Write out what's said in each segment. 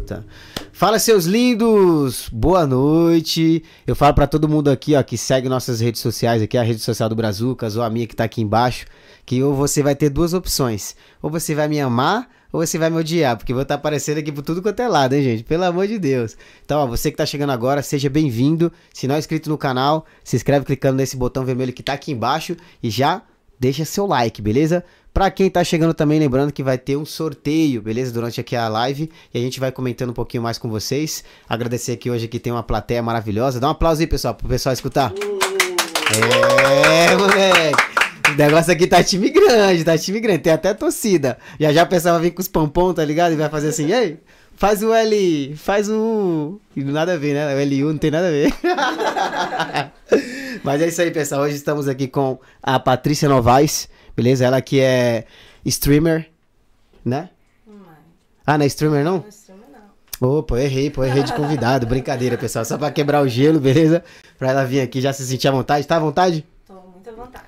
Garota. Fala, seus lindos! Boa noite. Eu falo para todo mundo aqui, ó, que segue nossas redes sociais aqui, a rede social do Brazucas ou a minha que tá aqui embaixo, que ou você vai ter duas opções. Ou você vai me amar ou você vai me odiar, porque vou estar tá aparecendo aqui por tudo quanto é lado, hein, gente? Pelo amor de Deus. Então, ó, você que tá chegando agora, seja bem-vindo. Se não é inscrito no canal, se inscreve clicando nesse botão vermelho que tá aqui embaixo e já deixa seu like, beleza? Pra quem tá chegando também, lembrando que vai ter um sorteio, beleza? Durante aqui a live. E a gente vai comentando um pouquinho mais com vocês. Agradecer aqui hoje que tem uma plateia maravilhosa. Dá um aplauso aí, pessoal, pro pessoal escutar. É, moleque. O negócio aqui tá time grande, tá time grande. Tem até torcida. Já já pensava vir com os pompom, tá ligado? E vai fazer assim, ei, faz o L, faz o... E nada a ver, né? O L1 não tem nada a ver. Mas é isso aí, pessoal. Hoje estamos aqui com a Patrícia Novaes, beleza? Ela que é streamer, né? Ah, não é streamer não? Não é streamer não. Opa, errei, pô, errei de convidado. Brincadeira, pessoal. Só pra quebrar o gelo, beleza? Pra ela vir aqui já se sentir à vontade. Tá à vontade? Tô muito à vontade.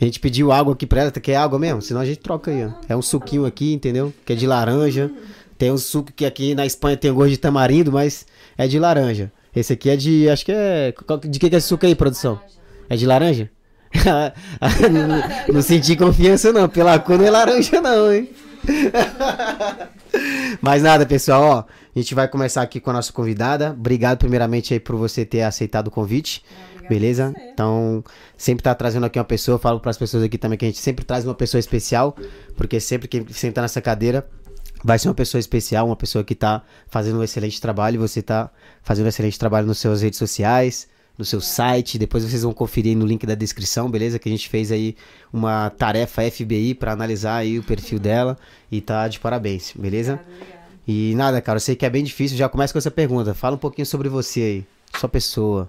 A gente pediu água aqui pra ela. Quer água mesmo? Senão a gente troca aí, ó. É um suquinho aqui, entendeu? Que é de laranja. Tem um suco que aqui na Espanha tem gosto de tamarindo, mas é de laranja. Esse aqui é de. Acho que é. De que, que é esse suco aí, produção? É de laranja? não, senti confiança, não. Pela cor não é laranja, não, hein? Mas nada, pessoal, ó. A gente vai começar aqui com a nossa convidada. Obrigado, primeiramente, aí, por você ter aceitado o convite. beleza? Então, sempre tá trazendo aqui uma pessoa. Falo para as pessoas aqui também que a gente sempre traz uma pessoa especial. Porque sempre que senta nessa cadeira, vai ser uma pessoa especial, uma pessoa que está fazendo um excelente trabalho, você está fazendo um excelente trabalho nas suas redes sociais, no seu site, depois vocês vão conferir no link da descrição, beleza? Que a gente fez aí uma tarefa FBI para analisar aí o perfil dela e tá de parabéns, beleza? E nada, cara, eu sei que é bem difícil, já começa com essa pergunta. Fala um pouquinho sobre você aí, sua pessoa.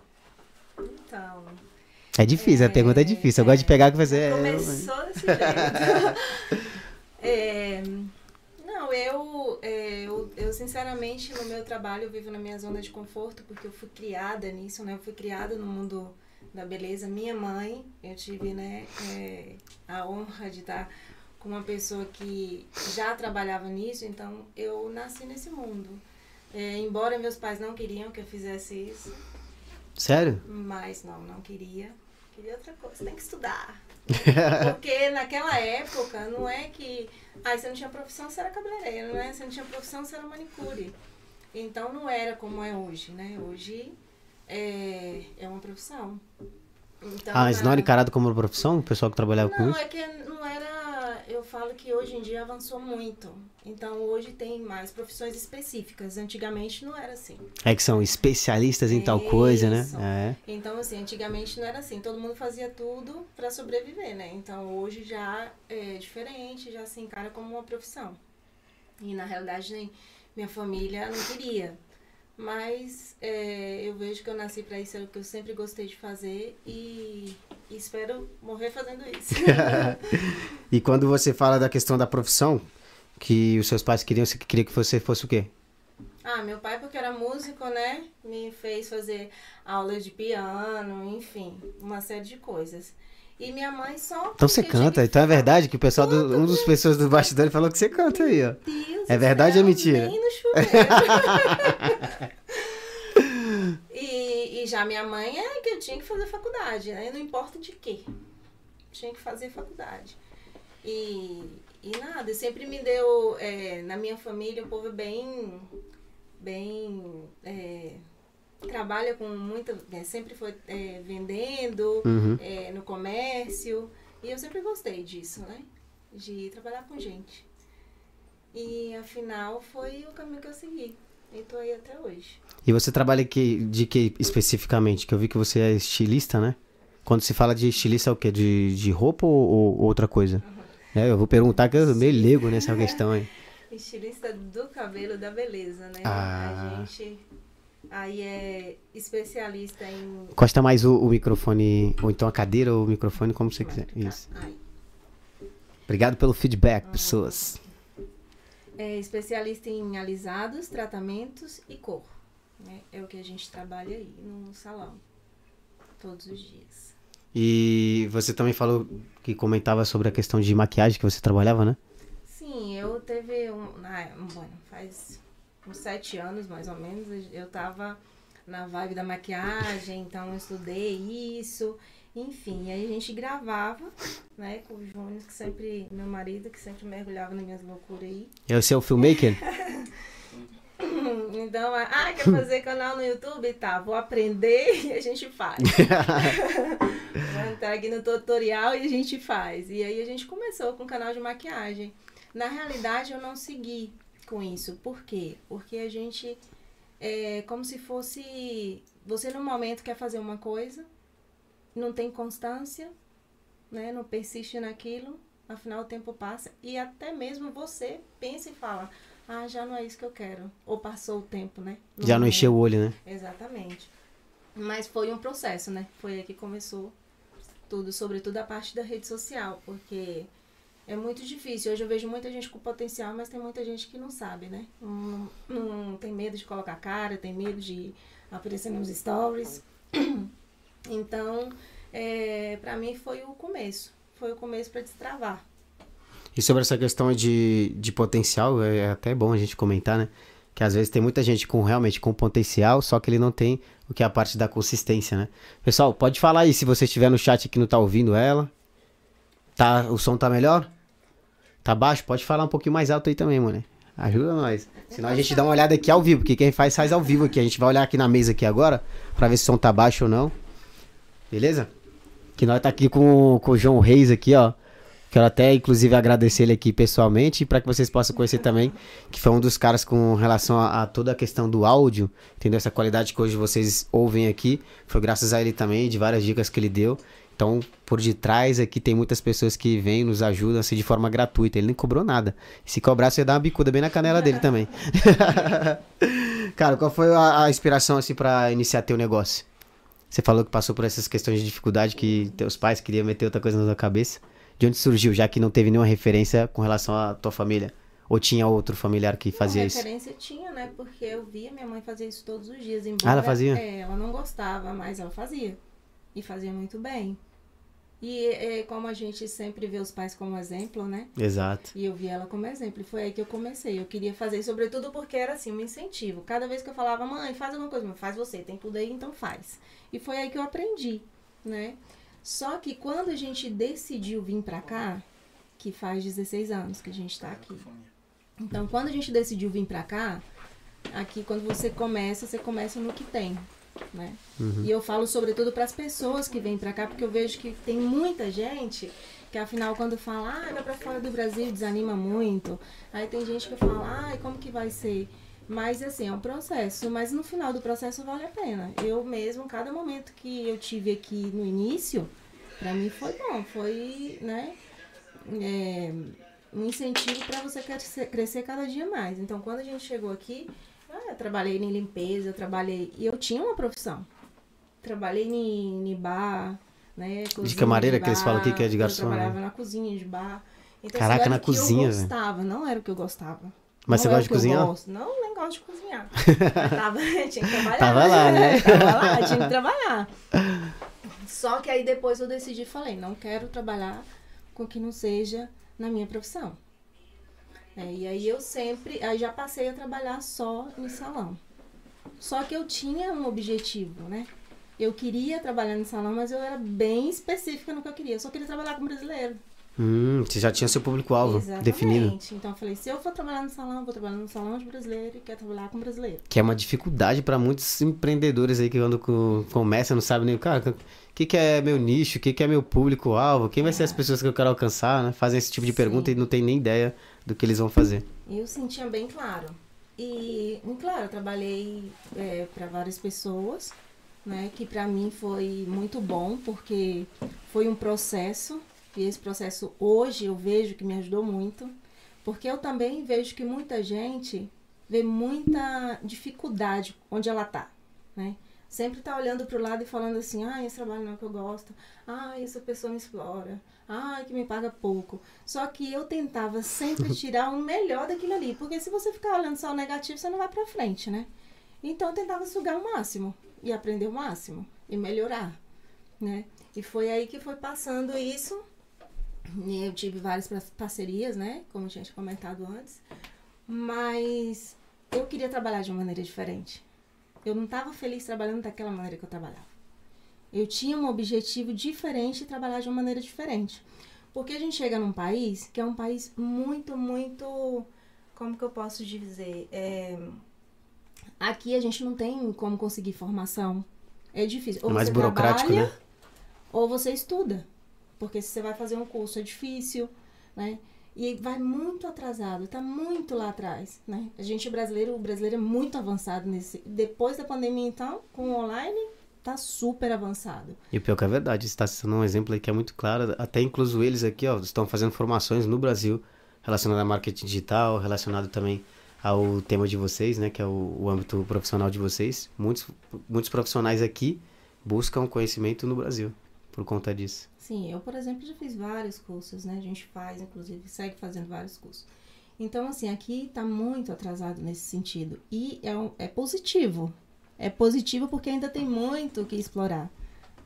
Então. É difícil, é, a pergunta é difícil. Eu é, gosto de pegar que você. Começou desse jeito. é, não, eu, é, eu, eu, sinceramente no meu trabalho eu vivo na minha zona de conforto porque eu fui criada nisso, né? Eu fui criada no mundo da beleza. Minha mãe, eu tive, né, é, a honra de estar com uma pessoa que já trabalhava nisso, então eu nasci nesse mundo. É, embora meus pais não queriam que eu fizesse isso. Sério? Mas não, não queria. Queria outra coisa. Tem que estudar. Porque naquela época não é que ah, você não tinha profissão, você era cabeleireiro, né? Você não tinha profissão, você era manicure. Então não era como é hoje, né? Hoje é, é uma profissão. Então, ah, mas não era encarado como uma profissão? O pessoal que trabalhava não, com isso? Não, é que não era. Eu falo que hoje em dia avançou muito. Então hoje tem mais profissões específicas. Antigamente não era assim. É que são especialistas em é tal coisa, né? É. Então, assim, antigamente não era assim. Todo mundo fazia tudo para sobreviver, né? Então hoje já é diferente, já se encara como uma profissão. E na realidade minha família não queria. Mas é, eu vejo que eu nasci para isso, é o que eu sempre gostei de fazer e, e espero morrer fazendo isso. e quando você fala da questão da profissão, que os seus pais queriam, você queria que você fosse o quê? Ah, meu pai, porque era músico, né? Me fez fazer aula de piano, enfim, uma série de coisas. E minha mãe só. Então você canta, então é verdade que o pessoal, do, um dos pessoas do bastidor falou que você canta aí, ó. Deus é verdade ou é mentira? Nem no e, e já minha mãe é que eu tinha que fazer faculdade, né? Não importa de quê. Tinha que fazer faculdade. E, e nada, sempre me deu. É, na minha família, o povo é bem. bem. É, trabalha com muita. Né, sempre foi é, vendendo uhum. é, no comércio. E eu sempre gostei disso, né? De trabalhar com gente. E afinal foi o caminho que eu segui. E tô aí até hoje. E você trabalha que, de que especificamente? Que eu vi que você é estilista, né? Quando se fala de estilista, é o quê? De, de roupa ou, ou outra coisa? Uhum. É, eu vou perguntar que eu meio leigo nessa questão aí. Estilista do cabelo da beleza, né? Ah. A gente Aí é especialista em. Costa mais o, o, microfone, ou então a cadeira ou o microfone, como você quiser. Isso. Obrigado pelo feedback, ah. pessoas. É especialista em alisados, tratamentos e cor. Né? É o que a gente trabalha aí no salão. Todos os dias. E você também falou que comentava sobre a questão de maquiagem que você trabalhava, né? Sim, eu teve um. Ah, bueno, faz uns sete anos mais ou menos, eu tava na vibe da maquiagem, então eu estudei isso. Enfim, aí a gente gravava, né, com o Júnior, que sempre, meu marido, que sempre mergulhava nas minhas loucuras aí. É o seu filmmaker? então, ah, quer fazer canal no YouTube? Tá, vou aprender e a gente faz. vou entrar aqui no tutorial e a gente faz. E aí a gente começou com o canal de maquiagem. Na realidade, eu não segui com isso. Por quê? Porque a gente é como se fosse você no momento quer fazer uma coisa, não tem constância, né? Não persiste naquilo, afinal o tempo passa e até mesmo você pensa e fala: "Ah, já não é isso que eu quero", ou passou o tempo, né? No já não encheu o olho, né? Exatamente. Mas foi um processo, né? Foi aí que começou tudo, sobretudo a parte da rede social, porque é muito difícil. Hoje eu vejo muita gente com potencial, mas tem muita gente que não sabe, né? Não, não tem medo de colocar cara, tem medo de aparecer nos stories. Então, é, para mim foi o começo. Foi o começo para destravar. E sobre essa questão de, de potencial, é até bom a gente comentar, né? Que às vezes tem muita gente com realmente com potencial, só que ele não tem o que é a parte da consistência, né? Pessoal, pode falar aí se você estiver no chat aqui não tá ouvindo ela. Tá, o som tá melhor? Tá baixo? Pode falar um pouquinho mais alto aí também, mano. Ajuda nós. Senão a gente dá uma olhada aqui ao vivo, porque quem faz faz ao vivo aqui. A gente vai olhar aqui na mesa aqui agora, pra ver se o som tá baixo ou não. Beleza? Que nós tá aqui com, com o João Reis aqui, ó. Quero até, inclusive, agradecer ele aqui pessoalmente para que vocês possam conhecer também, que foi um dos caras com relação a, a, toda a questão do áudio, entendeu? Essa qualidade que hoje vocês ouvem aqui, foi graças a ele também, de várias dicas que ele deu. Então, por detrás aqui tem muitas pessoas que vêm, nos ajudam assim de forma gratuita. Ele nem cobrou nada. Se cobrasse, ia dar uma bicuda bem na canela dele também. Cara, qual foi a, a inspiração assim para iniciar teu negócio? Você falou que passou por essas questões de dificuldade que teus pais queriam meter outra coisa na tua cabeça. De onde surgiu, já que não teve nenhuma referência com relação à tua família? Ou tinha outro familiar que fazia Uma isso? referência tinha, né? Porque eu via minha mãe fazer isso todos os dias. Embora, ah, ela fazia? É, ela não gostava, mas ela fazia. E fazia muito bem. E é, como a gente sempre vê os pais como exemplo, né? Exato. E eu vi ela como exemplo. E foi aí que eu comecei. Eu queria fazer, sobretudo porque era assim, um incentivo. Cada vez que eu falava, mãe, faz alguma coisa, faz você, tem tudo aí, então faz. E foi aí que eu aprendi, né? Só que quando a gente decidiu vir pra cá, que faz 16 anos que a gente tá aqui. Então, quando a gente decidiu vir pra cá, aqui quando você começa, você começa no que tem né? Uhum. E eu falo sobretudo para as pessoas que vêm para cá, porque eu vejo que tem muita gente que afinal quando fala, ah, vai para fora do Brasil, desanima muito. Aí tem gente que fala, ah, como que vai ser? Mas assim, é um processo, mas no final do processo vale a pena. Eu mesmo, cada momento que eu tive aqui no início, para mim foi bom, foi, né, é, um incentivo para você crescer, crescer cada dia mais. Então, quando a gente chegou aqui, ah, eu trabalhei em limpeza, eu trabalhei. E eu tinha uma profissão. Trabalhei em, em bar, né? de camareira de bar, que eles falam aqui que é de garçom. Eu trabalhava né? na cozinha de bar. Então, Caraca, na cozinha, velho. Eu gostava, não era o que eu gostava. Mas não você gosta de cozinhar? Não, nem gosto de cozinhar. tava, tinha que trabalhar. Tava lá, né? tava lá, tinha que trabalhar. Só que aí depois eu decidi, falei, não quero trabalhar com que não seja na minha profissão. É, e aí eu sempre, aí já passei a trabalhar só no salão. Só que eu tinha um objetivo, né? Eu queria trabalhar no salão, mas eu era bem específica no que eu queria. Eu só queria trabalhar com brasileiro. Hum, você já tinha seu público-alvo definido. Então eu falei, se eu for trabalhar no salão, vou trabalhar no salão de brasileiro e quero trabalhar com brasileiro. Que é uma dificuldade para muitos empreendedores aí que quando começam não sabem nem, cara, o que, que é meu nicho, o que, que é meu público-alvo, quem vai é. ser as é. pessoas que eu quero alcançar, né? Fazem esse tipo de Sim. pergunta e não tem nem ideia do que eles vão fazer. Eu sentia bem claro. E, claro, eu trabalhei é, para várias pessoas, né? Que para mim foi muito bom, porque foi um processo. E esse processo hoje eu vejo que me ajudou muito. Porque eu também vejo que muita gente vê muita dificuldade onde ela tá, né? Sempre tá olhando pro lado e falando assim, ah, esse trabalho não é o que eu gosto, ah, essa pessoa me explora, ah, que me paga pouco. Só que eu tentava sempre tirar o melhor daquilo ali, porque se você ficar olhando só o negativo, você não vai pra frente, né? Então eu tentava sugar o máximo e aprender o máximo e melhorar, né? E foi aí que foi passando isso. E eu tive várias parcerias, né? Como tinha comentado antes. Mas eu queria trabalhar de uma maneira diferente. Eu não estava feliz trabalhando daquela maneira que eu trabalhava. Eu tinha um objetivo diferente de trabalhar de uma maneira diferente. Porque a gente chega num país que é um país muito, muito. Como que eu posso dizer? É, aqui a gente não tem como conseguir formação. É difícil. Ou É mais burocrático, né? Ou você estuda. Porque se você vai fazer um curso é difícil, né? E vai muito atrasado, tá muito lá atrás, né? A gente brasileiro, o brasileiro é muito avançado nesse. Depois da pandemia, então, com o online, tá super avançado. E o pior que é verdade, você está sendo um exemplo aí que é muito claro. Até incluso eles aqui, ó, estão fazendo formações no Brasil relacionado a marketing digital, relacionado também ao tema de vocês, né, que é o, o âmbito profissional de vocês. Muitos, muitos profissionais aqui buscam conhecimento no Brasil por conta disso. Sim, eu, por exemplo, já fiz vários cursos, né? A gente faz, inclusive, segue fazendo vários cursos. Então, assim, aqui tá muito atrasado nesse sentido. E é, é positivo. É positivo porque ainda tem muito o que explorar,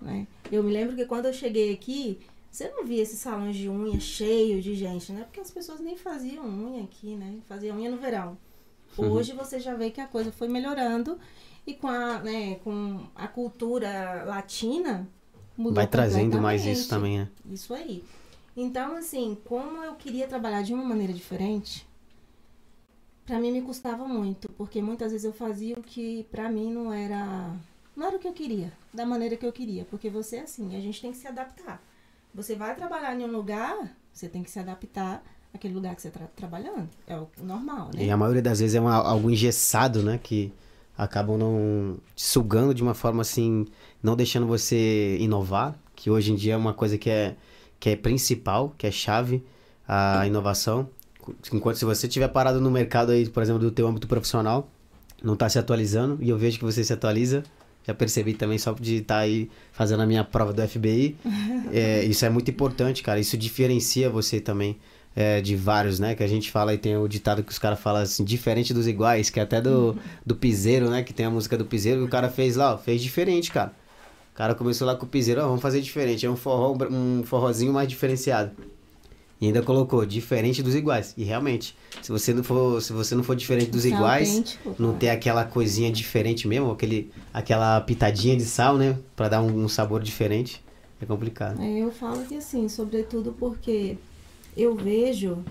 né? Eu me lembro que quando eu cheguei aqui, você não via esses salões de unha cheio de gente, né? Porque as pessoas nem faziam unha aqui, né? Faziam unha no verão. Hoje você já vê que a coisa foi melhorando e com a, né, com a cultura latina mudou Vai trazendo mais isso também, né? Isso aí. Então, assim, como eu queria trabalhar de uma maneira diferente, pra mim me custava muito, porque muitas vezes eu fazia o que pra mim não era não era o que eu queria, da maneira que eu queria, porque você é assim, a gente tem que se adaptar. Você vai trabalhar em um lugar, você tem que se adaptar àquele lugar que você está trabalhando, é o normal, né? E a maioria das vezes é uma- algo engessado, né? Que acabam não te sugando de uma forma assim, não deixando você inovar, que hoje em dia é uma coisa que é, que é principal, que é chave, a inovação. Enquanto se você estiver parado no mercado aí, por exemplo, do teu âmbito profissional, não está se atualizando, e eu vejo que você se atualiza, já percebi também só de estar aí fazendo a minha prova do FBI. É, isso é muito importante, cara. Isso diferencia você também é, de vários, né? Que a gente fala e tem o ditado que os caras falam assim, diferente dos iguais, que é até do, do piseiro, né? Que tem a música do piseiro, que o cara fez lá, ó, fez diferente, cara. O cara começou lá com o piseiro, ó, vamos fazer diferente. É um forró, um forrozinho mais diferenciado. E ainda colocou diferente dos iguais. E realmente, se você não for, se você não for diferente dos iguais, autêntico, não ter aquela coisinha diferente mesmo, aquele, aquela pitadinha de sal, né? Pra dar um, um sabor diferente, é complicado. É, eu falo que assim, sobretudo porque eu vejo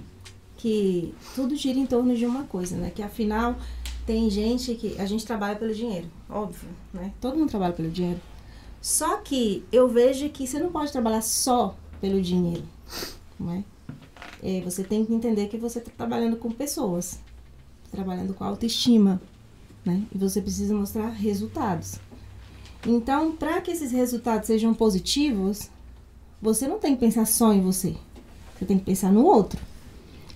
que tudo gira em torno de uma coisa, né? Que afinal tem gente que a gente trabalha pelo dinheiro, óbvio, né? Todo mundo trabalha pelo dinheiro. Só que eu vejo que você não pode trabalhar só pelo dinheiro, né? É, você tem que entender que você está trabalhando com pessoas, trabalhando com autoestima, né? E você precisa mostrar resultados. Então, para que esses resultados sejam positivos, você não tem que pensar só em você. Você tem que pensar no outro.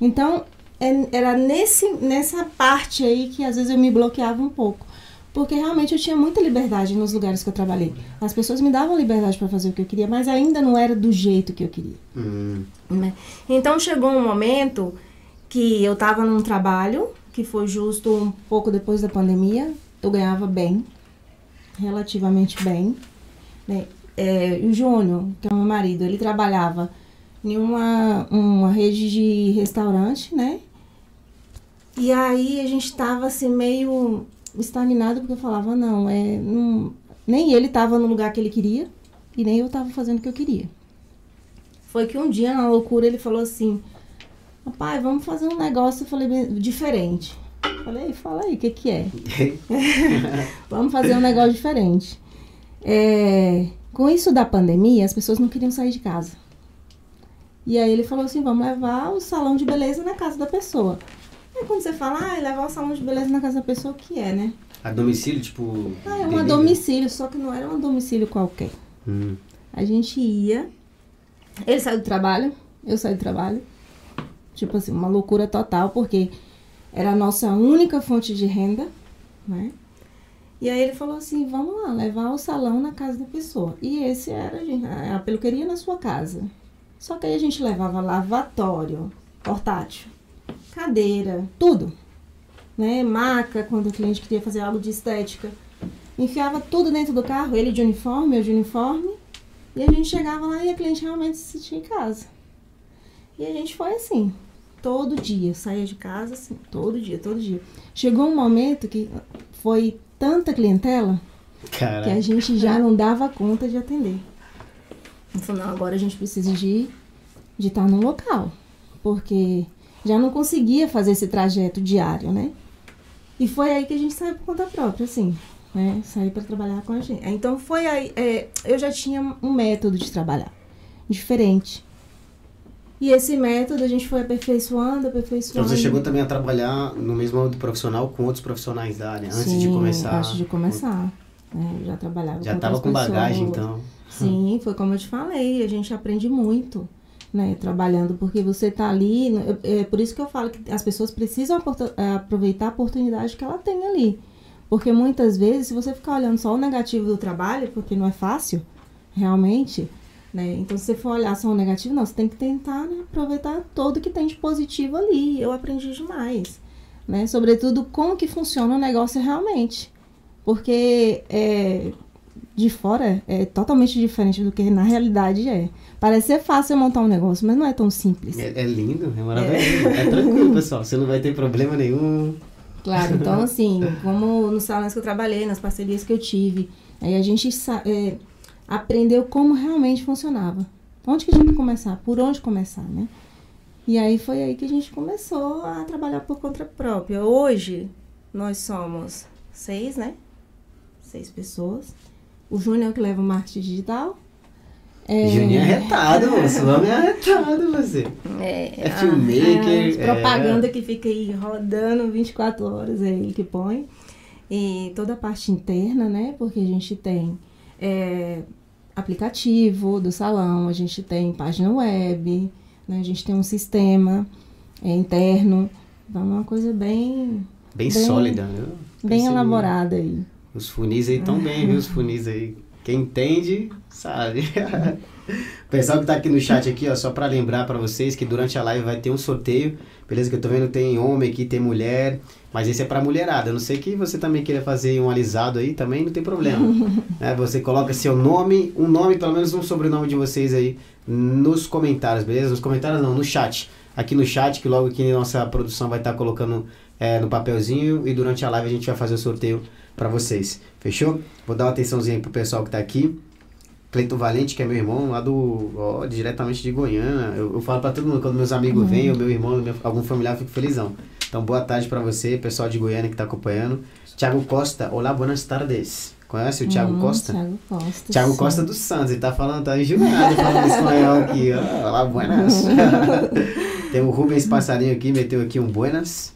Então, é- era nesse, nessa parte aí que às vezes eu me bloqueava um pouco. Porque realmente eu tinha muita liberdade nos lugares que eu trabalhei. As pessoas me davam liberdade para fazer o que eu queria, mas ainda não era do jeito que eu queria. Hum, né? Então chegou um momento que eu estava num trabalho, que foi justo um pouco depois da pandemia, eu ganhava bem, relativamente bem. Né? É, e o Júnior, que é o meu marido, ele trabalhava em uma, uma rede de restaurante, né? E aí a gente tava assim meio estagnado porque eu falava, não, é, não nem ele tava no lugar que ele queria e nem eu tava fazendo o que eu queria. Foi que um dia, na loucura, ele falou assim: Papai, vamos fazer um negócio eu falei, "Bem, diferente. Falei, fala aí, o que, que é? vamos fazer um negócio diferente. É, com isso da pandemia, as pessoas não queriam sair de casa. E aí ele falou assim: vamos levar o salão de beleza na casa da pessoa. Aí quando você fala, ah, levar o salão de beleza na casa da pessoa, o que é, né? a domicílio, tipo. Ah, é um domicílio, só que não era um domicílio qualquer. Hum, A gente ia. Ele saiu do trabalho, eu saí do trabalho. Tipo assim, uma loucura total, porque era a nossa única fonte de renda, né? E aí ele falou assim, vamos lá, levar o salão na casa da pessoa. E esse era gente, a peluqueria na sua casa. Só que aí a gente levava lavatório, portátil, cadeira, tudo. Né? Maca, quando o cliente queria fazer algo de estética. Enfiava tudo dentro do carro, ele de uniforme, eu de uniforme. E a gente chegava lá e a cliente realmente se sentia em casa. E a gente foi assim, todo dia. Saía de casa, assim, todo dia, todo dia. Chegou um momento que foi tanta clientela Cara, que a gente já não dava conta de atender. Falei, não, agora a gente precisa de de estar no local, porque já não conseguia fazer esse trajeto diário, né? E foi aí que a gente saiu por conta própria, assim, né? Sair para trabalhar com a gente. Então foi aí, é, eu já tinha um método de trabalhar diferente. E esse método a gente foi aperfeiçoando, aperfeiçoando. Então você chegou também a trabalhar no mesmo âmbito profissional com outros profissionais da área, antes Sim, de começar? Antes de começar. né? Eu já trabalhava Já com estava outras com bagagem, então. Sim, foi como eu te falei, a gente aprende muito, né, trabalhando, porque você tá ali, né, é é por isso que eu falo que as pessoas precisam é, aproveitar a oportunidade que ela tem ali. Porque muitas vezes, se você ficar olhando só o negativo do trabalho, porque não é fácil, realmente, né, então se você for olhar só o negativo, não, você tem que tentar né, aproveitar todo que tem de positivo ali. Eu aprendi demais, né, sobretudo como que funciona o negócio realmente. Porque é, de fora é totalmente diferente do que na realidade é. Parece ser fácil montar um negócio, mas não é tão simples. É, é lindo, é maravilhoso. É. tranquilo, pessoal. Você não vai ter problema nenhum. Claro, então assim, como nos salões que eu trabalhei, nas parcerias que eu tive, aí a gente é, aprendeu como realmente funcionava. Onde que a gente começar? Por onde começar, né? E aí foi aí que a gente começou a trabalhar por conta própria. Hoje, nós somos seis, né? Seis pessoas. O Júnior que leva o marketing digital. É, Juninho é arretado, moço. O homem é arretado, você. É, É filmmaker, as propaganda que fica aí rodando 24 horas, é ele que põe. E toda a parte interna, né? Porque a gente tem é, aplicativo do salão, a gente tem página web, né? a gente tem um sistema é, interno. Então é uma coisa bem, Bem, Bem- sólida, viu? bem elaborada aí. Os funis aí tão bem, viu? Os funis aí. Quem entende, sabe. o pessoal que tá aqui no chat aqui, ó, só pra lembrar pra vocês que durante a live vai ter um sorteio. Beleza? Que eu tô vendo tem homem aqui, tem mulher. Mas esse é pra mulherada. Eu não sei que você também queira fazer um alisado aí, também não tem problema. né? Você coloca seu nome, um nome, pelo menos um sobrenome de vocês aí nos comentários, beleza? Nos comentários não, no chat. Aqui no chat, que logo aqui nossa produção vai estar colocando é, no papelzinho e durante a live a gente vai fazer o sorteio pra vocês. Fechou? Vou dar uma atençãozinha pro pessoal que tá aqui. Cleiton Valente, que é meu irmão, lá do. Ó, diretamente de Goiânia. Eu, eu falo pra todo mundo, quando meus amigos vêm, o meu irmão, meu- algum familiar, eu fico felizão. Então, boa tarde pra você, pessoal de Goiânia que tá acompanhando. Thiago Costa, olá, buenas tardes. Conhece o Thiago Hum, Costa? Thiago Costa. Thiago sim. Costa do Santos, ele tá falando, tá enjoado falando espanhol aqui, ó. Olá, buenas. Tem o Rubens Passarinho aqui, meteu aqui um buenas.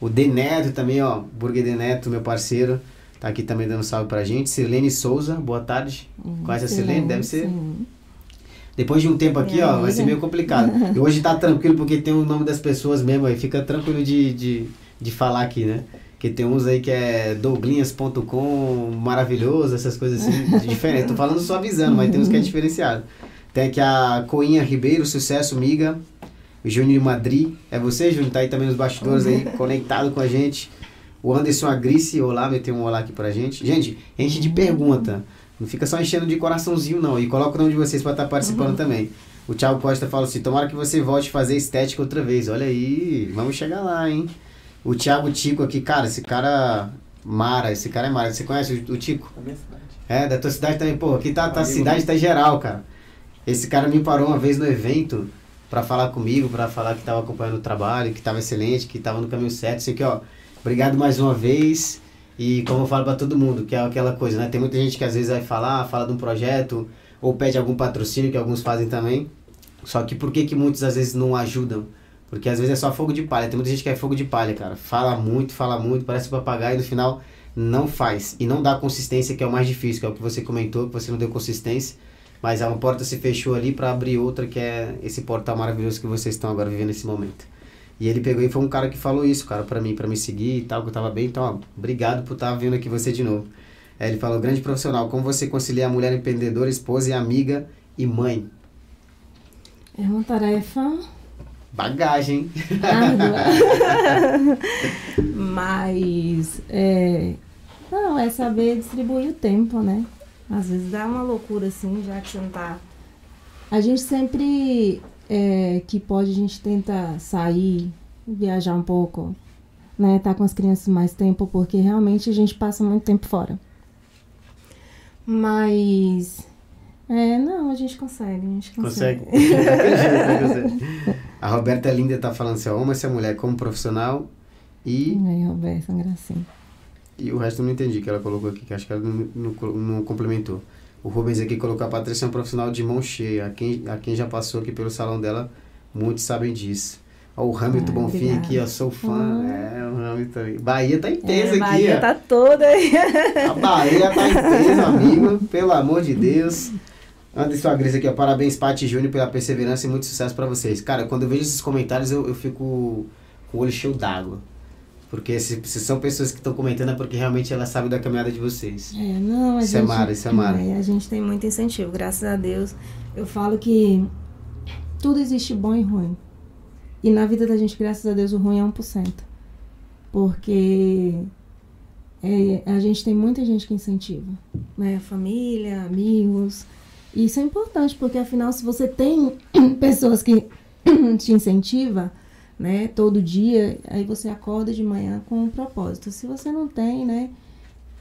O De Neto também, ó, Burger De Neto, meu parceiro, tá aqui também dando salve pra gente. Sirlene Souza, boa tarde. Hum, Conhece a sim, Sirlene? Deve ser. sim. Depois de um tempo aqui, Minha ó, vai ser meio complicado. E hoje tá tranquilo porque tem o nome das pessoas mesmo aí, fica tranquilo de, de, de falar aqui, né? Porque tem uns aí que é douglinhas.com, maravilhoso, essas coisas assim, diferente. Tô falando só avisando, mas tem uns que é diferenciado. Tem aqui a Coinha Ribeiro, sucesso, miga. O Júnior de Madrid. É você, Júnior? Tá aí também nos bastidores aí, conectado com a gente. O Anderson Agrice, olá, meteu um olá aqui pra gente. Gente, enche de pergunta. Não fica só enchendo de coraçãozinho, não. E coloca o nome de vocês pra estar participando também. O Thiago Costa fala assim: tomara que você volte a fazer estética outra vez. Olha aí, vamos chegar lá, hein? O Thiago Tico aqui, cara, esse cara. Mara, esse cara é Mara. Você conhece o, o Tico? Da minha cidade. É, da tua cidade também. Pô, aqui tá, tá a cidade, tá geral, cara. Esse cara me parou uma vez no evento pra falar comigo, pra falar que tava acompanhando o trabalho, que tava excelente, que tava no caminho certo. Isso aqui, ó. Obrigado mais uma vez. E como eu falo pra todo mundo, que é aquela coisa, né? Tem muita gente que às vezes vai falar, fala de um projeto, ou pede algum patrocínio, que alguns fazem também. Só que por que que muitos às vezes não ajudam? Porque às vezes é só fogo de palha. Tem muita gente que é fogo de palha, cara. Fala muito, fala muito, parece papagaio e no final não faz. E não dá consistência, que é o mais difícil, que é o que você comentou, que você não deu consistência. Mas uma porta se fechou ali para abrir outra, que é esse portal maravilhoso que vocês estão agora vivendo nesse momento. E ele pegou e foi um cara que falou isso, cara, para mim, para me seguir e tal, que eu tava bem. Então, ó, obrigado por estar vendo aqui você de novo. Aí ele falou, grande profissional, como você concilia a mulher empreendedora, esposa e amiga e mãe? É uma tarefa Bagagem, árdua. Mas, é, não, é saber distribuir o tempo, né? Às vezes dá uma loucura assim, já que você não tá. A gente sempre é, que pode a gente tentar sair, viajar um pouco, né? Tá com as crianças mais tempo, porque realmente a gente passa muito tempo fora. Mas. É, não, a gente consegue, a gente consegue. Consegue. a Roberta Linda tá falando se é homem ou se é mulher como profissional e. Aí, Roberta, gracinha. E o resto eu não entendi que ela colocou aqui, que acho que ela não, não, não complementou. O Rubens aqui colocou a Patrícia é um profissional de mão cheia. A quem, a quem já passou aqui pelo salão dela, muitos sabem disso. Ó, o Hamilton Bonfim obrigada. aqui, ó, sou fã. Hum. É, o Hamilton. Bahia tá intensa é, aqui, Bahia ó. tá toda aí. A Bahia tá intensa, amigo. Pelo amor de Deus. Anderson Agres aqui, ó. Parabéns, Paty Júnior, pela perseverança e muito sucesso para vocês. Cara, quando eu vejo esses comentários, eu, eu fico com o olho cheio d'água. Porque se, se, são pessoas que estão comentando é porque realmente elas sabem da caminhada de vocês. É, não, a isso gente, é mara, isso é mara. É, a gente tem muito incentivo, graças a Deus. Eu falo que tudo existe bom e ruim. E na vida da gente, graças a Deus, o ruim é 1%. Porque é, a gente tem muita gente que incentiva. Né? Família, amigos. E isso é importante, porque afinal, se você tem pessoas que te incentivam, né, todo dia, aí você acorda de manhã com um propósito. Se você não tem, né,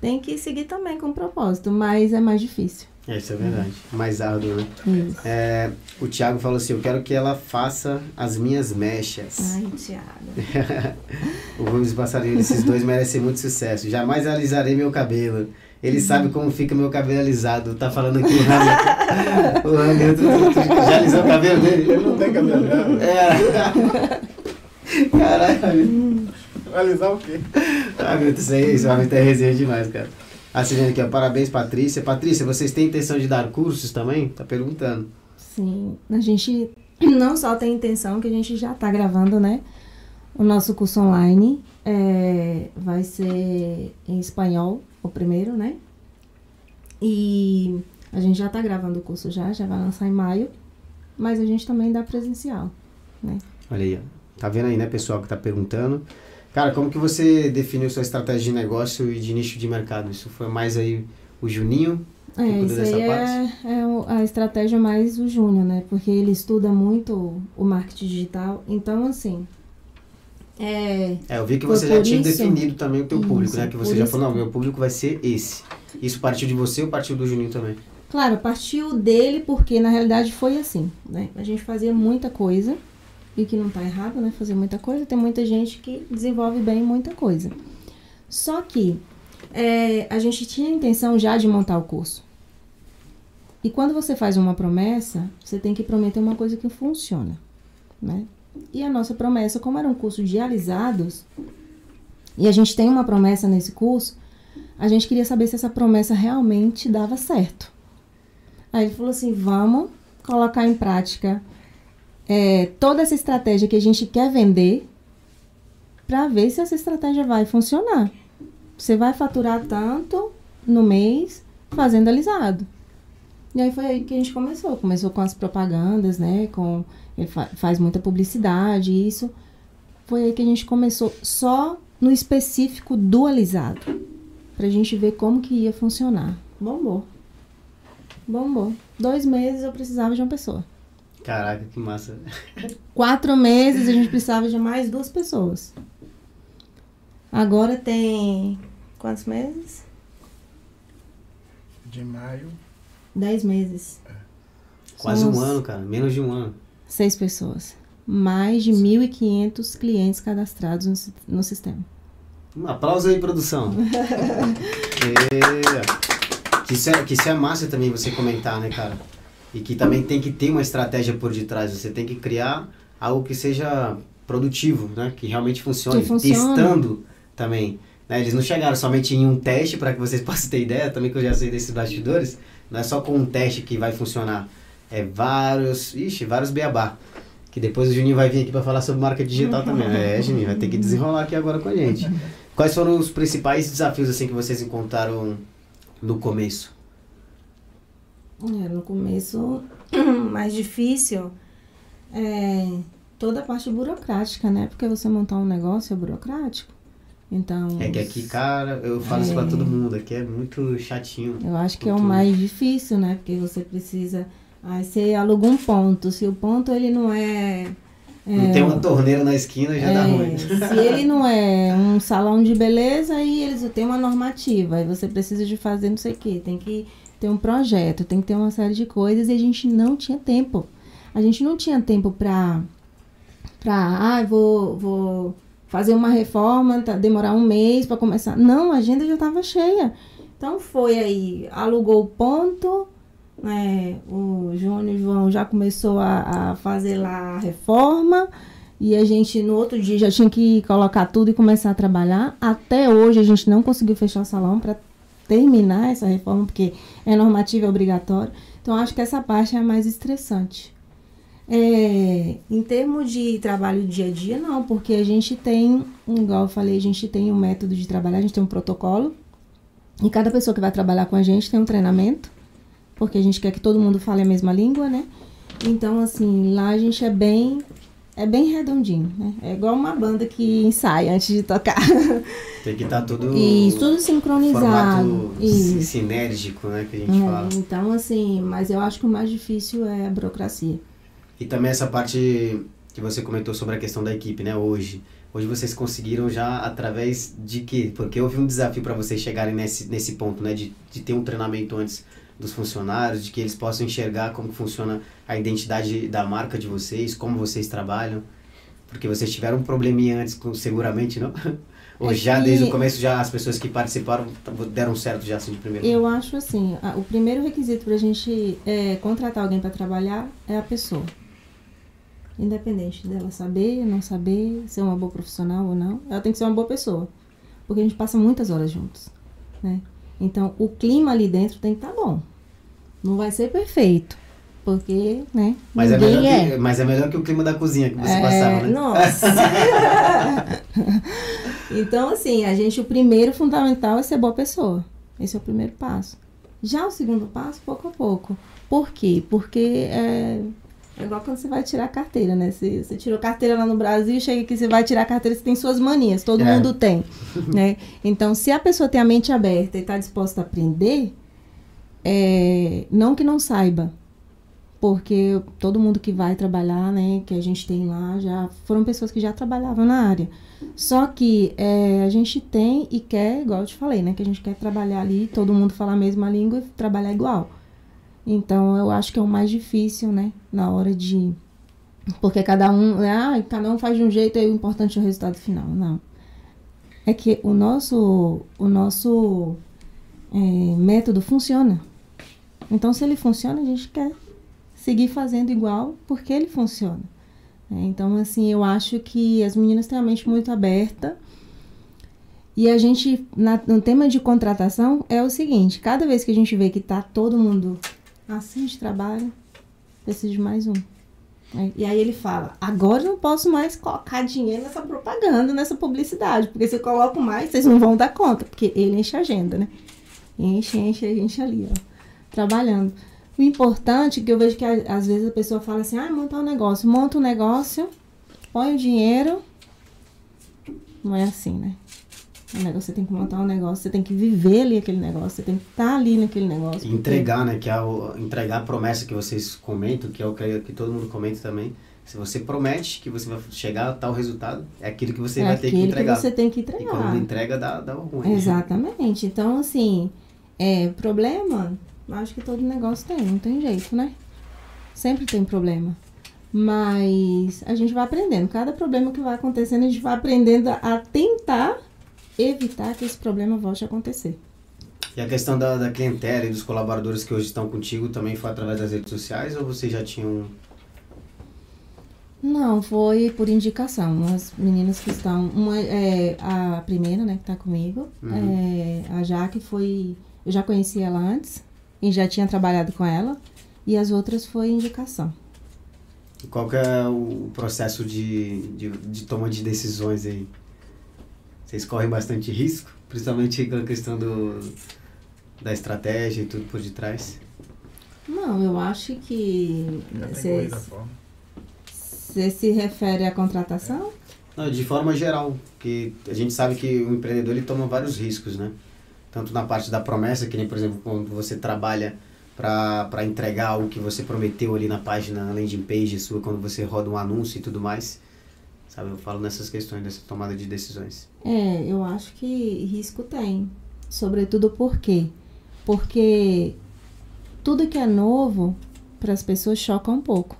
tem que seguir também com um propósito, mas é mais difícil. Isso é verdade. Mais árduo, né? Isso. É, o Thiago falou assim: eu quero que ela faça as minhas mechas. Ai, Thiago. o Rubens Passarinho, esses dois merecem muito sucesso. Jamais alisarei meu cabelo. Ele uhum. sabe como fica meu cabelo alisado. Tá falando aqui o Hamilton. o Hamilton, já alisou o cabelo dele? Ele não tem cabelo. É. Caralho. Vai alisar o quê? Ah, meu Deus, isso aí, isso é resenha demais, cara. Assinando aqui, ó. Parabéns, Patrícia. Patrícia, vocês têm intenção de dar cursos também? Tá perguntando. Sim. A gente não só tem intenção, que a gente já tá gravando, né? O nosso curso online é, vai ser em espanhol, o primeiro, né? E a gente já tá gravando o curso já, já vai lançar em maio. Mas a gente também dá presencial, né? Olha aí, ó. Tá vendo aí, né, pessoal que tá perguntando. Cara, como que você definiu sua estratégia de negócio e de nicho de mercado? Isso foi mais aí o Juninho? É, isso aí é, é, a estratégia mais o Júnior, né? Porque ele estuda muito o marketing digital. Então, assim, é, é, eu vi que você já tinha isso, definido também o teu público, isso, né? Que você já falou, não, meu público vai ser esse. Isso partiu de você ou partiu do Juninho também? Claro, partiu dele porque na realidade foi assim, né? A gente fazia muita coisa e que não está errado, né? Fazer muita coisa. Tem muita gente que desenvolve bem muita coisa. Só que é, a gente tinha a intenção já de montar o curso. E quando você faz uma promessa, você tem que prometer uma coisa que funciona, né? E a nossa promessa, como era um curso de alisados, e a gente tem uma promessa nesse curso, a gente queria saber se essa promessa realmente dava certo. Aí ele falou assim: vamos colocar em prática é, toda essa estratégia que a gente quer vender para ver se essa estratégia vai funcionar. Você vai faturar tanto no mês fazendo alisado. E aí foi aí que a gente começou. Começou com as propagandas, né? Com, ele fa faz muita publicidade, isso. Foi aí que a gente começou só no específico do alisado. Pra gente ver como que ia funcionar. Bombou. Bombou. Dois meses eu precisava de uma pessoa. Caraca, que massa. Quatro meses a gente precisava de mais duas pessoas. Agora tem. Quantos meses? De maio. Dez meses. É. Quase Somos um ano, cara. Menos de um ano. Seis pessoas. Mais de 1.500 clientes cadastrados no, no sistema. Um aplauso aí, produção. é. Que isso, é, que isso é massa também você comentar, né, cara? E que também tem que ter uma estratégia por detrás. Você tem que criar algo que seja produtivo, né? Que realmente funcione. Que Testando também. Né? Eles não chegaram somente em um teste, para que vocês possam ter ideia, também que eu já sei desses bastidores. Não é só com um teste que vai funcionar. É vários, ixi, vários beabá. Que depois o Juninho vai vir aqui para falar sobre marca digital também. É, Juninho, vai ter que desenrolar aqui agora com a gente. Quais foram os principais desafios assim que vocês encontraram no começo? É, no começo, mais difícil é toda a parte burocrática, né? Porque você montar um negócio é burocrático. Então. É que aqui, cara, eu falo é, isso pra todo mundo, aqui é muito chatinho. Eu acho que é o mais difícil, né? Porque você precisa Aí você aluga um ponto. Se o ponto ele não é. não tem uma torneira na esquina, já é, dá ruim. Se ele não é um salão de beleza, aí eles têm uma normativa. Aí você precisa de fazer não sei o quê. Tem que ter um projeto, tem que ter uma série de coisas. E a gente não tinha tempo. A gente não tinha tempo pra. pra ah, vou, vou fazer uma reforma, tá, demorar um mês para começar. Não, a agenda já estava cheia. Então foi aí, alugou o ponto é, o Júnior João já começou a, a, fazer lá a reforma e a gente no outro dia já tinha que colocar tudo e começar a trabalhar. Até hoje a gente não conseguiu fechar o salão para terminar essa reforma, porque é normativa, é obrigatório. Então acho que essa parte é a mais estressante. É, em termos de trabalho dia a dia, não, porque a gente tem, igual eu falei, a gente tem um método de trabalhar, a gente tem um protocolo. E cada pessoa que vai trabalhar com a gente tem um treinamento porque a gente quer que todo mundo fale a mesma língua, né? Então, assim, lá a gente é bem é bem redondinho, né? É igual uma banda que ensaia antes de tocar. Tem que estar tá tudo Isso, tudo sincronizado. Isso. sinérgico, né, que a gente é, fala. Então, assim, mas eu acho que o mais difícil é a burocracia. E também essa parte que você comentou sobre a questão da equipe, né, hoje. Hoje vocês conseguiram já através de quê? Porque houve um desafio para vocês chegarem nesse, nesse ponto, né, de, de ter um treinamento antes dos funcionários, de que eles possam enxergar como funciona a identidade da marca de vocês, como vocês trabalham? Porque vocês tiveram um probleminha antes, seguramente, não? Ou é já desde o começo já as pessoas que participaram deram certo já assim de primeiro? Eu acho assim, o primeiro requisito para a gente é, contratar alguém para trabalhar é a pessoa. Independente dela saber, não saber, ser uma boa profissional ou não, ela tem que ser uma boa pessoa. Porque a gente passa muitas horas juntos, né? Então, o clima ali dentro tem que estar tá bom. Não vai ser perfeito. Porque, né? Mas é, melhor é. Que, mas é melhor que o clima da cozinha que você é, passava, né? Nossa! então, assim, a gente, o primeiro fundamental é ser boa pessoa. Esse é o primeiro passo. Já o segundo passo, pouco a pouco. Por quê? Porque é, é igual quando você vai tirar a carteira, né? Você, você tirou carteira lá no Brasil, chega aqui, você vai tirar a carteira, você tem suas manias, todo é. mundo tem, né? Então, se a pessoa tem a mente aberta e está disposta a aprender, é, não que não saiba, porque todo mundo que vai trabalhar, né, que a gente tem lá, já foram pessoas que já trabalhavam na área. Só que é, a gente tem e quer, igual eu te falei, né, que a gente quer trabalhar ali, todo mundo falar a mesma língua e trabalhar igual. Então, eu acho que é o mais difícil, né? Na hora de. Porque cada um. Né, ah, cada um faz de um jeito e o importante é o resultado final. Não. É que o nosso, o nosso é, método funciona. Então, se ele funciona, a gente quer seguir fazendo igual porque ele funciona. É, então, assim, eu acho que as meninas têm a mente muito aberta. E a gente, na, no tema de contratação, é o seguinte: cada vez que a gente vê que tá todo mundo assim de trabalho, preciso de mais um. E aí ele fala, agora eu não posso mais colocar dinheiro nessa propaganda, nessa publicidade, porque se eu coloco mais, vocês não vão dar conta, porque ele enche a agenda, né? Enche, enche, enche ali, ó, trabalhando. O importante é que eu vejo que às vezes a pessoa fala assim, ah, montar um negócio, monta um negócio, põe o dinheiro. Não é assim, né? Você tem que montar um negócio, você tem que viver ali aquele negócio, você tem que estar ali naquele negócio. E entregar, porque... né? Que é o, entregar a promessa que vocês comentam, que é o que, que todo mundo comenta também. Se você promete que você vai chegar a tal resultado, é aquilo que você é vai ter que entregar. Que você tem que entregar. E quando entrega, dá, dá ruim. Exatamente. Então, assim, é, problema, acho que todo negócio tem, não tem jeito, né? Sempre tem problema. Mas a gente vai aprendendo. Cada problema que vai acontecendo, a gente vai aprendendo a tentar evitar que esse problema volte a acontecer. E a questão da, da clientela e dos colaboradores que hoje estão contigo também foi através das redes sociais ou vocês já tinham não, foi por indicação. As meninas que estão. Uma é a primeira, né, que está comigo. Uhum. É, a Jaque foi. Eu já conheci ela antes e já tinha trabalhado com ela. E as outras foi indicação. Qual que é o processo de, de, de toma de decisões aí? Vocês correm bastante risco, principalmente com a questão do, da estratégia e tudo por detrás? Não, eu acho que. Você se refere à contratação? Não, de forma geral, que a gente sabe que o empreendedor ele toma vários riscos, né? Tanto na parte da promessa, que nem, por exemplo, quando você trabalha para entregar o que você prometeu ali na página, na landing page sua, quando você roda um anúncio e tudo mais? Sabe, eu falo nessas questões, dessa tomada de decisões. É, eu acho que risco tem. Sobretudo por quê? Porque tudo que é novo para as pessoas choca um pouco.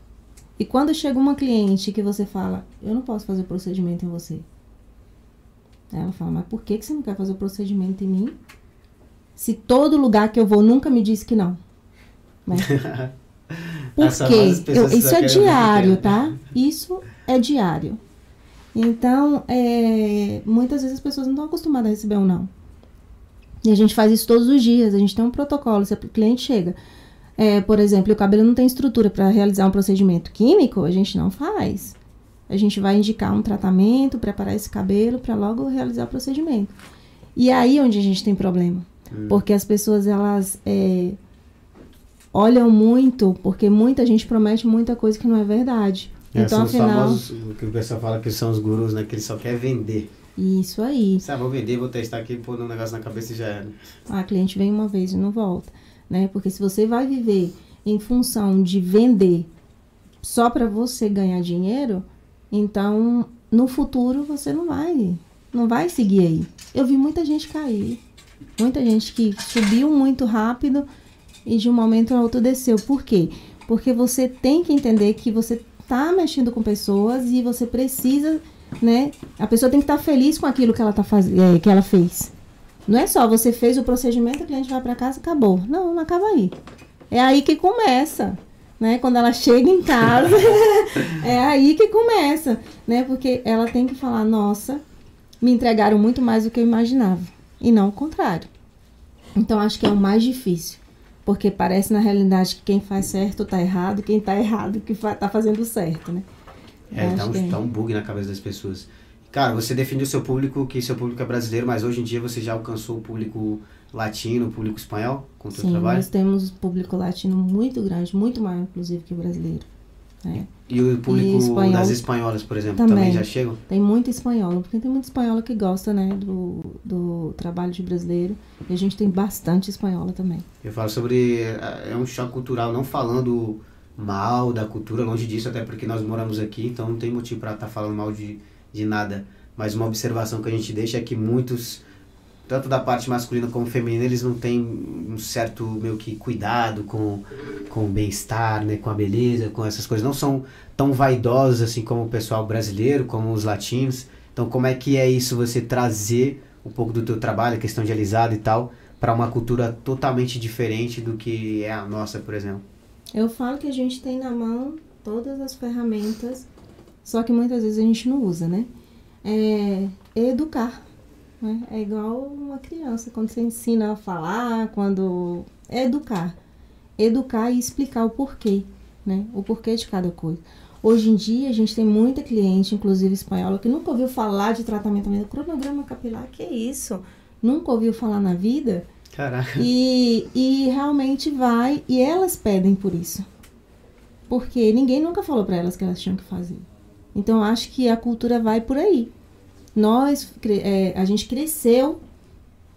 E quando chega uma cliente que você fala, eu não posso fazer o procedimento em você. Ela fala, mas por que, que você não quer fazer o procedimento em mim? Se todo lugar que eu vou nunca me diz que não. Né? Porque eu, isso é diário, tá? Isso é diário. Então, é, muitas vezes as pessoas não estão acostumadas a receber um não. E a gente faz isso todos os dias. A gente tem um protocolo. Se o cliente chega, é, por exemplo, o cabelo não tem estrutura para realizar um procedimento químico, a gente não faz. A gente vai indicar um tratamento, preparar esse cabelo para logo realizar o procedimento. E é aí onde a gente tem problema. Hum. Porque as pessoas, elas. É, olham muito, porque muita gente promete muita coisa que não é verdade. É, então, são afinal. Os famosos, o que o pessoal fala que são os gurus, né? Que eles só querem vender. Isso aí. Sabe, vou vender, vou testar aqui, pôr um negócio na cabeça e já era. A cliente vem uma vez e não volta, né? Porque se você vai viver em função de vender só para você ganhar dinheiro, então no futuro você não vai, não vai seguir aí. Eu vi muita gente cair, muita gente que subiu muito rápido e de um momento a outro desceu. Por quê? Porque você tem que entender que você está mexendo com pessoas e você precisa, né? A pessoa tem que estar tá feliz com aquilo que ela tá faz... É, que ela fez. Não é só você fez o procedimento, a cliente vai para casa, acabou. Não, não acaba aí. É aí que começa, né? Quando ela chega em casa, é aí que começa, né? Porque ela tem que falar, nossa, me entregaram muito mais do que eu imaginava. E não o contrário. Então acho que é o mais difícil. Porque parece na realidade que quem faz certo tá errado, quem tá errado que fa tá fazendo certo, né? É, tá um, é. um bug na cabeça das pessoas. Cara, você definiu seu público, que seu público é brasileiro, mas hoje em dia você já alcançou o público latino, o público espanhol com o seu Sim, trabalho? nós temos público latino muito grande, muito maior inclusive que o brasileiro. É. E o público e espanhol, das espanholas, por exemplo, também, também já chegam? Tem muito espanhola, porque tem muita espanhola que gosta, né, do, do trabalho de brasileiro. E a gente tem bastante espanhola também. Eu falo sobre. É um choque cultural, não falando mal da cultura, longe disso, até porque nós moramos aqui, então não tem motivo para estar tá falando mal de, de nada. Mas uma observação que a gente deixa é que muitos tanto da parte masculina como feminina, eles não têm um certo meio que cuidado com, com o bem-estar, né, com a beleza, com essas coisas. Não são tão vaidosos assim como o pessoal brasileiro, como os latinos. Então, como é que é isso você trazer um pouco do teu trabalho, a questão de alisado e tal, para uma cultura totalmente diferente do que é a nossa, por exemplo? Eu falo que a gente tem na mão todas as ferramentas, só que muitas vezes a gente não usa, né? É educar né? É igual uma criança, quando você ensina a falar, quando. É educar. Educar e explicar o porquê, né? O porquê de cada coisa. Hoje em dia, a gente tem muita cliente, inclusive espanhola, que nunca ouviu falar de tratamento do cronograma capilar. Que é isso? Nunca ouviu falar na vida. Caraca. E, e realmente vai, e elas pedem por isso. Porque ninguém nunca falou para elas que elas tinham que fazer. Então, acho que a cultura vai por aí. Nós, é, a gente cresceu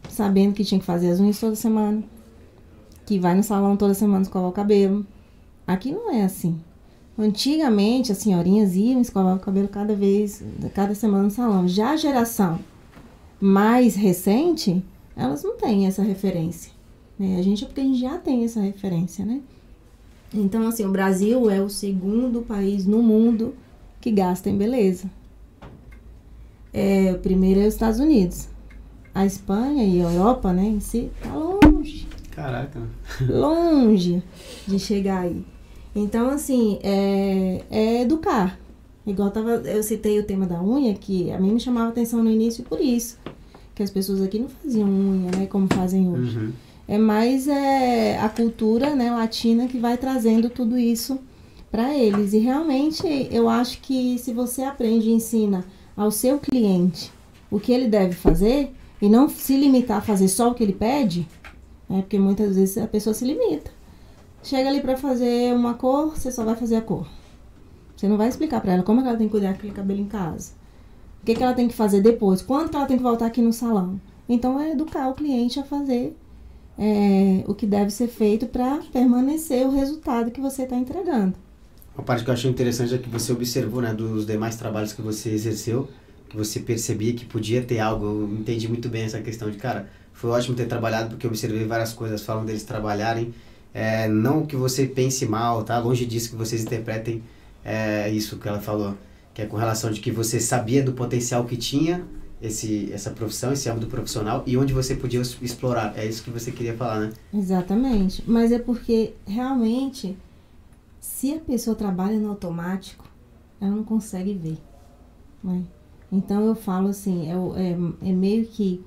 sabendo que tinha que fazer as unhas toda semana, que vai no salão toda semana escovar o cabelo. Aqui não é assim. Antigamente as senhorinhas iam escovar o cabelo cada vez, cada semana no salão. Já a geração mais recente, elas não têm essa referência. Né? A gente é porque a gente já tem essa referência, né? Então, assim, o Brasil é o segundo país no mundo que gasta em beleza. É, o primeiro é os Estados Unidos. A Espanha e a Europa, né, em si, tá longe. Caraca. Longe de chegar aí. Então, assim, é, é educar. Igual tava, eu citei o tema da unha, que a mim me chamava atenção no início por isso. Que as pessoas aqui não faziam unha, né, como fazem hoje. Uhum. É mais é, a cultura né, latina que vai trazendo tudo isso para eles. E realmente eu acho que se você aprende e ensina ao seu cliente o que ele deve fazer e não se limitar a fazer só o que ele pede, né? Porque muitas vezes a pessoa se limita. Chega ali para fazer uma cor, você só vai fazer a cor. Você não vai explicar para ela como é que ela tem que cuidar daquele cabelo em casa. O que, que ela tem que fazer depois, quando que ela tem que voltar aqui no salão. Então é educar o cliente a fazer é, o que deve ser feito para permanecer o resultado que você está entregando. Uma parte que eu achei interessante é que você observou, né, dos demais trabalhos que você exerceu, que você percebia que podia ter algo. Eu entendi muito bem essa questão de, cara, foi ótimo ter trabalhado porque eu observei várias coisas, falam deles trabalharem. É, não que você pense mal, tá? Longe disso que vocês interpretem é, isso que ela falou, que é com relação de que você sabia do potencial que tinha esse, essa profissão, esse âmbito profissional e onde você podia explorar. É isso que você queria falar, né? Exatamente. Mas é porque realmente, se a pessoa trabalha no automático, ela não consegue ver. Né? Então eu falo assim, é, é, é meio que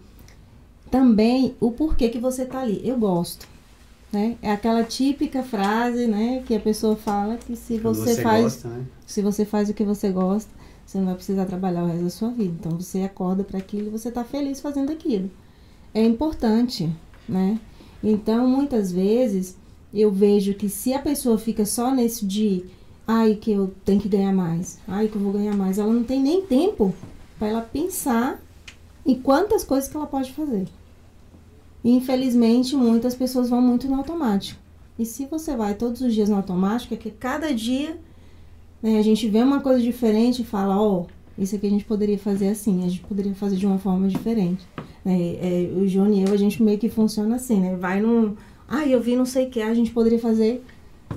também o porquê que você tá ali. Eu gosto. Né? É aquela típica frase, né, que a pessoa fala que se você, você, faz, gosta, né? se você faz o que você gosta, você não vai precisar trabalhar o resto da sua vida. Então você acorda para aquilo e você está feliz fazendo aquilo. É importante, né? Então muitas vezes eu vejo que se a pessoa fica só nesse de ai que eu tenho que ganhar mais, ai que eu vou ganhar mais, ela não tem nem tempo para ela pensar em quantas coisas que ela pode fazer. E, infelizmente, muitas pessoas vão muito no automático. E se você vai todos os dias no automático, é que cada dia né, a gente vê uma coisa diferente e fala, ó, oh, isso aqui a gente poderia fazer assim, a gente poderia fazer de uma forma diferente. Né? É, o Johnny e eu, a gente meio que funciona assim, né? Vai num. Ah, eu vi não sei o que, a gente poderia fazer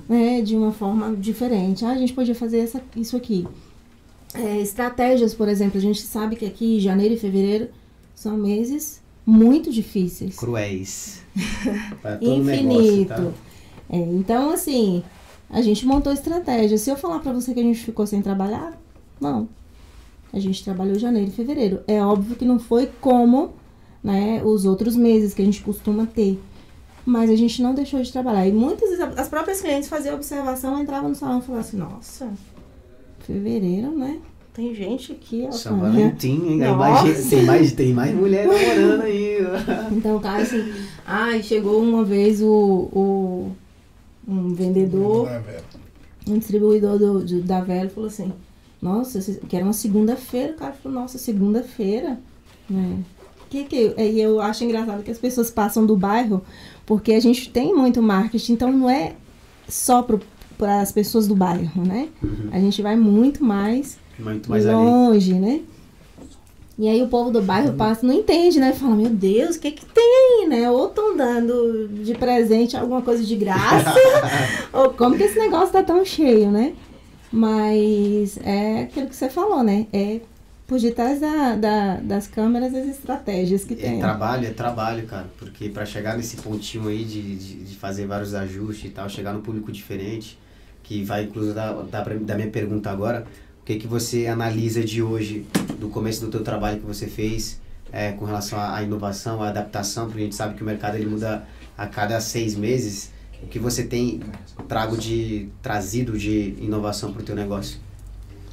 né, de uma forma diferente. Ah, a gente podia fazer essa, isso aqui. É, estratégias, por exemplo, a gente sabe que aqui janeiro e fevereiro são meses muito difíceis. Cruéis. Infinito. Negócio, tá? é, então, assim, a gente montou estratégia. Se eu falar para você que a gente ficou sem trabalhar, não. A gente trabalhou janeiro e fevereiro. É óbvio que não foi como né, os outros meses que a gente costuma ter. Mas a gente não deixou de trabalhar. E muitas vezes as próprias clientes faziam observação, entravam no salão e falavam assim, nossa, fevereiro, né? Tem gente aqui, ó. São Valentim, hein? Mais, tem, mais, tem mais mulher namorando aí. então, o cara assim, ai, chegou uma vez o, o um vendedor, um distribuidor do, de, da Velha falou assim, nossa, que era uma segunda-feira, o cara falou, nossa, segunda-feira, né? Que que e eu acho engraçado que as pessoas passam do bairro, porque a gente tem muito marketing, então não é só para as pessoas do bairro, né? Uhum. A gente vai muito mais, muito mais longe, ali. né? E aí o povo do bairro passa, não entende, né? Fala, meu Deus, o que que tem né? Ou estão dando de presente alguma coisa de graça, ou como que esse negócio tá tão cheio, né? Mas é aquilo que você falou, né? É por detrás da, da, das câmeras as estratégias que é tem. É trabalho, é trabalho, cara. Porque para chegar nesse pontinho aí de, de, de, fazer vários ajustes e tal, chegar num público diferente, que vai inclusive da, da, da minha pergunta agora, que, que você analisa de hoje, do começo do teu trabalho que você fez, é, com relação à inovação, à adaptação, porque a gente sabe que o mercado ele muda a cada seis meses. O que você tem trago de trazido de inovação para o teu negócio?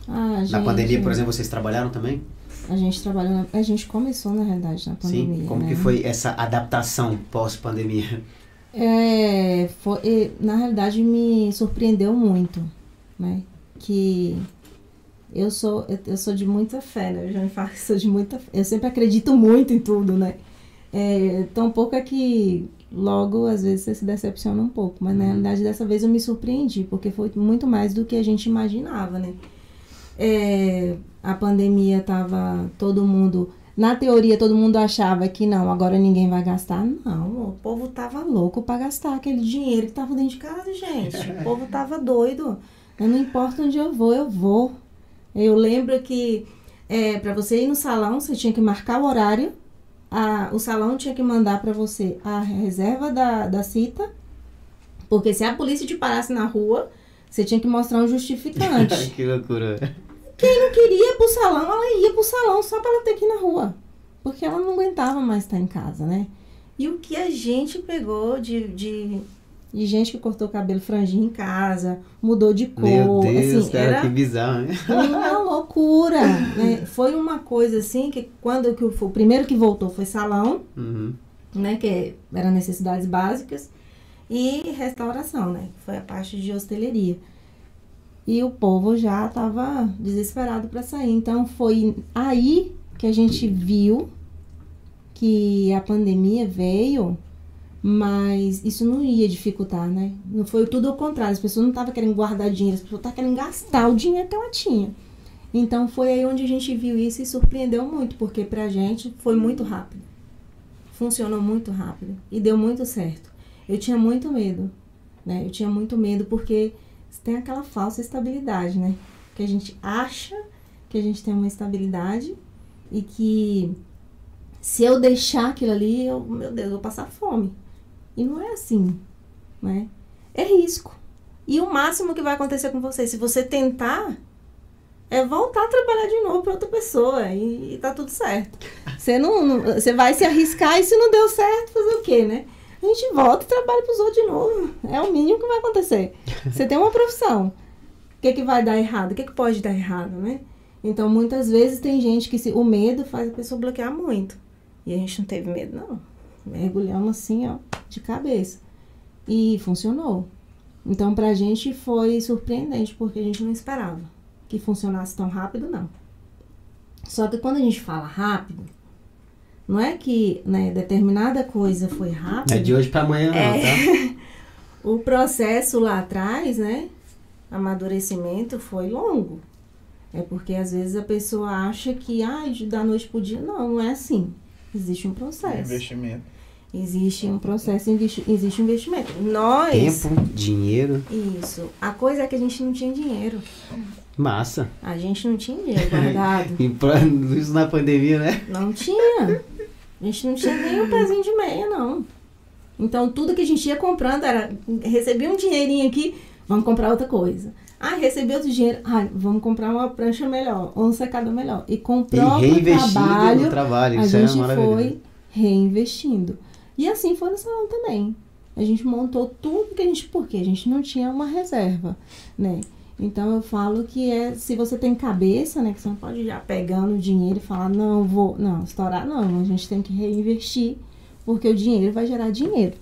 Ah, gente, na pandemia, por exemplo, vocês trabalharam também? A gente trabalhou, na, a gente começou na realidade na pandemia. Sim, como né? que foi essa adaptação pós-pandemia? É, foi, na realidade me surpreendeu muito, né? Que eu sou, eu, eu, sou de muita fé, né? Eu já me falo que sou de muita fé. Eu sempre acredito muito em tudo, né? É, tão pouco é que logo, às vezes, você se decepciona um pouco. Mas, na uhum. realidade, dessa vez eu me surpreendi, porque foi muito mais do que a gente imaginava, né? É, a pandemia tava todo mundo... Na teoria, todo mundo achava que não, agora ninguém vai gastar. Não, o povo tava louco para gastar aquele dinheiro que tava dentro de casa, gente. O povo tava doido. Eu não importa onde eu vou, eu vou. Eu lembro que é, para você ir no salão, você tinha que marcar o horário, a, o salão tinha que mandar para você a reserva da, da cita, porque se a polícia te parasse na rua, você tinha que mostrar um justificante. que loucura. Quem não queria ir pro salão, ela ia pro salão só para ela ter que ir na rua. Porque ela não aguentava mais estar em casa, né? E o que a gente pegou de, de de gente que cortou o cabelo franjinho em casa, mudou de cor. Meu Deus, assim, cara, era que bizarro, né? Uma loucura, né? Foi uma coisa assim que quando que o, primeiro que voltou foi salão, uhum. né? Que era necessidades básicas e restauração, né? Foi a parte de hosteleria. E o povo já estava desesperado para sair. Então foi aí que a gente viu que a pandemia veio Mas isso não ia dificultar, né? Não foi tudo ao contrário. As pessoas não estavam querendo guardar dinheiro, as pessoas estavam querendo gastar o dinheiro que ela tinha. Então foi aí onde a gente viu isso e surpreendeu muito, porque pra gente foi muito rápido. Funcionou muito rápido e deu muito certo. Eu tinha muito medo, né? Eu tinha muito medo porque tem aquela falsa estabilidade, né? Que a gente acha que a gente tem uma estabilidade e que se eu deixar aquilo ali, eu, meu Deus, eu vou passar fome. E não é assim, né? É risco. E o máximo que vai acontecer com você, se você tentar, é voltar a trabalhar de novo para outra pessoa e, e tá tudo certo. Você não, não, você vai se arriscar e se não deu certo, fazer o quê, né? A gente volta e trabalha para os outros de novo. É o mínimo que vai acontecer. Você tem uma profissão. O que, que vai dar errado? O que, que pode dar errado, né? Então, muitas vezes tem gente que se, o medo faz a pessoa bloquear muito. E a gente não teve medo, não. Mergulhamos assim, ó, de cabeça. E funcionou. Então, pra gente foi surpreendente, porque a gente não esperava que funcionasse tão rápido, não. Só que quando a gente fala rápido, não é que né, determinada coisa foi rápida. É de hoje para amanhã, não, é... tá? o processo lá atrás, né? Amadurecimento foi longo. É porque às vezes a pessoa acha que, ah, da noite pro dia. Não, não é assim. Existe um processo. Investimento. Existe um processo, existe um investimento. Nós. Tempo, dinheiro. Isso. A coisa é que a gente não tinha dinheiro. Massa. A gente não tinha dinheiro guardado. Isso na pandemia, né? Não tinha. A gente não tinha nem um pezinho de meia, não. Então tudo que a gente ia comprando era. Recebia um dinheirinho aqui, vamos comprar outra coisa. Ah, recebeu outro dinheiro. Ah, vamos comprar uma prancha melhor, ou um secador melhor. E com o próprio trabalho, trabalho, a é gente é foi reinvestindo. E assim foi no salão também. A gente montou tudo que a gente. Porque a gente não tinha uma reserva, né? Então eu falo que é se você tem cabeça, né? Que você não pode já pegando o dinheiro e falar, não, vou. Não, estourar não. A gente tem que reinvestir, porque o dinheiro vai gerar dinheiro.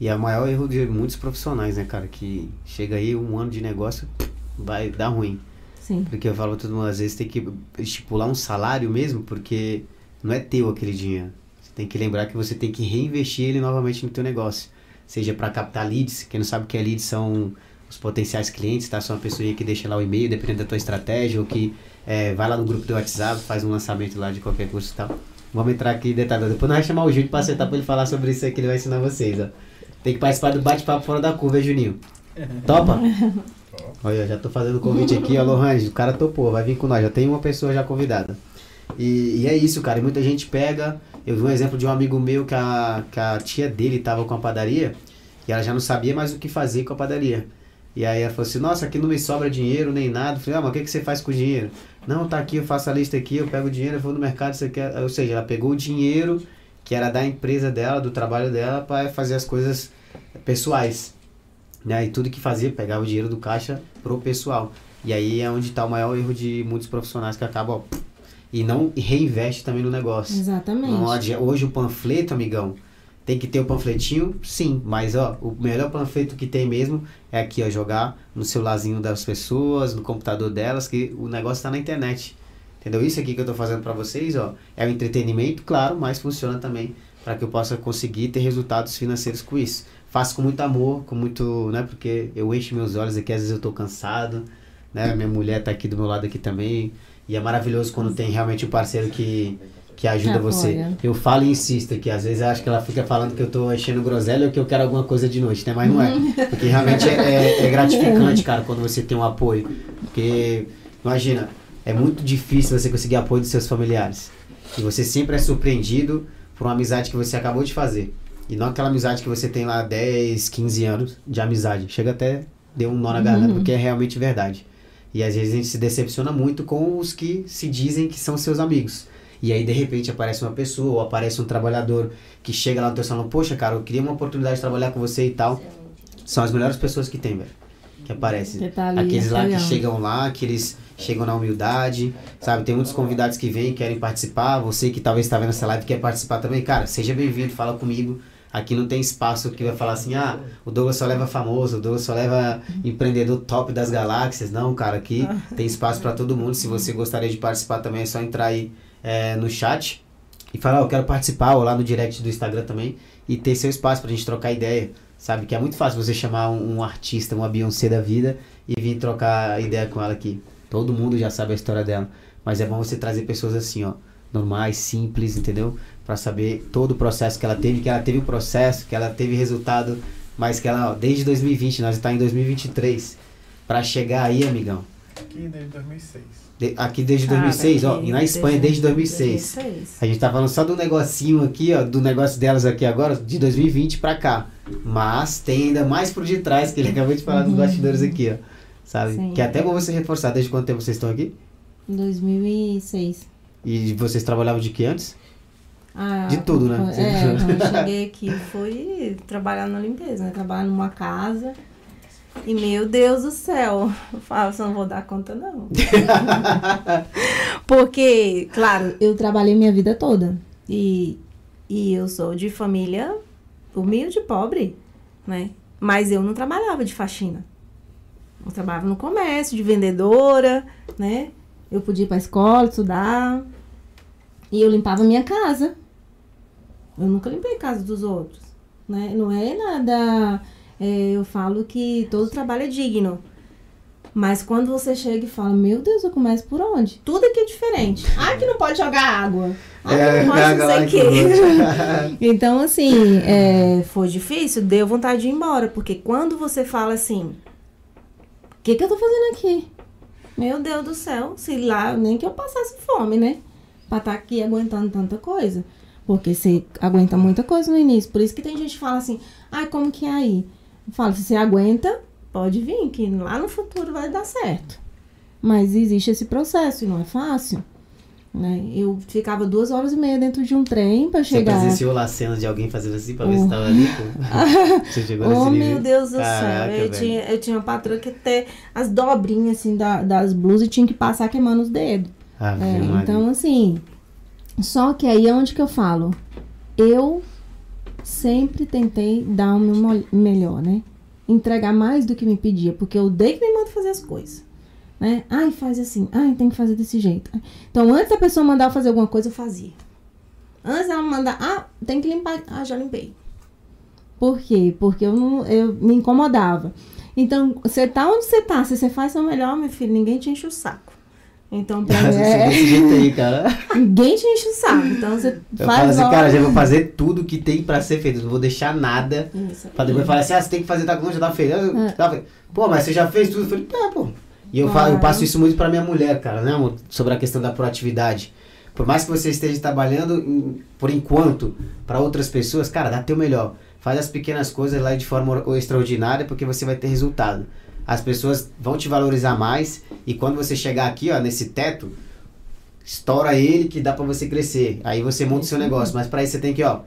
E é o maior erro de muitos profissionais, né, cara? Que chega aí um ano de negócio, vai dar ruim. Sim. Porque eu falo todo mundo, às vezes tem que estipular um salário mesmo, porque não é teu aquele dinheiro. Você tem que lembrar que você tem que reinvestir ele novamente no teu negócio. Seja para captar leads, quem não sabe o que é leads são os potenciais clientes, tá? São uma pessoa que deixa lá o e-mail, dependendo da tua estratégia, ou que é, vai lá no grupo do WhatsApp, faz um lançamento lá de qualquer curso e tal. Vamos entrar aqui em detalhe. Depois nós vamos chamar o Júlio para sentar para ele falar sobre isso aí que ele vai ensinar vocês, ó. Tem que participar do bate-papo fora da curva, hein, Juninho? Topa? Olha, já tô fazendo o convite aqui, ó, Lohange, o cara topou, vai vir com nós, já tem uma pessoa já convidada. E, e, é isso, cara, e muita gente pega, eu vi um exemplo de um amigo meu que a, que a tia dele tava com a padaria, e ela já não sabia mais o que fazer com a padaria. E aí ela falou assim, nossa, aqui não me sobra dinheiro nem nada. Eu falei, ah, mas o que, que você faz com o dinheiro? Não, tá aqui, eu faço a lista aqui, eu pego o dinheiro, eu vou no mercado, você quer. Ou seja, ela pegou o dinheiro que era da empresa dela, do trabalho dela, para fazer as coisas pessoais. Né? E tudo que fazia, pegava o dinheiro do caixa pro pessoal. E aí é onde está o maior erro de muitos profissionais que acabam. Ó, e não reinveste também no negócio. Exatamente. hoje o panfleto, amigão, tem que ter o panfletinho, sim, mas ó, o melhor panfleto que tem mesmo é aqui, ó, jogar no celularzinho das pessoas, no computador delas, que o negócio está na internet. Entendeu? Isso aqui que eu estou fazendo para vocês, ó, é um entretenimento, claro, mas funciona também para que eu possa conseguir ter resultados financeiros com isso. Faço com muito amor, com muito, né, porque eu encho meus olhos aqui, às vezes eu estou cansado, né? Minha mulher está aqui do meu lado aqui também, e é maravilhoso quando tem realmente um parceiro que que ajuda você. Eu falo e insisto que às vezes eu acho que ela fica falando que eu tô enchendo groselha ou que eu quero alguma coisa de noite, né? Mas não é. Porque realmente é, é, é gratificante, cara, quando você tem um apoio. Porque, imagina, é muito difícil você conseguir apoio dos seus familiares. E você sempre é surpreendido por uma amizade que você acabou de fazer. E não aquela amizade que você tem lá 10, 15 anos de amizade. Chega até deu um nó na garganta, uhum. porque é realmente verdade. E às vezes a gente se decepciona muito com os que se dizem que são seus amigos. E aí de repente aparece uma pessoa ou aparece um trabalhador que chega lá no teu salão, poxa, cara, eu queria uma oportunidade de trabalhar com você e tal. São as melhores pessoas que tem, velho. Que aparecem. Tá Aqueles lá que chegam lá, que eles chegam na humildade, sabe? Tem muitos convidados que vêm, querem participar. Você que talvez está vendo essa live quer participar também, cara, seja bem-vindo, fala comigo. Aqui não tem espaço que vai falar assim, ah, o Douglas só leva famoso, o Douglas só leva empreendedor top das galáxias. Não, cara, aqui tem espaço para todo mundo. Se você gostaria de participar também, é só entrar aí é, no chat e falar, ó, eu quero participar, ou lá no direct do Instagram também, e ter seu espaço pra gente trocar ideia, sabe? Que é muito fácil você chamar um, um artista, uma Beyoncé da vida, e vir trocar ideia com ela aqui. Todo mundo já sabe a história dela. Mas é bom você trazer pessoas assim, ó, normais, simples, entendeu? Pra saber todo o processo que ela teve, que ela teve o processo, que ela teve resultado, mas que ela, ó, desde 2020, nós estamos em 2023, pra chegar aí, amigão. Aqui desde 2006. De- aqui desde 2006, ó, e na Espanha desde 2006. 2006. A gente tá falando só do negocinho aqui, ó, do negócio delas aqui agora, de 2020 pra cá. Mas tem ainda mais por detrás, que ele acabou de falar dos bastidores aqui, ó. Sabe? Sim. Que é até bom você reforçar. Desde quanto tempo vocês estão aqui? 2006. E vocês trabalhavam de que antes? Ah, De tudo, né? É, quando eu cheguei aqui foi trabalhar na limpeza, né? Trabalhar numa casa. E meu Deus do céu, eu falo, você não vou dar conta, não. Porque, claro, eu trabalhei minha vida toda. E, e eu sou de família humilde, pobre, né? Mas eu não trabalhava de faxina. Eu trabalhava no comércio, de vendedora, né? Eu podia ir pra escola, estudar. E eu limpava minha casa. Eu nunca limpei a casa dos outros. Né? Não é nada. É, eu falo que todo trabalho é digno. Mas quando você chega e fala, meu Deus, eu começo por onde? Tudo aqui é diferente. Ah, que não pode jogar água. Ah, que não pode não sei o quê. Então, assim, é, foi difícil, deu vontade de ir embora. Porque quando você fala assim, o que, que eu tô fazendo aqui? Meu Deus do céu, se lá, nem que eu passasse fome, né? Pra estar aqui aguentando tanta coisa. Porque você aguenta muita coisa no início. Por isso que tem gente que fala assim, ai, como que é aí? Eu falo, se você aguenta, pode vir, que lá no futuro vai dar certo. Mas existe esse processo e não é fácil. Né? Eu ficava duas horas e meia dentro de um trem pra Você chegar. presenciou lá cenas de alguém fazendo assim pra ver se tava limpo? Você chegou nesse Oh, nível? meu Deus do Caraca, céu. Eu velho. tinha, eu tinha uma patroa que até as dobrinhas assim da- das blusas tinha que passar queimando os dedos. Ave É, então, assim. Só que aí é onde que eu falo. Eu sempre tentei dar o meu melhor, né? Entregar mais do que me pedia, porque eu odeio que me manda fazer as coisas. Né? Ai, faz assim. Ai, tem que fazer desse jeito. Então, antes da pessoa mandar eu fazer alguma coisa, eu fazia. Antes dela mandar, ah, tem que limpar. Ah, já limpei. Por quê? Porque eu, não, eu me incomodava. Então, você tá onde você tá. Se você faz seu melhor, meu filho, ninguém te enche o saco. Então, pra mim, é, desse jeito aí, cara. ninguém te enche o saco. Então, você Eu faz falo assim, logo. cara, já vou fazer tudo que tem pra ser feito. Não vou deixar nada. Isso. Pra depois falar assim, ah, você tem que fazer tal coisa, já tá feito. Eu- É. tá. Pô, mas você já fez tudo? Eu falei, é, pô. E eu, falo, eu Claro. passo isso muito pra minha mulher, cara, né, amor? Sobre a questão da proatividade. Por mais que você esteja trabalhando, por enquanto, pra outras pessoas, cara, dá teu melhor. Faz as pequenas coisas lá de forma extraordinária, porque você vai ter resultado. As pessoas vão te valorizar mais, e quando você chegar aqui, ó, nesse teto, estoura ele que dá pra você crescer. Aí você monta o seu negócio, mas pra isso você tem que, ó,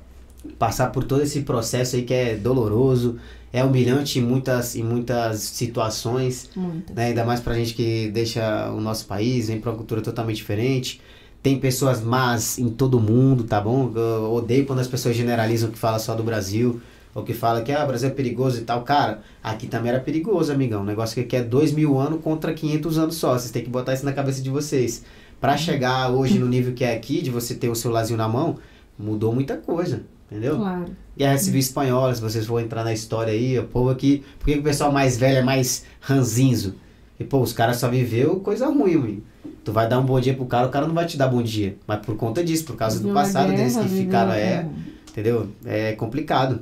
passar por todo esse processo aí que é doloroso, é humilhante em muitas, em muitas situações, Muitas. né? Ainda mais pra gente que deixa o nosso país, vem pra uma cultura totalmente diferente. Tem pessoas más em todo mundo, tá bom? Eu odeio quando as pessoas generalizam que fala só do Brasil, ou que fala que ah, o Brasil é perigoso e tal. Cara, aqui também era perigoso, amigão. O negócio que aqui é 2 mil anos contra 500 anos só. Vocês têm que botar isso na cabeça de vocês. Pra chegar hoje no nível que é aqui, de você ter o celularzinho na mão, mudou muita coisa, entendeu? Claro. Guerra Civil Espanhola, se vocês for entrar na história aí, o povo aqui. Por que o pessoal mais velho é mais ranzinzo? E, pô, os caras só viveu coisa ruim, amigo. Tu vai dar um bom dia pro cara, o cara não vai te dar bom dia. Mas por conta disso, por causa do passado guerra, deles que ficaram, é, entendeu? É complicado.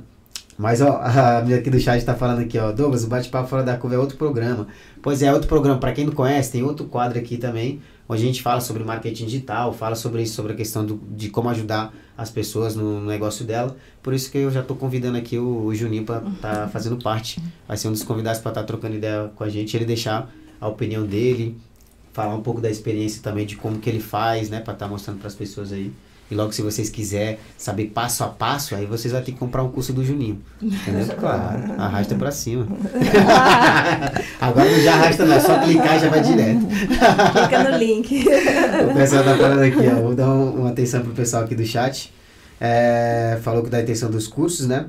Mas, ó, a minha aqui do chat tá falando aqui, ó, Douglas, o Bate-Papo Fora da Curva é outro programa. Pois é, é outro programa. Pra quem não conhece, tem outro quadro aqui também, onde a gente fala sobre marketing digital, fala sobre isso, sobre a questão do, de como ajudar as pessoas no, no negócio dela. Por isso que eu já tô convidando aqui o, o Juninho pra tá fazendo parte. Vai ser um dos convidados pra estar tá trocando ideia com a gente, ele deixar a opinião dele, falar um pouco da experiência também de como que ele faz, né, pra estar mostrando pras pessoas aí. E logo, se vocês quiserem saber passo a passo, aí vocês vão ter que comprar um curso do Juninho. Entendeu? Claro. Arrasta pra cima. Agora não já arrasta, não. É só clicar e já vai direto. Clica no link. O pessoal tá falando aqui, ó. Vou dar um- uma atenção pro pessoal aqui do chat. É, falou que dá atenção dos cursos, né?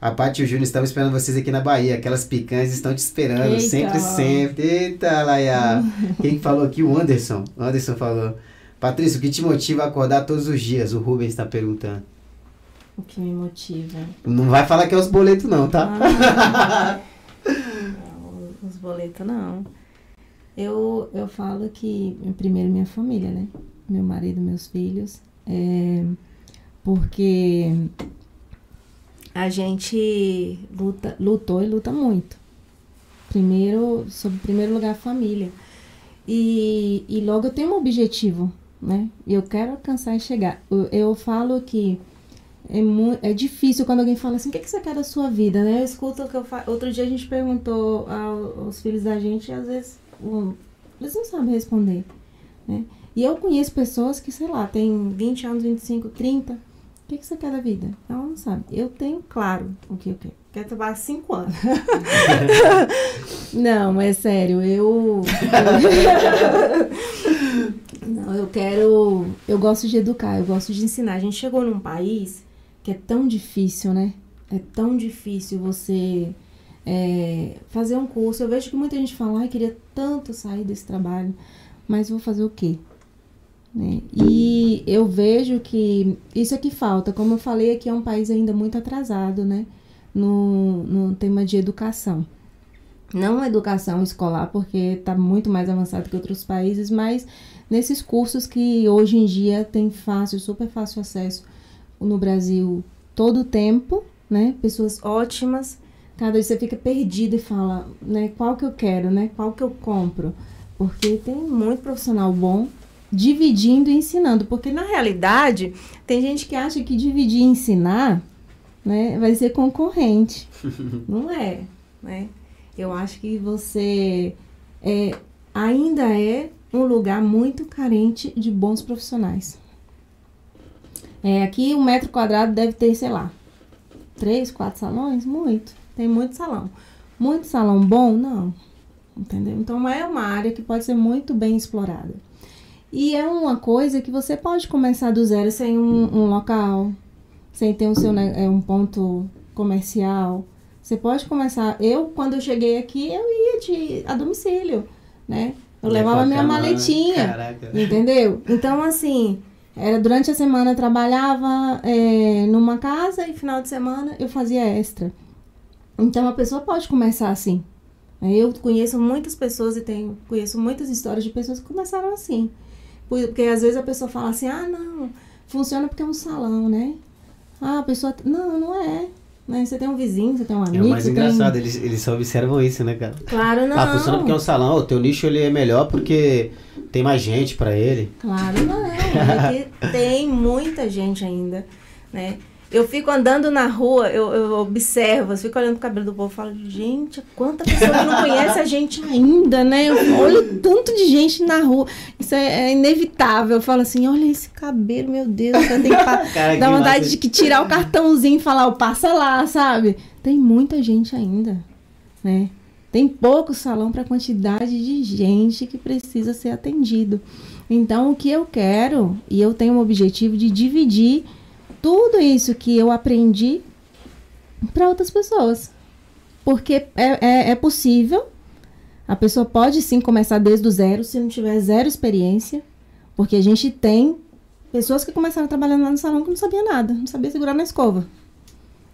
A Paty e o Júnior estavam esperando vocês aqui na Bahia. Aquelas picanhas estão te esperando. Eita. Sempre, sempre. Eita, Laia. Quem falou aqui? O Anderson. O Anderson falou. Patrícia, o que te motiva a acordar todos os dias? O Rubens está perguntando. O que me motiva? Não vai falar que é os boletos não, tá? Ah, não, os boletos não. Eu, eu falo que, primeiro, minha família, né? Meu marido, meus filhos. É, porque a gente luta, lutou e luta muito. Primeiro, sobre primeiro lugar, a família. E, e logo eu tenho um objetivo, né? Eu quero alcançar e chegar. Eu, eu falo que é, muito, é difícil quando alguém fala assim, o que, que você quer da sua vida, né? Eu escuto o que eu falo. Outro dia a gente perguntou aos filhos da gente e às vezes um, eles não sabem responder, né? E eu conheço pessoas que, sei lá, tem 20 anos, 25, 30. O que, que você quer da vida? Ela não sabe. Eu tenho claro o que eu quero. Quero trabalhar 5 anos. não, é sério. Eu. não, eu quero. Eu gosto de educar, eu gosto de ensinar. A gente chegou num país que é tão difícil, né? É tão difícil você é, fazer um curso. Eu vejo que muita gente fala, ai, queria tanto sair desse trabalho, mas vou fazer o quê? Né? E eu vejo que isso é que falta. Como eu falei, aqui é um país ainda muito atrasado, né? No, no tema de educação. Não educação escolar, porque está muito mais avançado que outros países, mas nesses cursos que hoje em dia tem fácil, super fácil acesso no Brasil todo o tempo, né? Pessoas ótimas. Cada vez você fica perdido e fala, né? Qual que eu quero, né? Qual que eu compro? Porque tem muito profissional bom dividindo e ensinando. Porque na realidade, tem gente que acha que dividir e ensinar né, vai ser concorrente. Não é, né? Eu acho que você é, ainda é um lugar muito carente de bons profissionais. É, aqui um metro quadrado deve ter, sei lá, três, quatro salões? Muito. Tem muito salão. Muito salão bom? Não. Entendeu? Então é uma área que pode ser muito bem explorada. E é uma coisa que você pode começar do zero sem um, um local, sem ter um, seu, é, um ponto comercial. Você pode começar. Eu, quando eu cheguei aqui, eu ia de, a domicílio, né? Eu levava minha maletinha. Caraca. Entendeu? Então, assim, era durante a semana eu trabalhava é, numa casa e final de semana eu fazia extra. Então a pessoa pode começar assim. Eu conheço muitas pessoas e tenho, conheço muitas histórias de pessoas que começaram assim. Porque às vezes a pessoa fala assim, ah não, funciona porque é um salão, né? Ah, a pessoa. Não, não é. Né? Você tem um vizinho, você tem um amigo. É o mais engraçado, tem... eles, eles só observam isso, né, cara? Claro, não. Ah, funciona porque é um salão, o teu nicho ele é melhor porque tem mais gente para ele. Claro, não. É tem muita gente ainda, né? Eu fico andando na rua, eu, eu observo, eu fico olhando o cabelo do povo e falo, gente, quanta pessoa que não conhece a gente ainda, né? Eu olho tanto de gente na rua. Isso é, é inevitável. Eu falo assim, olha esse cabelo, meu Deus, eu tenho que Cara, dar vontade massa. de que tirar o cartãozinho e falar, passa lá, sabe? Tem muita gente ainda, né? Tem pouco salão para a quantidade de gente que precisa ser atendido. Então, o que eu quero, e eu tenho o objetivo de dividir tudo isso que eu aprendi para outras pessoas. Porque é, é, é, possível, a pessoa pode sim começar desde o zero, se não tiver zero experiência, porque a gente tem pessoas que começaram trabalhando lá no salão que não sabia nada, não sabia segurar na escova.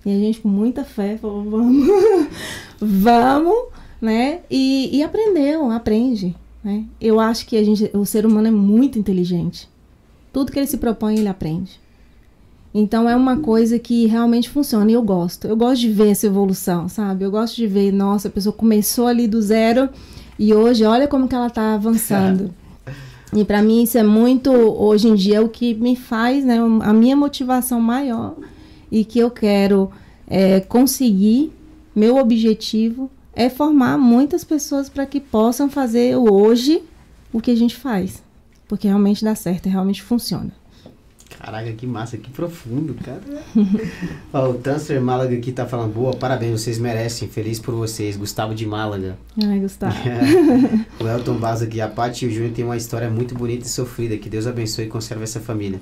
E a gente com muita fé falou, vamos, vamos, né? E, e aprendeu, aprende. Né? Eu acho que a gente, o ser humano é muito inteligente. Tudo que ele se propõe, ele aprende. Então é uma coisa que realmente funciona e eu gosto. Eu gosto de ver essa evolução, sabe? Eu gosto de ver, nossa, a pessoa começou ali do zero e hoje olha como que ela está avançando. e para mim isso é muito hoje em dia é o que me faz, né, a minha motivação maior e que eu quero é, conseguir meu objetivo é formar muitas pessoas para que possam fazer hoje o que a gente faz, porque realmente dá certo, realmente funciona. Caraca, que massa, que profundo, cara. Ó, o Transfer Málaga aqui tá falando, boa, parabéns, vocês merecem, feliz por vocês. Gustavo de Málaga. Ai, Gustavo. o Elton Baza aqui, a Paty e o Júnior tem uma história muito bonita e sofrida, que Deus abençoe e conserve essa família.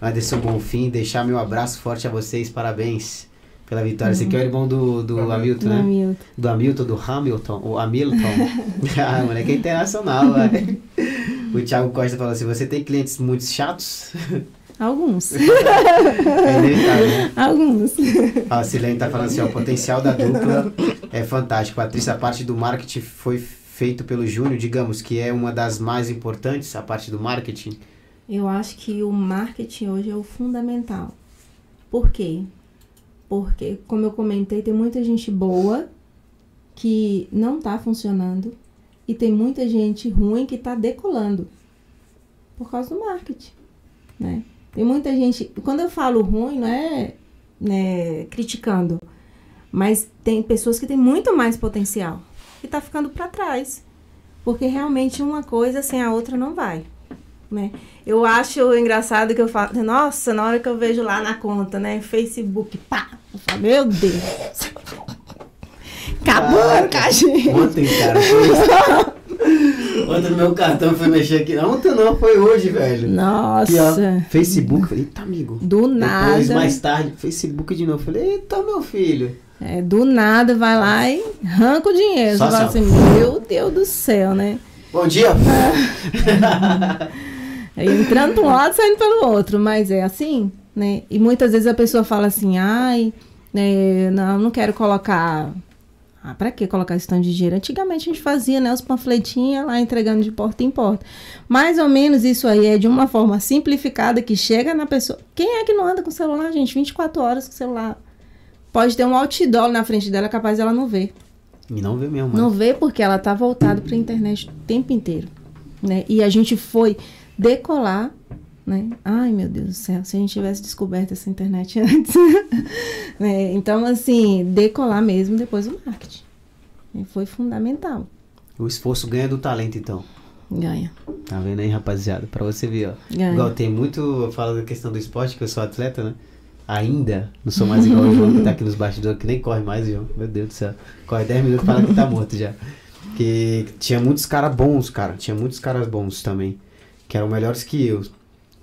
Anderson Bonfim, deixar meu abraço forte a vocês, parabéns pela vitória. Esse aqui é o irmão do, do Hamilton, né? Hamilton. Do Hamilton, do Hamilton, o Hamilton. ah, moleque é internacional, velho. O Thiago Costa falou assim: você tem clientes muito chatos? Alguns. Né? Alguns. A Silene tá falando assim: ó, o potencial da dupla é fantástico. Patrícia, a parte do marketing foi feito pelo Júnior, digamos que é uma das mais importantes, a parte do marketing. Eu acho que o marketing hoje é o fundamental. Por quê? Porque, como eu comentei, tem muita gente boa que não tá funcionando e tem muita gente ruim que tá decolando por causa do marketing, né? Tem muita gente, quando eu falo ruim, não é né, criticando, mas tem pessoas que têm muito mais potencial e tá ficando para trás. Porque realmente uma coisa sem a outra não vai né? Eu acho engraçado que eu falo, nossa, na hora que eu vejo lá na conta, né, Facebook, pá, eu falo, meu Deus. Acabou com a gente. Ontem, cara, foi... Ontem meu cartão foi mexer aqui. Ontem não, foi hoje, velho. Nossa. Facebook. Falei, eita, amigo. Do nada. Depois, mais tarde, Facebook de novo. Falei, eita, meu filho. É, do nada vai lá e arranca o dinheiro. Só fala assim, assim, meu Deus do céu, né? Bom dia. É entrando para um lado saindo pelo outro, mas é assim, né? E muitas vezes a pessoa fala assim, ai, né, não, não quero colocar. Ah, pra que colocar esse tanto de dinheiro? Antigamente a gente fazia, né, os panfletinhos lá entregando de porta em porta. Mais ou menos isso aí é de uma forma simplificada que chega na pessoa. Quem é que não anda com o celular, gente? 24 horas com o celular. Pode ter um outdoor na frente dela, capaz dela não ver. E não vê mesmo, Não vê porque ela tá voltada para a internet o tempo inteiro, né? E a gente foi decolar, né? Ai, meu Deus do céu, se a gente tivesse descoberto essa internet antes. né? Então, assim, decolar mesmo depois do marketing. E foi fundamental. O esforço ganha do talento, então. Ganha. Tá vendo aí, rapaziada? Pra você ver, ó. Ganha. Igual tem muito, eu falo da questão do esporte, que eu sou atleta, né? Ainda não sou mais igual o João que tá aqui nos bastidores, que nem corre mais, João. Meu Deus do céu. Corre 10 minutos e fala que tá morto já. Que tinha muitos caras bons, cara. Tinha muitos caras bons também. Que eram melhores que eu.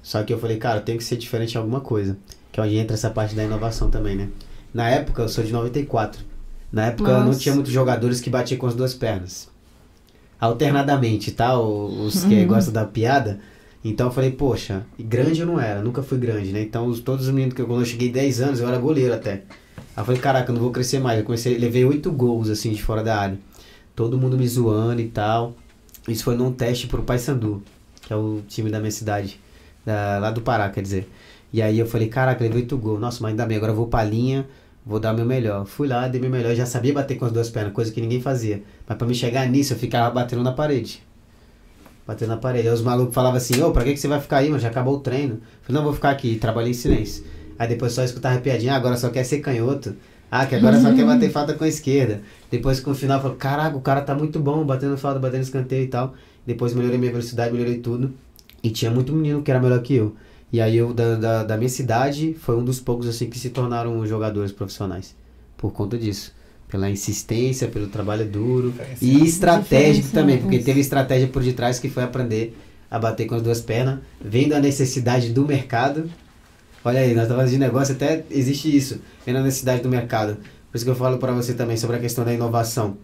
Só que eu falei, cara, tem que ser diferente em alguma coisa. Que é onde entra essa parte da inovação também, né? Na época, eu sou de 94. Na época não Nossa. tinha muitos jogadores que batiam com as duas pernas. Alternadamente, tá? Os que gostam da piada. Então eu falei, poxa, grande eu não era, nunca fui grande, né? Então os- todos os meninos que eu, quando eu cheguei 10 anos, eu era goleiro até. Aí eu falei, caraca, eu não vou crescer mais. Eu comecei, levei oito gols assim de fora da área. Todo mundo me zoando e tal. Isso foi num teste pro Paysandu, que é o time da minha cidade, da- lá do Pará, quer dizer. E aí eu falei, caraca, levei oito gols. Nossa, mas ainda bem, agora eu vou pra linha, vou dar meu melhor. Fui lá, dei meu melhor, já sabia bater com as duas pernas, coisa que ninguém fazia. Mas pra me chegar nisso, eu ficava batendo na parede. Batendo na parede. Aí os malucos falavam assim, ô, pra que, que você vai ficar aí, mano? Já acabou o treino. Eu falei, não, vou ficar aqui, trabalhei em silêncio. Aí depois só escutava piadinha, ah, agora só quer ser canhoto. Ah, que agora só quer bater falta com a esquerda. Depois com o final, eu falei, caraca, o cara tá muito bom, batendo falta, batendo escanteio e tal. Depois melhorei minha velocidade, melhorei tudo. E tinha muito menino que era melhor que eu. E aí eu, da, da, da minha cidade, foi um dos poucos assim que se tornaram jogadores profissionais. Por conta disso. Pela insistência, pelo trabalho duro. E estratégico Diferencial, também, porque teve estratégia por detrás que foi aprender a bater com as duas pernas, vendo a necessidade do mercado. Olha aí, nós estamos de negócio, até existe isso, vendo a necessidade do mercado. Por isso que eu falo para você também sobre a questão da inovação.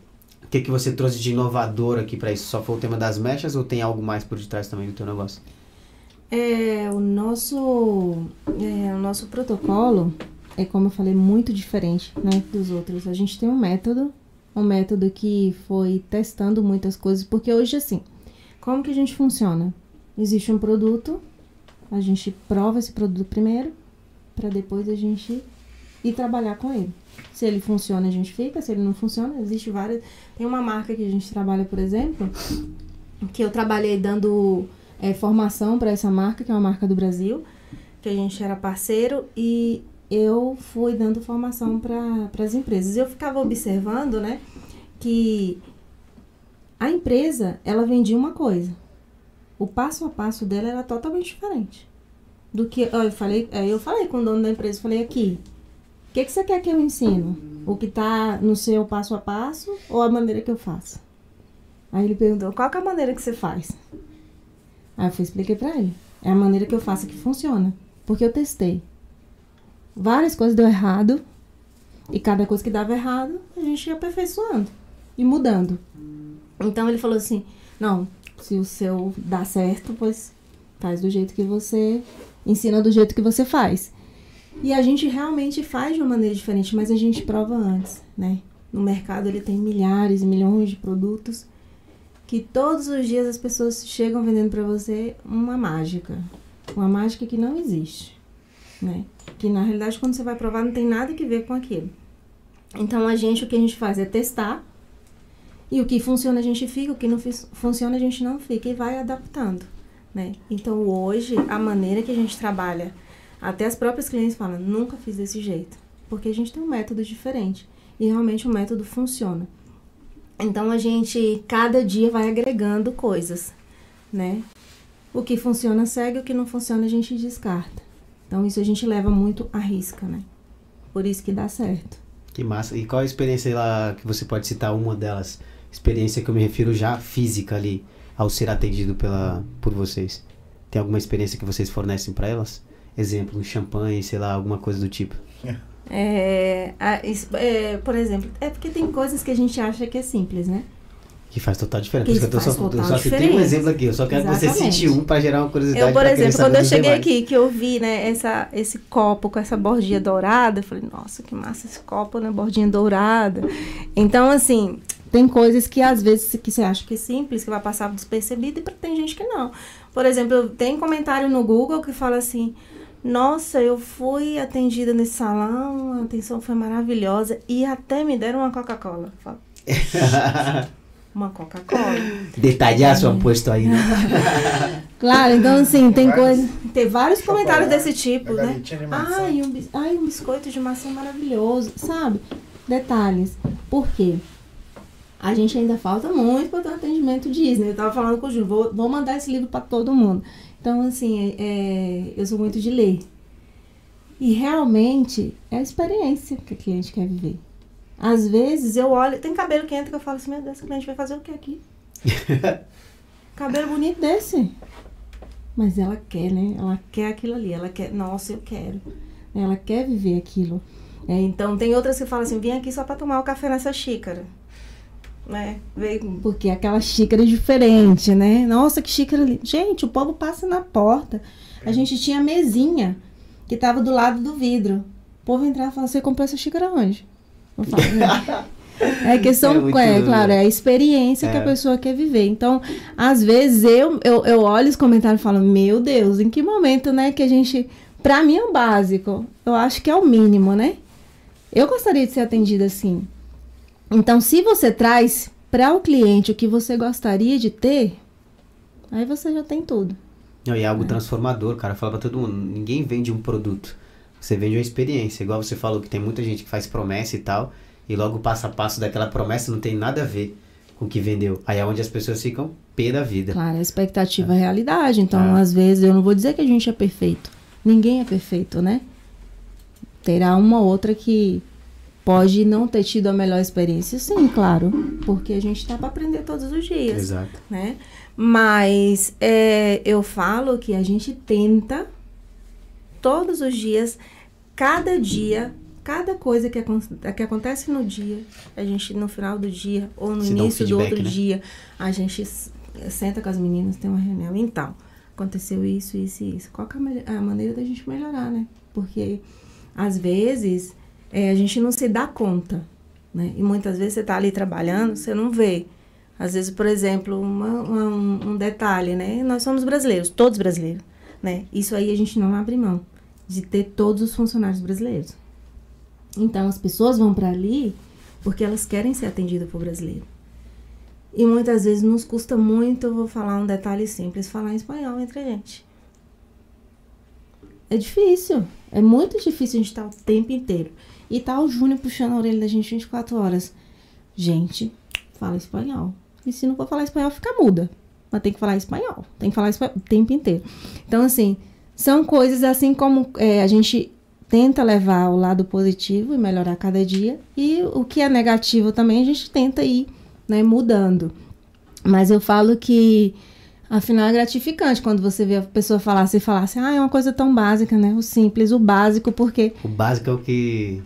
O que, que você trouxe de inovador aqui para isso? Só foi o tema das mechas ou tem algo mais por detrás também do teu negócio? É, o nosso, é, o nosso protocolo é, como eu falei, muito diferente né, dos outros. A gente tem um método, um método que foi testando muitas coisas, porque hoje, assim, como que a gente funciona? Existe um produto, a gente prova esse produto primeiro, para depois a gente ir trabalhar com ele. Se ele funciona, a gente fica, se ele não funciona, existe várias. Tem uma marca que a gente trabalha, por exemplo, que eu trabalhei dando é, formação para essa marca, que é uma marca do Brasil, que a gente era parceiro, e eu fui dando formação para as empresas. Eu ficava observando, né, que a empresa, ela vendia uma coisa. O passo a passo dela era totalmente diferente. Do que, eu falei, aí eu falei com o dono da empresa, falei aqui, o que, que você quer que eu ensino? O que está no seu passo a passo ou a maneira que eu faço? Aí ele perguntou, qual é a maneira que você faz? Aí eu fui, expliquei pra ele. É a maneira que eu faço que funciona. Porque eu testei. Várias coisas deu errado. E cada coisa que dava errado, a gente ia aperfeiçoando. E mudando. Então ele falou assim, não, Se o seu dá certo, pois faz do jeito que você ensina do jeito que você faz. E a gente realmente faz de uma maneira diferente, mas a gente prova antes, né? No mercado ele tem milhares, milhões de produtos que todos os dias as pessoas chegam vendendo para você uma mágica, uma mágica que não existe, né? Que na realidade quando você vai provar não tem nada que ver com aquilo. Então a gente o que a gente faz é testar e o que funciona a gente fica, o que não funciona a gente não fica e vai adaptando, né? Então hoje a maneira que a gente trabalha, até as próprias clientes falam, nunca fiz desse jeito, porque a gente tem um método diferente e realmente o método funciona. Então a gente cada dia vai agregando coisas, né? O que funciona segue, o que não funciona a gente descarta. Então isso a gente leva muito à risca, né? Por isso que dá certo. Que massa. E qual a experiência lá que você pode citar uma delas? Experiência que eu me refiro já física ali, ao ser atendido pela, por vocês. Tem alguma experiência que vocês fornecem para elas? Exemplo, um champanhe, sei lá, alguma coisa do tipo. É, a, é, por exemplo, é porque tem coisas que a gente acha que é simples, né? Que faz total diferença. Que eu, só, eu só citei um exemplo aqui, eu só quero Exatamente. que você cite um para gerar uma curiosidade. Eu, por exemplo, quando eu cheguei demais. aqui, que eu vi, né, essa, esse copo com essa bordinha dourada, eu falei, nossa, que massa esse copo, né, bordinha dourada. Então, assim, tem coisas que às vezes que você acha que é simples, que vai passar despercebido, e tem gente que não. Por exemplo, tem comentário no Google que fala assim, nossa, eu fui atendida nesse salão, a atenção foi maravilhosa e até me deram uma Coca-Cola. uma Coca-Cola. Detalhar seu posto aí, né? claro, então assim, tem coisa. Tem vários comentários desse tipo, né? Ai um, ai, um biscoito de maçã maravilhoso, sabe? Detalhes. Por quê? A gente ainda falta muito para ter um atendimento Disney. Eu tava falando com o Júlio, vou, vou mandar esse livro para todo mundo. Então, assim, é, eu sou muito de ler. E realmente é a experiência que o cliente quer viver. Às vezes eu olho, tem cabelo que entra que eu falo assim, meu Deus, esse cliente vai fazer o que aqui? cabelo bonito desse. Mas ela quer, né? Ela quer aquilo ali. Ela quer, nossa, eu quero. Ela quer viver aquilo. É, então tem outras que falam assim, vim aqui só para tomar o café nessa xícara né? Veio... Porque aquela xícara é diferente, né? Nossa, que xícara ali. Gente, o povo passa na porta. A gente tinha mesinha que tava do lado do vidro. O povo entrava e falava, você comprou essa xícara onde? Eu falo, É questão, é, é claro, é a experiência é. que a é. pessoa quer viver. Então, às vezes eu, eu, eu olho os comentários e falo, meu Deus, em que momento, né, que a gente. Pra mim é o básico. Eu acho que é o mínimo, né? Eu gostaria de ser atendida assim. Então, se você traz para o cliente o que você gostaria de ter, aí você já tem tudo. Não, e é algo é. transformador, cara. Fala para todo mundo, ninguém vende um produto. Você vende uma experiência. Igual você falou que tem muita gente que faz promessa e tal, e logo o passo a passo daquela promessa não tem nada a ver com o que vendeu. Aí é onde as pessoas ficam pé da vida. Claro, a expectativa é a realidade. Então, é. às vezes, eu não vou dizer que a gente é perfeito. Ninguém é perfeito, né? Terá uma outra que pode não ter tido a melhor experiência, sim, claro, porque a gente está para aprender todos os dias, Exato. né? Mas é, eu falo que a gente tenta todos os dias, cada dia, cada coisa que, que acontece no dia, a gente no final do dia ou no Se início um feedback, do outro né? dia, a gente senta com as meninas, tem uma reunião, então aconteceu isso, isso e isso. Qual é a maneira da gente melhorar, né? Porque às vezes é, a gente não se dá conta, né? E muitas vezes você está ali trabalhando, você não vê. Às vezes, por exemplo, uma, uma, um detalhe, né? Nós somos brasileiros, todos brasileiros, né? Isso aí a gente não abre mão de ter todos os funcionários brasileiros. Então, as pessoas vão para ali porque elas querem ser atendidas por brasileiro. E muitas vezes nos custa muito, eu vou falar um detalhe simples, falar em espanhol entre a gente. É difícil, é muito difícil a gente estar o tempo inteiro. E tá o Júnior puxando a orelha da gente 24 horas. Gente, fala espanhol. E se não for falar espanhol, fica muda. Mas tem que falar espanhol. Tem que falar espanhol o tempo inteiro. Então, assim, são coisas assim como é, a gente tenta levar o lado positivo e melhorar cada dia. E o que é negativo também a gente tenta ir né, mudando. Mas eu falo que afinal é gratificante quando você vê a pessoa falar assim, falar assim, ah, é uma coisa tão básica, né? O simples, o básico, porque. O básico é o que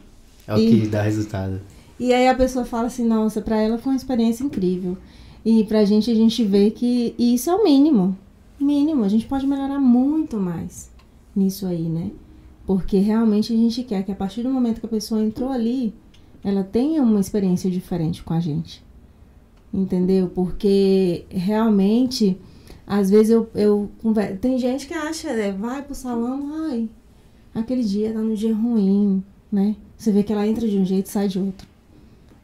é o e, que dá resultado. E aí a pessoa fala assim, nossa, para ela foi uma experiência incrível. E pra gente, a gente vê que isso é o mínimo. Mínimo. A gente pode melhorar muito mais nisso aí, né? Porque realmente a gente quer que a partir do momento que a pessoa entrou ali, ela tenha uma experiência diferente com a gente. Entendeu? Porque realmente, às vezes eu, eu converso. Tem gente que acha, né? Vai pro salão, ai, aquele dia tá no dia ruim, né? Você vê que ela entra de um jeito e sai de outro.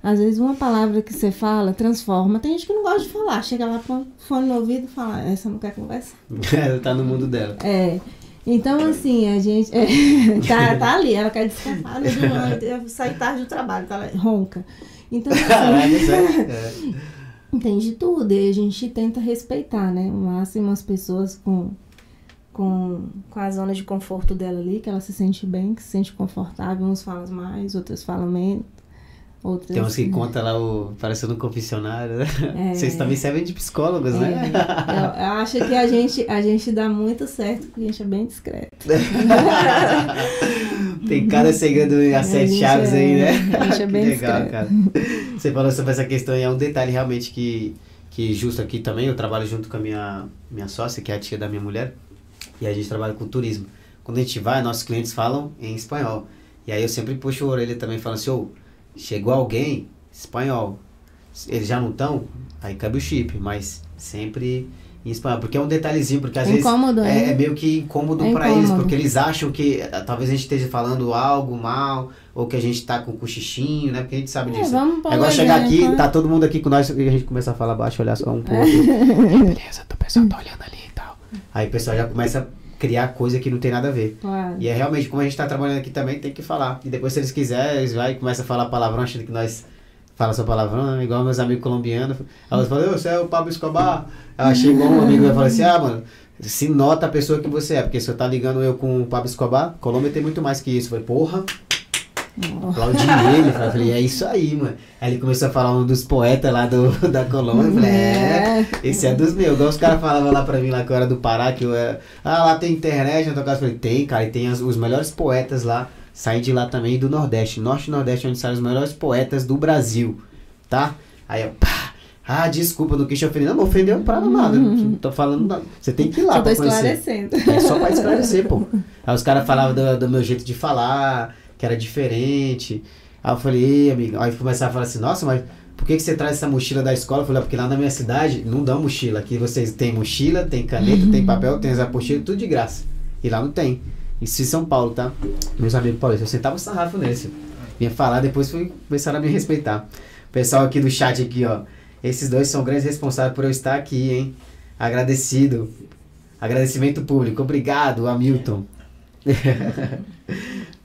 Às vezes uma palavra que você fala transforma. Tem gente que não gosta de falar. Chega lá com fone no ouvido e fala, essa não quer conversar. Ela tá no mundo dela. É. Então, assim, a gente. é, tá, tá ali, ela quer descansar, né? Eu sair tarde do trabalho, tá lá, ronca. Então, assim? É. tem de tudo. E a gente tenta respeitar, né? O máximo as pessoas com, com, com a zona de conforto dela ali, que ela se sente bem, que se sente confortável. Uns falam mais, outros falam menos. Outros, Tem uns que conta lá o. parecendo um confessionário, né? É. Vocês também servem de psicólogos, É, né? eu, eu acho que a gente, a gente dá muito certo, porque a gente é bem discreto. Tem cada segredo a sete gente chaves é- aí, né? a gente é bem legal, discreto. cara. Você falou sobre essa questão e é um detalhe realmente que, que justo aqui também. Eu trabalho junto com a minha, minha sócia, que é a tia da minha mulher, e a gente trabalha com turismo. Quando a gente vai, nossos clientes falam em espanhol. E aí eu sempre puxo a orelha também, falando assim, ô, chegou alguém, espanhol. Eles já não estão, aí cabe o chip, mas sempre em espanhol. Porque é um detalhezinho, porque às vezes Incômodo, é, né? é meio que incômodo É pra eles, porque eles acham que eh, talvez a gente esteja falando algo mal, ou que a gente tá com cochichinho, né? Porque a gente sabe É, disso. vamos pôr É igual chegar aqui, né? tá todo mundo aqui com nós, e a gente começa a falar baixo, olhar só um pro outro. Beleza, o pessoal tá olhando ali e tal. Aí o pessoal já começa a criar coisa que não tem nada a ver. Claro. E é realmente, como a gente tá trabalhando aqui também, tem que falar. E depois, se eles quiserem, eles vai e começam a falar palavrão, achando que nós fala só palavrão, né? igual meus amigos colombianos. Aí eles falam, "Ô, você é o Pablo Escobar? Eu achei igual um amigo vai falar assim, ah, mano, se nota a pessoa que você é, porque se eu tá ligando eu com o Pablo Escobar, Colômbia tem muito mais que isso. Eu falei, porra, aplaudi ele. Falei, é isso aí, mano. Aí ele começou a falar um dos poetas lá do, da Colômbia. Eu falei, é, esse é dos meus. Igual os caras falavam lá pra mim, lá que eu era do Pará, que eu era. Ah, lá tem internet na tua casa. Eu falei, tem, cara, e tem as- os melhores poetas lá. Saem de lá também do Nordeste. Norte e Nordeste, onde saem os melhores poetas do Brasil. Tá? Aí eu, pá. Ah, desculpa, não quis te ofender. Não, não ofendeu pra nada. Não tô falando nada. Você tem que ir lá Só tô pra conhecer. esclarecendo. É só pra esclarecer, pô. Aí os caras falavam do, do meu jeito de falar, que era diferente. Aí eu falei, ei, amigo. Aí começaram a falar assim, nossa, mas por que, que você traz essa mochila da escola? Eu falei, "Ah, porque lá na minha cidade não dá mochila. Aqui vocês têm mochila, tem caneta, tem papel, tem as apostilas, tudo de graça. E lá não tem. Isso em São Paulo, tá? Meus amigos paulistas, eu sentava o sarrafo nesse. Vinha falar, depois fui, começaram a me respeitar. O pessoal aqui do chat aqui, ó. Esses dois são grandes responsáveis por eu estar aqui, hein? Agradecido. Agradecimento público. Obrigado, Hamilton.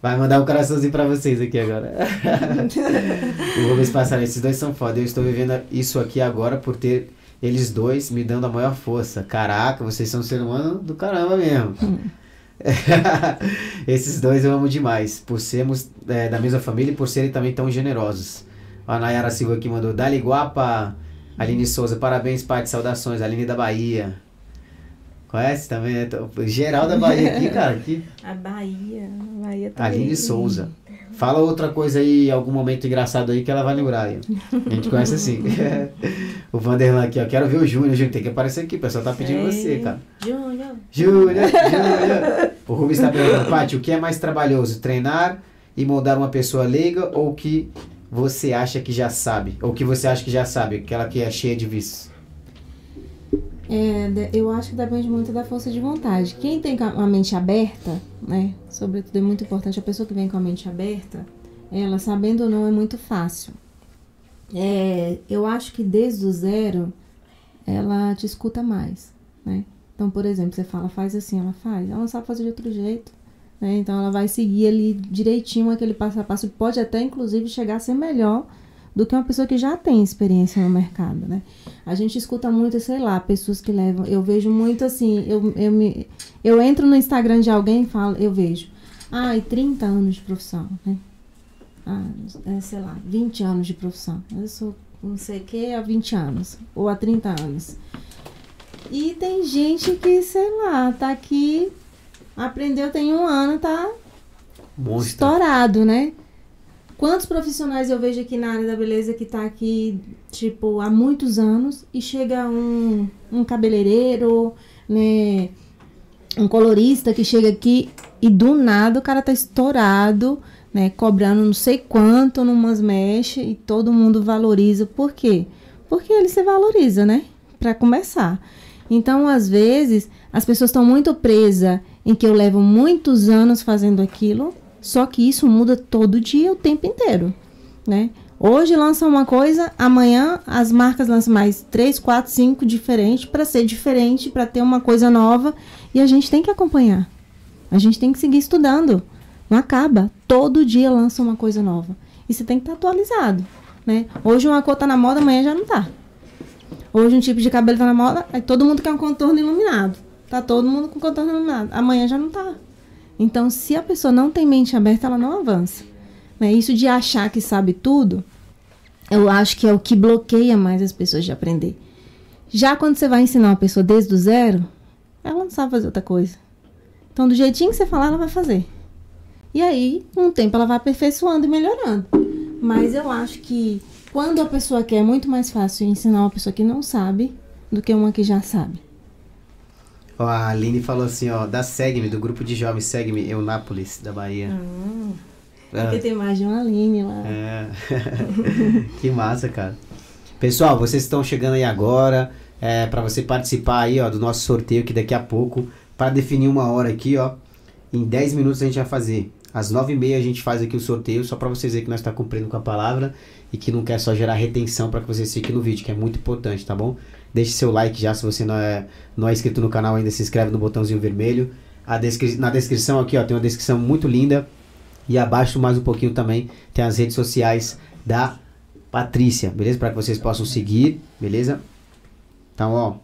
Vai mandar um coraçãozinho pra vocês aqui agora. o Rubens Passarinho, esses dois são foda. Eu estou vivendo isso aqui agora por ter eles dois me dando a maior força. Caraca, vocês são ser humano do caramba mesmo. esses dois eu amo demais. Por sermos é, da mesma família e por serem também tão generosos. A Nayara Silva aqui mandou. Dali Guapa. Aline Souza, parabéns, de saudações. Aline da Bahia. Conhece também, né? Geral da Bahia aqui, cara. Aqui. A Bahia. A Bahia também. Aline Souza. Fala outra coisa aí, algum momento engraçado aí que ela vai lembrar aí. A gente conhece assim. o Vanderlan aqui, ó. Quero ver o Júnior, Júnior. Tem que aparecer aqui, o pessoal tá pedindo Ei, você, cara. Júnior. Júnior, Júnior. O Rubens está perguntando, Paty, o que é mais trabalhoso? Treinar e moldar uma pessoa leiga ou o que você acha que já sabe? Ou que você acha que já sabe? Aquela que é cheia de vícios. É, eu acho que depende muito da força de vontade. Quem tem a mente aberta, né? Sobretudo é muito importante a pessoa que vem com a mente aberta, ela sabendo ou não é muito fácil. É, eu acho que desde o zero ela te escuta mais, né? Então, por exemplo, você fala, faz assim, ela faz. Ela não sabe fazer de outro jeito. Né? Então ela vai seguir ali direitinho aquele passo a passo. Pode até, inclusive, chegar a ser melhor do que uma pessoa que já tem experiência no mercado, né? A gente escuta muito, sei lá, pessoas que levam. Eu vejo muito assim, eu, eu, me, eu entro no Instagram de alguém e falo, eu vejo. Ai, 30 anos de profissão, né? Ah, é, sei lá, 20 anos de profissão. Eu sou não sei o que há 20 anos. Ou há 30 anos. E tem gente que, sei lá, tá aqui, aprendeu tem um ano, tá Monstro. estourado, né? Quantos profissionais eu vejo aqui na área da beleza que tá aqui, tipo, há muitos anos e chega um, um cabeleireiro, né? Um colorista que chega aqui e do nada o cara tá estourado, né? Cobrando não sei quanto numas mechas e todo mundo valoriza. Por quê? Porque ele se valoriza, né? Para começar. Então, às vezes, as pessoas estão muito presas em que eu levo muitos anos fazendo aquilo só que isso muda todo dia, o tempo inteiro, né? Hoje lança uma coisa, amanhã as marcas lançam mais três, quatro, cinco diferentes para ser diferente, para ter uma coisa nova e a gente tem que acompanhar. A gente tem que seguir estudando. Não acaba. Todo dia lança uma coisa nova. E você tem que estar tá atualizado, né? Hoje uma cor tá na moda, amanhã já não tá. Hoje um tipo de cabelo tá na moda, aí todo mundo quer um contorno iluminado. Tá todo mundo com contorno iluminado. Amanhã já não tá. Então, se a pessoa não tem mente aberta, ela não avança. Né? Isso de achar que sabe tudo, eu acho que é o que bloqueia mais as pessoas de aprender. Já quando você vai ensinar uma pessoa desde o zero, ela não sabe fazer outra coisa. Então, do jeitinho que você falar, ela vai fazer. E aí, com o tempo, ela vai aperfeiçoando e melhorando. Mas eu acho que quando a pessoa quer, é muito mais fácil ensinar uma pessoa que não sabe do que uma que já sabe. Ó, a Aline falou assim, ó, da Segue-me, do grupo de jovens Segue-me, Eunápolis, da Bahia. Hum, ah. Porque tem mais de uma Aline lá. É. que massa, cara. Pessoal, vocês estão chegando aí agora, é, para você participar aí, ó, do nosso sorteio que daqui a pouco, para definir uma hora aqui, ó, em 10 minutos a gente vai fazer. Às 9h30 a gente faz aqui o sorteio, só para vocês verem que nós está cumprindo com a palavra e que não quer só gerar retenção para que vocês fiquem no vídeo, que é muito importante, tá bom? Deixe seu like já, se você não é, não é inscrito no canal ainda, se inscreve no botãozinho vermelho. A descri na descrição aqui, ó, tem uma descrição muito linda. E abaixo mais um pouquinho também tem as redes sociais da Patrícia, beleza? Para que vocês possam seguir, beleza? Então, ó,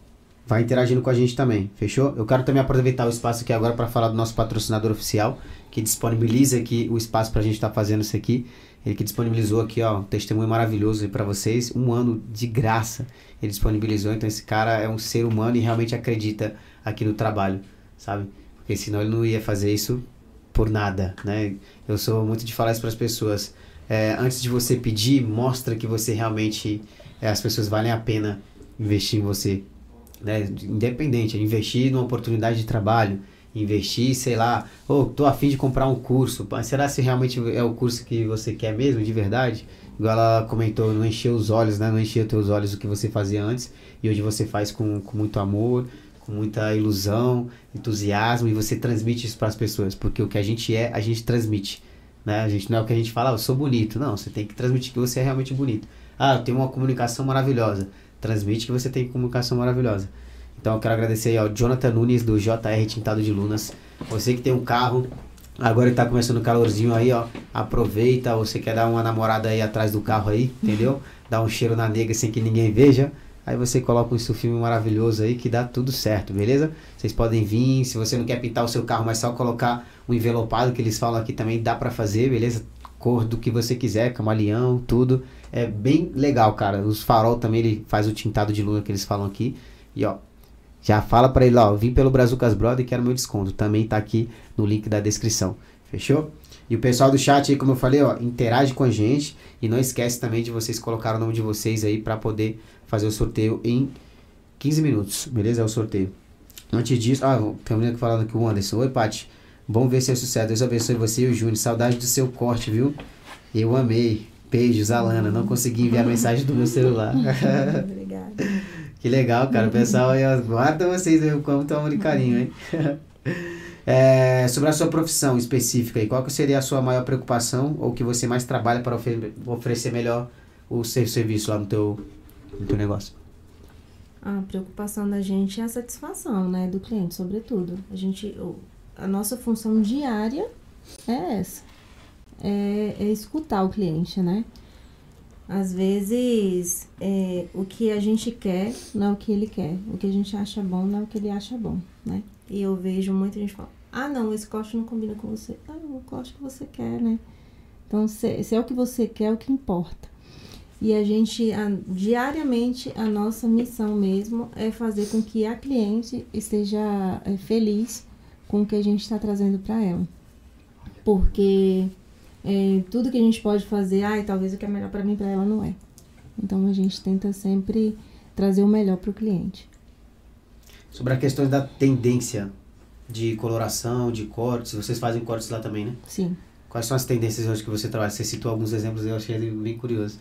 vai interagindo com a gente também, fechou? Eu quero também aproveitar o espaço aqui agora para falar do nosso patrocinador oficial, que disponibiliza aqui o espaço para a gente estar tá fazendo isso aqui. Ele que disponibilizou aqui, ó, um testemunho maravilhoso para vocês, um ano de graça. Ele disponibilizou, então esse cara é um ser humano e realmente acredita aqui no trabalho, sabe? Porque senão ele não ia fazer isso por nada, né? Eu sou muito de falar isso para as pessoas. É, antes de você pedir, mostra que você realmente é, as pessoas valem a pena investir em você, né? Independente, investir numa oportunidade de trabalho, investir, sei lá, ou oh, tô afim de comprar um curso, será se realmente é o curso que você quer mesmo, de verdade? Igual ela comentou, não encheu os olhos, né? Não encheu teus olhos o que você fazia antes, e hoje você faz com, com muito amor, com muita ilusão, entusiasmo, e você transmite isso para as pessoas, porque o que a gente é, a gente transmite. Né? A gente não é o que a gente fala, ah, eu sou bonito. Não, você tem que transmitir que você é realmente bonito. Ah, eu tenho uma comunicação maravilhosa. Transmite que você tem comunicação maravilhosa. Então eu quero agradecer aí ao Jonathan Nunes do JR Tintado de Lunas. Você que tem um carro, agora está começando o calorzinho aí, ó. Aproveita, você quer dar uma namorada aí atrás do carro aí, entendeu? Dá um cheiro na nega sem que ninguém veja. Aí você coloca um filme maravilhoso aí que dá tudo certo, beleza? Vocês podem vir, se você não quer pintar o seu carro, mas só colocar o um envelopado que eles falam aqui também dá para fazer, beleza? Cor do que você quiser, camaleão, tudo. É bem legal, cara. Os farol também ele faz o tintado de luna que eles falam aqui. E ó, já fala para ele, ó, vim pelo Brazucas Brother e quero meu desconto. Também tá aqui no link da descrição. Fechou? E o pessoal do chat aí, como eu falei, ó, interage com a gente e não esquece também de vocês colocar o nome de vocês aí para poder fazer o sorteio em 15 minutos, beleza? É o sorteio. Antes disso, ah, tem menino falando aqui o Anderson. Oi, Paty. Bom ver seu sucesso. Deus abençoe você e o Júnior. Saudade do seu corte, viu? Eu amei. Beijos, Alana. Não consegui enviar mensagem do meu celular. Obrigada. Que legal, cara. O pessoal aí, guarda vocês aí, como tão de carinho, hein? É, sobre a sua profissão específica, aí, qual que seria a sua maior preocupação ou que você mais trabalha para oferecer melhor o seu serviço lá no teu, no teu negócio? A preocupação da gente é a satisfação, né, do cliente, sobretudo. A gente, a nossa função diária é essa, é, é escutar o cliente, né? Às vezes, é, o que a gente quer não é o que ele quer. O que a gente acha bom não é o que ele acha bom, né? E eu vejo muita gente falar, ah, não, esse corte não combina com você. Ah, o corte que você quer, né? Então, se, se é o que você quer, é o que importa. E a gente, a, diariamente, a nossa missão mesmo é fazer com que a cliente esteja é, feliz com o que a gente está trazendo para ela. Porque é, tudo que a gente pode fazer, ai, talvez o que é melhor para mim, para ela não é. Então a gente tenta sempre trazer o melhor para o cliente. Sobre a questão da tendência de coloração, de cortes, vocês fazem cortes lá também, né? Sim. Quais são as tendências hoje que você trabalha? Você citou alguns exemplos, eu achei bem curioso.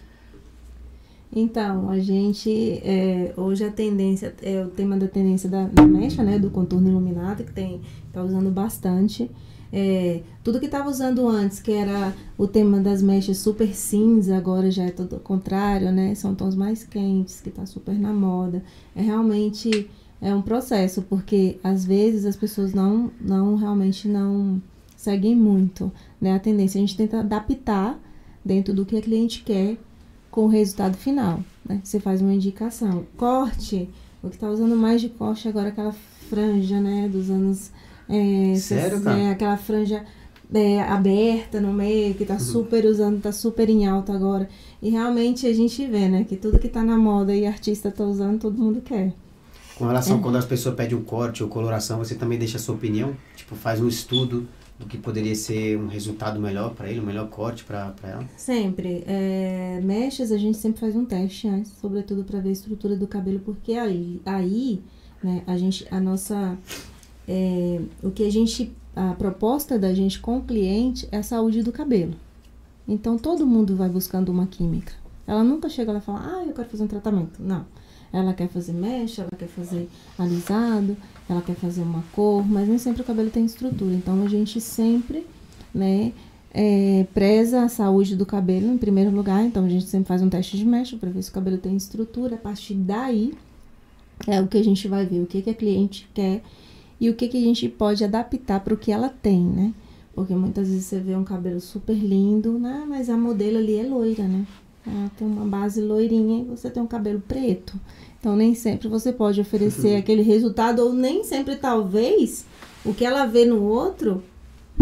Então, a gente, é, hoje a tendência, é o tema da tendência da, da mecha, né, do contorno iluminado, que tem, tá usando bastante. É, tudo que estava usando antes, que era o tema das mechas super cinza, agora já é todo o contrário, né? São tons mais quentes, que tá super na moda. É realmente é um processo, porque às vezes as pessoas não, não realmente não seguem muito né, a tendência. A gente tenta adaptar dentro do que a cliente quer com o resultado final. Né? Você faz uma indicação. Corte, o que está usando mais de corte agora é aquela franja, né, dos anos é, Sério, cara? É, aquela franja é, aberta no meio, que tá uhum. super usando, tá super em alta agora. E realmente a gente vê, né, que tudo que tá na moda e artista tá usando, todo mundo quer. Com relação é. quando as pessoas pedem um corte ou coloração, você também deixa a sua opinião? Tipo, faz um estudo do que poderia ser um resultado melhor para ele, um melhor corte para ela? Sempre. É, mechas a gente sempre faz um teste antes, sobretudo para ver a estrutura do cabelo, porque aí, aí né, a gente, a nossa é, o que a gente, a proposta da gente com o cliente é a saúde do cabelo. Então todo mundo vai buscando uma química. Ela nunca chega lá e fala, ah, eu quero fazer um tratamento. Não. Ela quer fazer mecha, ela quer fazer alisado, ela quer fazer uma cor, mas nem sempre o cabelo tem estrutura. Então a gente sempre, né, é, preza a saúde do cabelo em primeiro lugar. Então a gente sempre faz um teste de mecha para ver se o cabelo tem estrutura. A partir daí é o que a gente vai ver, o que, que a cliente quer e o que, que a gente pode adaptar para o que ela tem, né? Porque muitas vezes você vê um cabelo super lindo, né? Mas a modelo ali é loira, né? Ela tem uma base loirinha e você tem um cabelo preto. Então nem sempre você pode oferecer aquele resultado, ou nem sempre, talvez, o que ela vê no outro,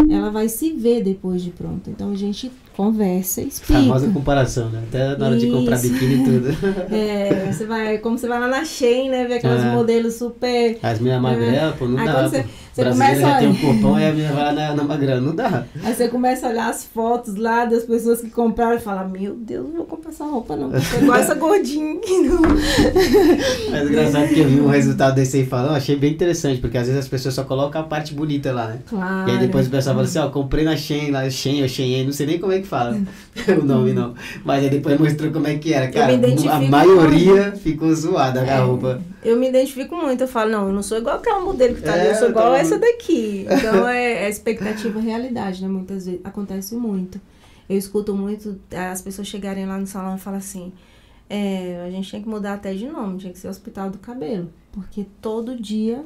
ela vai se ver depois de pronto. Então a gente conversa e explica. Famosa comparação, né? Até na hora Isso. de comprar biquíni e tudo. É, você vai, como você vai lá na Shein, né? Ver aqueles é. modelos super... As minhas magrelas, pô, não Aí dá, você, você começa a... tem um corpão e a minha vai lá na, na magrela, não dá. Aí você começa a olhar as fotos lá das pessoas que compraram e fala, meu Deus, não vou comprar essa roupa não, vou igual essa gordinha aqui não. Mas engraçado que eu vi um resultado desse aí falando, achei bem interessante, porque às vezes as pessoas só colocam a parte bonita lá, né? Claro. E aí depois o pessoal fala assim, ó, comprei na Shein, lá, Shein ou Shein, não sei nem como é que fala o nome não. Mas aí depois mostrou como é que era. Cara, a maioria muito. ficou zoada é, a roupa. Eu me identifico muito, eu falo, não, eu não sou igual aquela modelo que tá é, ali, eu sou igual a essa daqui. Então é, é expectativa realidade, né? Muitas vezes acontece muito. Eu escuto muito as pessoas chegarem lá no salão e falam assim, é, a gente tem que mudar até de nome, tinha que ser Hospital do Cabelo. Porque todo dia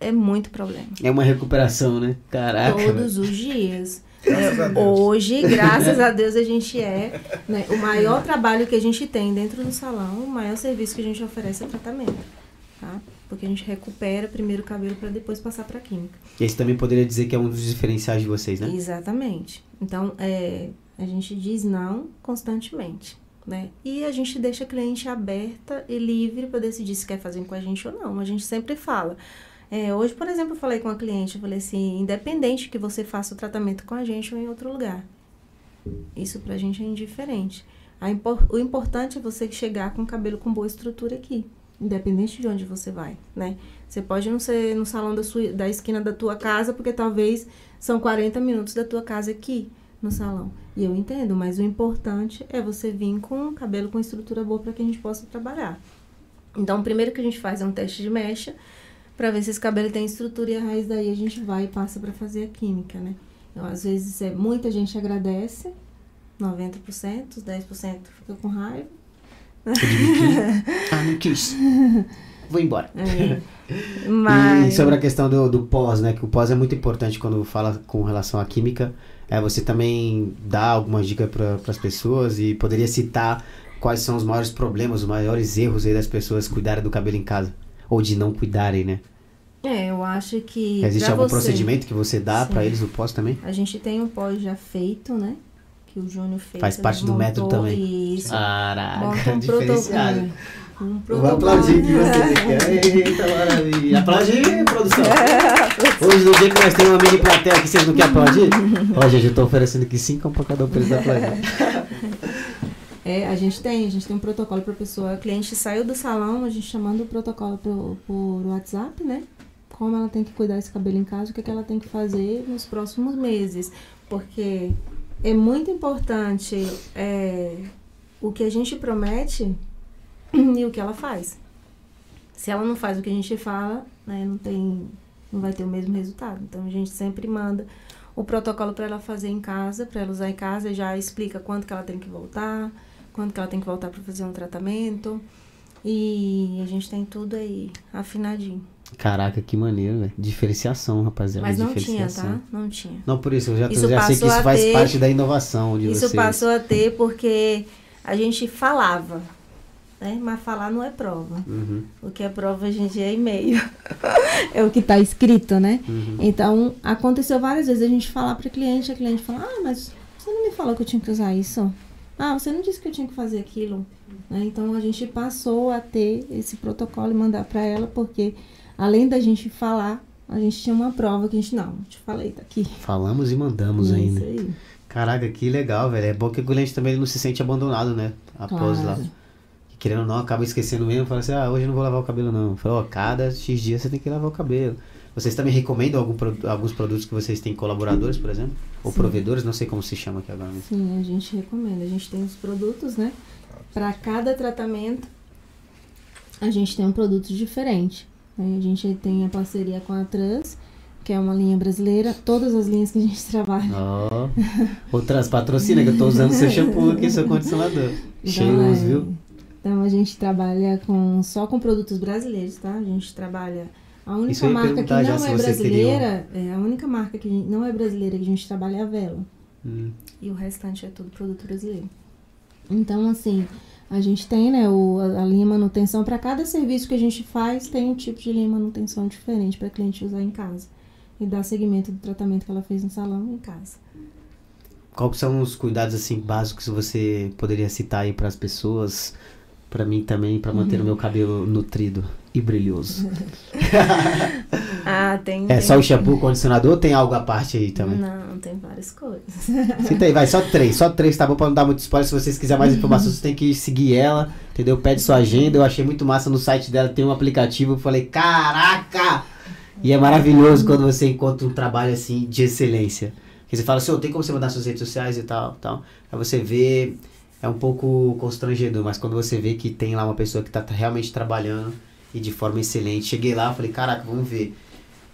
é muito problema. É uma recuperação, né? Caraca. Todos os dias. É, hoje, graças a Deus, a gente é. Né, o maior trabalho que a gente tem dentro do salão, o maior serviço que a gente oferece é tratamento. Tá? Porque a gente recupera primeiro o cabelo para depois passar para química. E esse também poderia dizer que é um dos diferenciais de vocês, né? Exatamente. Então, é, a gente diz não constantemente. Né? E a gente deixa a cliente aberta e livre para decidir se quer fazer com a gente ou não. A gente sempre fala: é, hoje, por exemplo, eu falei com a cliente, eu falei assim, independente que você faça o tratamento com a gente ou em outro lugar. Isso pra gente é indiferente. Impor, o importante é você chegar com o cabelo com boa estrutura aqui, independente de onde você vai, né? Você pode não ser no salão da, sua, da esquina da tua casa, porque talvez são 40 minutos da tua casa aqui no salão. E eu entendo, mas o importante é você vir com o cabelo com estrutura boa para que a gente possa trabalhar. Então, o primeiro que a gente faz é um teste de mecha, para ver se esse cabelo tem estrutura e a raiz daí a gente vai e passa para fazer a química, né? Então, às vezes, é, muita gente agradece, 90%, os 10% fica com raiva. ah, não quis. Vou embora. É. Mas... E sobre a questão do, do pós, né? Que o pós é muito importante quando fala com relação à química. É, você também dá algumas dicas para as pessoas e poderia citar quais são os maiores problemas, os maiores erros aí das pessoas cuidarem do cabelo em casa ou de não cuidarem, né? É, eu acho que. Existe algum você, procedimento que você dá para eles no pós também? A gente tem um pós já feito, né? Que que o Júnior fez. Faz parte do método também. Isso. Caraca, um diferenciado. protocolo. Um Eu Vou aplaudir aqui você. Eita, maravilha. Aplaude aí, produção. Hoje, no dia que nós temos uma mini plateia aqui, vocês não querem aplaudir? Ó, gente, eu tô oferecendo aqui cinco pra cada um pra eles aplaudirem. É, a gente tem, a gente tem um protocolo para pessoa. A cliente saiu do salão, a gente chamando o protocolo pro, por WhatsApp, né? Como ela tem que cuidar desse cabelo em casa, o que, que ela tem que fazer nos próximos meses. Porque é muito importante é, o que a gente promete e o que ela faz. Se ela não faz o que a gente fala, né, não tem, não vai ter o mesmo resultado. Então a gente sempre manda o protocolo para ela fazer em casa, para ela usar em casa, já explica quanto que ela tem que voltar, quanto que ela tem que voltar para fazer um tratamento. E a gente tem tudo aí afinadinho. Caraca, que maneiro, velho. Diferenciação, rapaziada. Mas não tinha, tá? Não tinha. Não, por isso, eu já, tô- Isso já sei que isso faz ter- parte da inovação de Isso vocês. passou a ter porque a gente falava, né? Mas falar não é prova. Uhum, O que é prova a gente é e-mail. é o que está escrito, né? uhum. Então, aconteceu várias vezes a gente falar para cliente, a cliente falar: "Ah, mas você não me falou que eu tinha que usar isso? Ah, você não disse que eu tinha que fazer aquilo?" Né? Então, a gente passou a ter esse protocolo e mandar para ela porque além da gente falar, a gente tinha uma prova que a gente não, te falei, tá aqui. Falamos e mandamos É ainda. Isso aí. Caraca, que legal, velho. É bom que o cliente também não se sente abandonado, né? Após lá. Claro. Que, Querendo ou não, acaba esquecendo mesmo. Fala assim, ah, hoje eu não vou lavar o cabelo não. Fala, ó, cada X dias você tem que lavar o cabelo. Vocês também recomendam algum alguns produtos que vocês têm colaboradores, por exemplo? Ou Sim. provedores? Não sei como se chama aqui agora. Mas... Sim, a gente recomenda. A gente tem os produtos, né? Para cada tratamento, a gente tem um produto diferente. né? A gente tem a parceria com a Trans, que é uma linha brasileira. Todas as linhas que a gente trabalha. Ó, outras patrocina, que eu tô usando seu shampoo aqui, seu condicionador. Cheiroso, é- viu? Então a gente trabalha com só com produtos brasileiros, tá? A gente trabalha. A única marca que não é brasileira, é a única marca que a gente- não é brasileira que a gente trabalha é a Vela. Hum, E o restante é tudo produto brasileiro. Então, assim, a gente tem, né, o, a, a linha manutenção. Para cada serviço que a gente faz, tem um tipo de linha manutenção diferente para cliente usar em casa. E dar seguimento do tratamento que ela fez no salão em casa. Quais são os cuidados assim básicos que você poderia citar aí para as pessoas, para mim também, para manter o meu cabelo nutrido e brilhoso? Ah, tem. É só o shampoo, o condicionador ou tem algo à parte aí também? Não, tem várias coisas. Cita aí, vai, só três, só três, tá bom? Pra não dar muito spoiler. Se vocês quiserem mais informações, você tem que seguir ela, entendeu? Pede sua agenda. Eu achei muito massa no site dela, tem um aplicativo. Eu falei, caraca! E é maravilhoso quando você encontra um trabalho assim de excelência. Que você fala assim, "Ô, tem como você mandar suas redes sociais e tal, tal. Aí você vê, é um pouco constrangedor, mas quando você vê que tem lá uma pessoa que tá realmente trabalhando e de forma excelente. Cheguei lá, falei, caraca, vamos ver.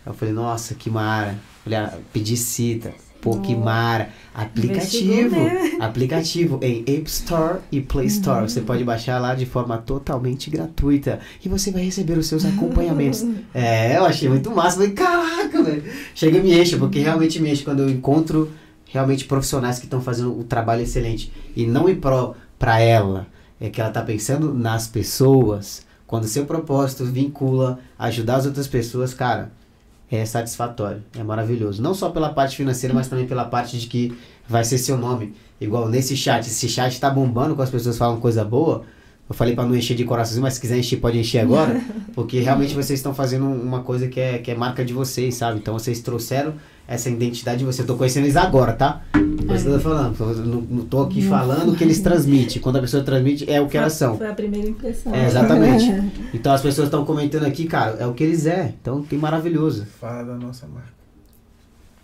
Eu falei, nossa, que mara. Falei, ah, pedi cita. Pô, que mara. Aplicativo. Investigou Aplicativo em App Store e Play Store. Você pode baixar lá de forma totalmente gratuita. E você vai receber os seus acompanhamentos. é, eu achei muito massa. Falei, caraca, velho. Chega e me enche, porque realmente me enche quando eu encontro realmente profissionais que estão fazendo um trabalho excelente. E não em pró pra ela. É que ela tá pensando nas pessoas. Quando seu propósito vincula ajudar as outras pessoas, cara, é satisfatório, é maravilhoso. Não só pela parte financeira, mas também pela parte de que vai ser seu nome. Igual nesse chat, esse chat tá bombando com as pessoas falam coisa boa. Eu falei pra não encher de coraçãozinho, mas se quiser encher, pode encher agora. Porque realmente vocês estão fazendo uma coisa que é, que é marca de vocês, sabe? Então vocês trouxeram essa identidade de você. Eu tô conhecendo eles agora, tá? Eu tô falando. Não, não tô aqui falando o que eles transmitem. Quando a pessoa transmite, é o que elas são. Foi a primeira impressão. É, exatamente. Então as pessoas estão comentando aqui, cara, é o que eles é. Então que maravilhoso. Fala da nossa marca.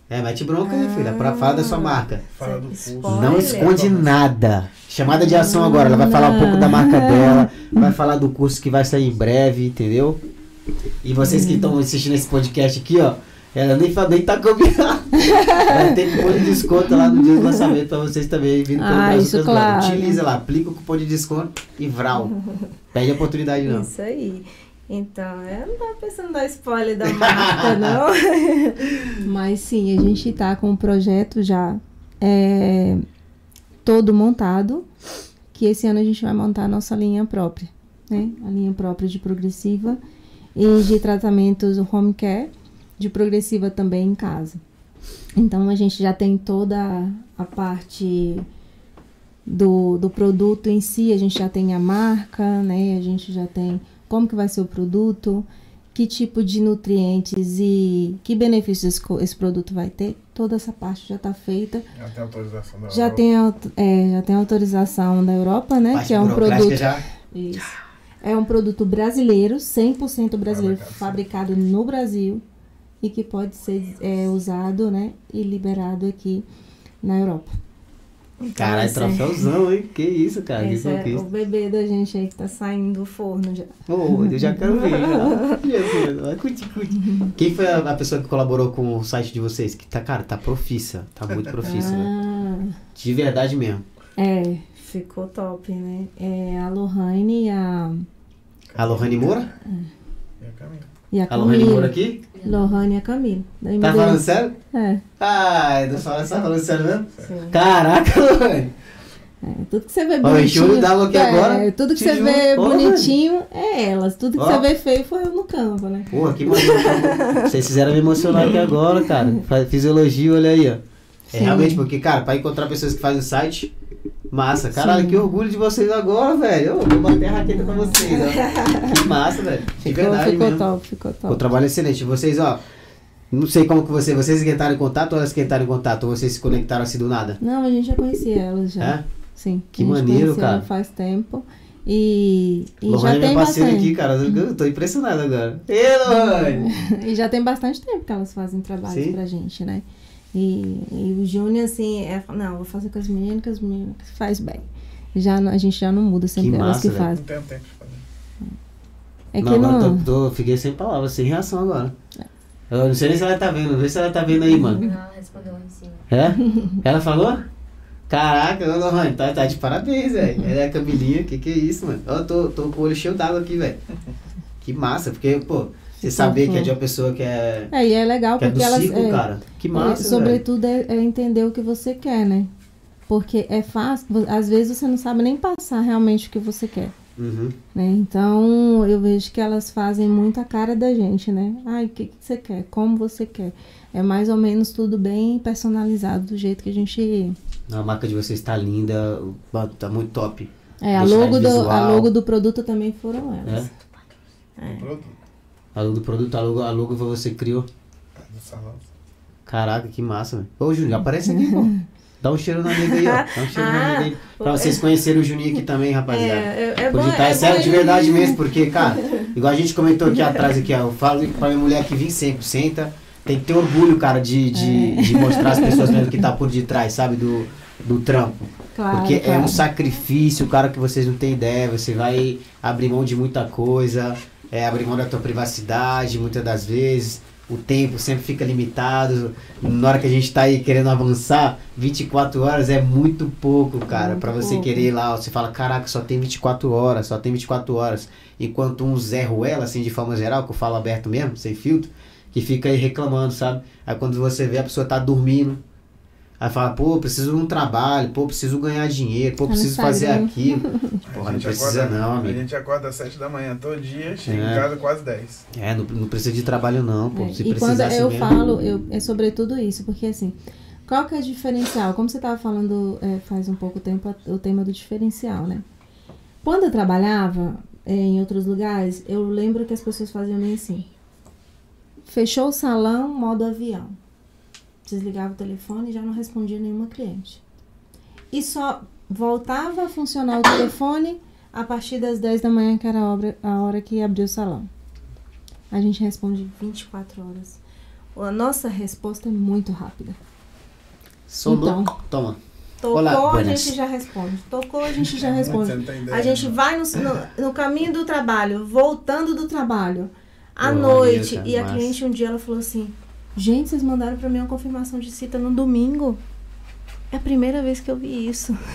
É, mete bronca, né, filha? Pra falar da sua marca. Fala do curso. Não esconde nada. Chamada de ação agora. Ela vai falar um pouco da marca dela, vai falar do curso que vai sair em breve, entendeu? E vocês que estão assistindo esse podcast aqui, ó, ela nem, nem tá combinando. Vai ter cupom de desconto lá no dia do lançamento pra vocês também vindo pelo Ah, Brasil isso, claro. Utiliza lá, aplica o cupom de desconto e vral. Perde a oportunidade não. Isso aí. Então, eu não tava pensando em dar spoiler da marca, não. Mas sim, a gente tá com um projeto já é, todo montado, que esse ano a gente vai montar a nossa linha própria, né? A linha própria de progressiva e de tratamentos home care, de progressiva também em casa. Então a gente já tem toda a parte do, do produto em si, a gente já tem a marca, né? A gente já tem como que vai ser o produto, que tipo de nutrientes e que benefícios esse, esse produto vai ter. Toda essa parte já está feita. Já tem autorização da Já Europa. tem, é, já tem autorização da Europa, né? Parte que é um produto. já. Isso. É um produto brasileiro, 100% brasileiro, Fabricado, fabricado no Brasil e que pode ser é, usado, né? E liberado aqui na Europa. Caralho, esse é- troféuzão, hein? Que isso, cara. Que esse é o conquista. bebê da gente aí que tá saindo do forno já. Ô, eu já quero ver. já. Quem foi a, a pessoa que colaborou com o site de vocês? Que tá, cara, tá profissa. Tá muito profissa, né? Ah, De verdade mesmo. é, ficou top, né? É a Lohane e a, A Lohane Moura? E a caminho. E a A Lohane Moura Camila. aqui? Lohane e a Camila. Da Tá falando sério? É, Ai, não fala, tá falando sério mesmo? sim. Caraca, Lohane. É, tudo que você vê bonitinho. d'água aqui é, agora. Tudo que você vê Ó, bonitinho é elas. Tudo que Ó. você vê feio foi eu no campo, né? Porra, que maneiro. Vocês fizeram me emocionar aqui agora, cara. Fiz elogio, olha aí, ó. É Sim. realmente, porque, cara, pra encontrar pessoas que fazem o site, massa. Caralho, Sim. que orgulho de vocês agora, velho. Eu vou bater a raqueta com vocês, ó. Que massa, velho. Ficou, verdade ficou mesmo. top, ficou O top. trabalho é excelente. Vocês, ó. Não sei como que você, vocês que entraram em contato ou elas que entraram em contato? Ou vocês se conectaram assim do nada? Não, a gente já conhecia elas já. É? Sim. Que maneiro, cara. ela Faz tempo. E, e Lohane já é minha tem parceira bastante. aqui, cara. Eu tô impressionado agora. Ei, Lohane! E já tem bastante tempo que elas fazem trabalho Sim. pra gente, né? E, e o Júnior, assim, é, não, vou fazer com as meninas, que as meninas faz bem. Já, não- a gente já não muda, sempre Que elas massa, que velho. fazem. Não tenho tempo de fazer. É não, que agora não. tô, tô- fiquei sem palavras, sem reação agora. Eu não sei nem se ela tá vendo, vê se ela tá vendo aí, mano. Não, ela respondeu lá em cima. É? Ela falou? Caraca, ô Lohane, tá, tá de parabéns, velho. Ela é a Camilinha, que que é isso, mano? Eu tô, tô com o olho cheio d'água aqui, velho. Que massa, porque, pô, você saber que é de uma pessoa que é, É, e é legal que é do porque elas. ciclo, é, cara. Que é, massa, velho. sobretudo é, é entender o que você quer, né? Porque é fácil, às vezes você não sabe nem passar realmente o que você quer. Uhum. né? Então eu vejo que elas fazem muito a cara da gente, né? Ai, o que, que você quer? Como você quer? É mais ou menos tudo bem personalizado do jeito que a gente. A marca de vocês tá linda, tá muito top. É, a logo, do, a logo do produto também foram elas. É? O produto. A logo do produto, a logo, a logo foi você criou. tá. Caraca, que massa, velho. Ô, Júnior, aparece aqui, pô. Dá um cheiro na amiga aí, ó. Dá um cheiro na Ah, amiga aí. Pra vocês conhecerem o Juninho aqui também, rapaziada. É, é, é bom, digitar, é, é sério, de verdade mesmo, porque, cara, igual a gente comentou aqui atrás, aqui, ó, eu falo pra minha mulher que vem sempre, senta, tem que ter orgulho, cara, de, de, É. de mostrar as pessoas mesmo que tá por detrás, sabe, do, do trampo. Claro, Porque é claro. um sacrifício, cara, que vocês não têm ideia, você vai abrir mão de muita coisa, é, abrir mão da tua privacidade, muitas das vezes, o tempo sempre fica limitado, na hora que a gente tá aí querendo avançar, 24 horas é muito pouco, cara, pra você pouco. querer ir lá, você fala, caraca, só tem 24 horas, só tem 24 horas, enquanto um Zé Ruela, assim, de forma geral, que eu falo aberto mesmo, sem filtro, que fica aí reclamando, sabe? Aí quando você vê a pessoa tá dormindo, Aí fala, pô, preciso de um trabalho, pô, preciso ganhar dinheiro, pô, preciso fazer aquilo. A Porra, não precisa acorda- não, A amigo. gente acorda às 7 da manhã todo dia, chega É. em casa quase 10. É, não, não precisa de trabalho não, pô. É, Se e quando eu mesmo. falo, eu, é sobre tudo isso, porque assim, qual que é o diferencial? Como você estava falando é, faz um pouco tempo, a- o tema do diferencial, né? Quando eu trabalhava é, em outros lugares, eu lembro que as pessoas faziam meio assim. Fechou o salão, modo avião. Desligava o telefone e já não respondia nenhuma cliente. E só voltava a funcionar o telefone a partir das 10 da manhã, que era a, obra- a hora que abriu o salão. A gente responde 24 horas. A nossa resposta é muito rápida. Sonou, Então. toma. Tocou, Olá, a gente já responde. Tocou, a gente já Você responde. ideia. A gente vai no, no, no caminho do trabalho, voltando do trabalho, à Pô, noite. maneiro, cara, e a massa. cliente um dia ela falou assim: Gente, vocês mandaram pra mim uma confirmação de cita no domingo. É a primeira vez que eu vi isso.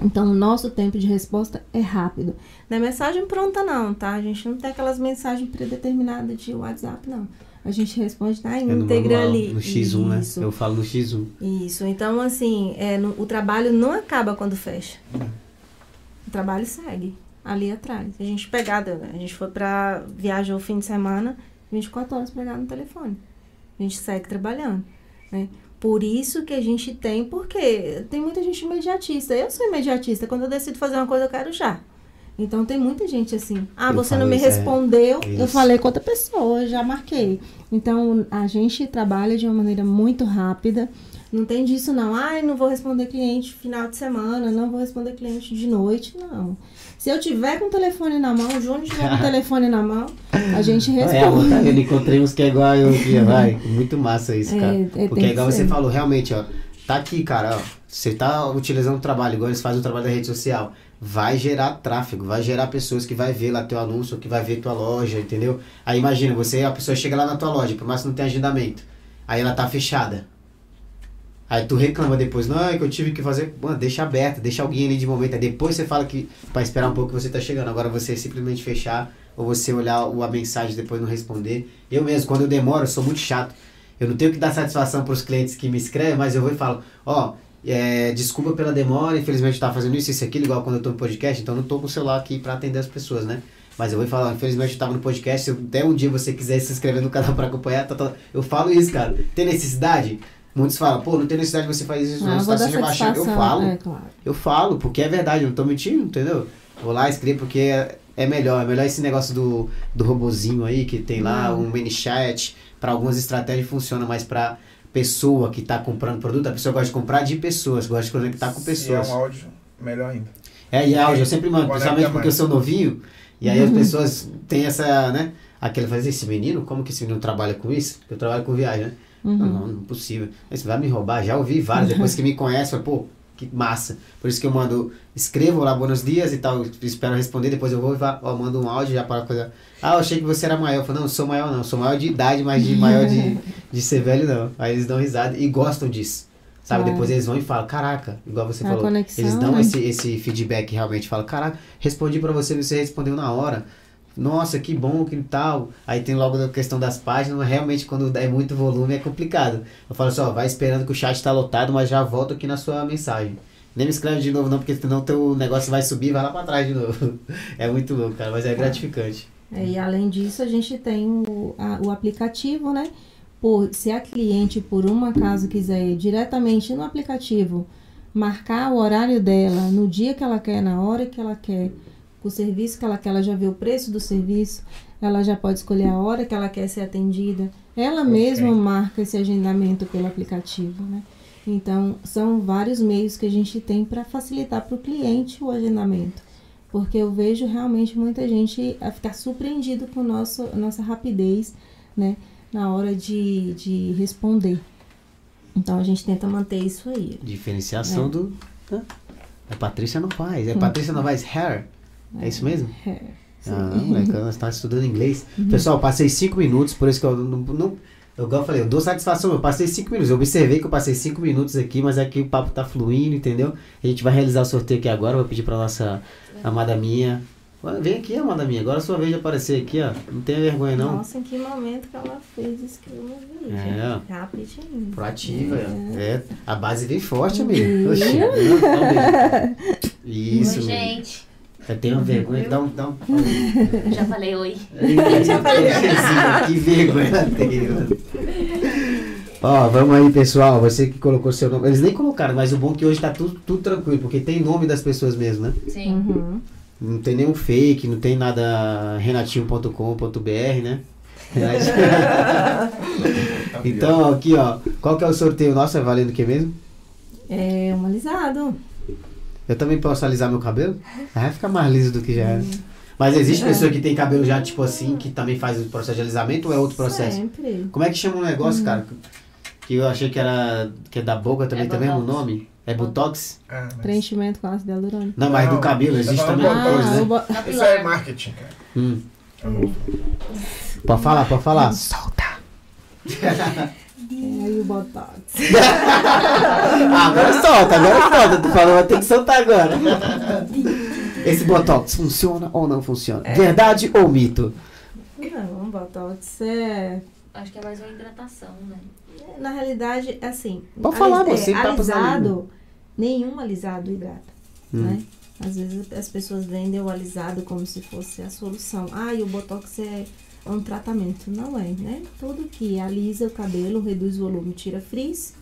Então, o nosso tempo de resposta é rápido. Não é mensagem pronta, não, tá? A gente não tem aquelas mensagens predeterminadas de WhatsApp, não. A gente responde na É no íntegra manual, ali. no X1, Isso. né? Eu falo no X1. Isso, então assim, é, no- o trabalho não acaba quando fecha. O trabalho segue ali atrás. A gente pegada, a gente foi pra viagem o fim de semana, 24 horas pegado no telefone. A gente segue trabalhando, né? Por isso que a gente tem, porque tem muita gente imediatista. Eu sou imediatista. Quando eu decido fazer uma coisa, eu quero já. Então tem muita gente assim. Ah, Eu você não me é. respondeu. Eu Isso. falei com outra pessoa, já marquei. Então a gente trabalha de uma maneira muito rápida. Não tem disso não. Ai, não vou responder cliente final de semana, não vou responder cliente de noite, não. Se eu tiver com o telefone na mão, o Júnior tiver com o telefone na mão, a gente É, responde. tá vendo? Encontrei uns que é igual eu aqui, vai. Muito massa isso, É, cara. é, Porque tem é igual que você falou, realmente, ó. Tá aqui, cara, ó. Você tá utilizando o trabalho, igual eles fazem o trabalho da rede social. Vai gerar tráfego, vai gerar pessoas que vai ver lá teu anúncio, que vai ver tua loja, entendeu? Aí imagina, você, a pessoa chega lá na tua loja, por mais que não tenha agendamento. Aí ela tá fechada. Aí tu reclama depois, não, é que eu tive que fazer. Mano, deixa aberta, deixa alguém ali de momento. Aí depois você fala que pra esperar um pouco que você tá chegando. Agora você simplesmente fechar, ou você olhar a mensagem depois não responder. Eu mesmo, quando eu demoro, eu sou muito chato. Eu não tenho que dar satisfação pros clientes que me escrevem, mas eu vou e falo, ó, é, desculpa pela demora, infelizmente tava fazendo isso, isso, aquilo, igual quando eu tô no podcast, então eu não tô com o celular aqui pra atender as pessoas, né? Mas eu vou falar, infelizmente eu tava no podcast, se até um dia você quiser se inscrever no canal pra acompanhar, tá, tá, eu falo isso, cara. Tem necessidade? Muitos falam, pô, não tem necessidade de você fazer isso, Ah, não, você dar já baixou. Eu falo, É, claro. eu falo, porque é verdade, eu não tô mentindo, entendeu? Vou lá escrever porque é, é melhor, é melhor esse negócio do, do robozinho aí, que tem lá Não. um mini chat, pra algumas estratégias funciona, mas pra pessoa que tá comprando produto, a pessoa gosta de comprar de pessoas, gosta de conectar com pessoas. Se é um áudio, melhor ainda. É, e áudio, eu sempre mando, principalmente porque eu sou novinho, e aí as pessoas têm essa, né? Aquele fazer esse menino, como que esse menino trabalha com isso? Eu trabalho com viagem, né? Uhum. Não, não, não é possível. Você vai me roubar? Já ouvi vários. Depois que me conhece, fala, pô, que massa. Por isso que eu mando, escrevo lá, buenos dias e tal, espero responder, depois eu vou e ó, mando um áudio já para coisa. Ah, eu achei que você era maior. Eu falo, não, sou maior não, sou maior de idade, mas de maior de, de ser velho não. Aí eles dão risada e gostam disso. Sabe? Depois eles vão e falam, caraca, igual você A falou. conexão, eles dão né? esse, esse feedback realmente, falam, caraca, respondi pra você, você respondeu na hora. Nossa, que bom, que tal. Aí tem logo a questão das páginas, mas realmente quando é muito volume é complicado. Eu falo só, vai esperando que o chat tá lotado, mas já volto aqui na sua mensagem. Nem me escreve de novo não, porque senão teu negócio vai subir e vai lá pra trás de novo. É muito louco, cara, mas é gratificante. É, e além disso, a gente tem o, a- o aplicativo, né? Por, se a cliente, por um acaso, quiser ir diretamente no aplicativo, marcar o horário dela, no dia que ela quer, na hora que ela quer, o serviço que ela quer, ela já vê o preço do serviço, ela já pode escolher a hora que ela quer ser atendida. Ela Ok. mesma marca esse agendamento pelo aplicativo, né? Então, são vários meios que a gente tem para facilitar para o cliente o agendamento. Porque eu vejo realmente muita gente a ficar surpreendido com nosso, nossa rapidez, né? Na hora de, de responder. Então, a gente tenta manter isso aí. Diferenciação do. Hã? A Patrícia não faz. É Patrícia não faz hair. É isso mesmo? É, sim. Ah, moleque, nós estamos estudando inglês. Pessoal, passei cinco minutos, por isso que eu não. não eu, igual eu falei, eu dou satisfação, eu passei cinco minutos. Eu observei que eu passei cinco minutos aqui, mas aqui o papo tá fluindo, entendeu? A gente vai realizar o sorteio aqui agora. Vou pedir pra nossa amada minha. Vem aqui, amada minha. Agora é a sua vez de aparecer aqui, ó. Não tenha vergonha, não. Nossa, em que momento que ela fez isso que eu não vi. É. gente? Rapidinho. Proativa, É. é. A base vem forte, amiga. Uhum. Oxi. Isso, Oi, gente. Eu tenho vergonha, dá um. Dá um... Já falei oi. que vergonha tem. Ó, vamos aí, pessoal. Você que colocou seu nome. Eles nem colocaram, mas o bom é que hoje tá tudo, tudo tranquilo, porque tem nome das pessoas mesmo, né? Sim. Uhum. Não tem nenhum fake, não tem nada renatinho.com.br, né? então, aqui, ó. Qual que é o sorteio nosso? É valendo o que mesmo? É um alisado. Eu também posso alisar meu cabelo? Vai ficar mais liso do que já era. Mas existe pessoa que tem cabelo já tipo assim, que também faz o processo de alisamento ou é outro processo? Sempre. Como é que chama um negócio, cara? Que eu achei que era que é da boca também, É tem o nome? É Botox? Ah, mas Preenchimento com ácido hialurônico. Não, mas Não, do cabelo tá existe também Ah, o né? bo... Isso é marketing, cara. Hum. Eu não- Pode falar, pode falar. Solta! É aí o Botox. Ah, agora solta, agora solta. Tu falou, vai ter que soltar agora. Esse Botox funciona ou não funciona? Verdade ou mito? Não, Botox é... Acho que é mais uma hidratação, né? Na realidade, é assim... Pode falar, você é, tá Alisado, nenhum alisado hidrata, Hum. né? Às vezes as pessoas vendem o alisado como se fosse a solução. Ah, e o Botox é um tratamento. Não é, né? Tudo que alisa o cabelo, reduz o volume, tira frizz,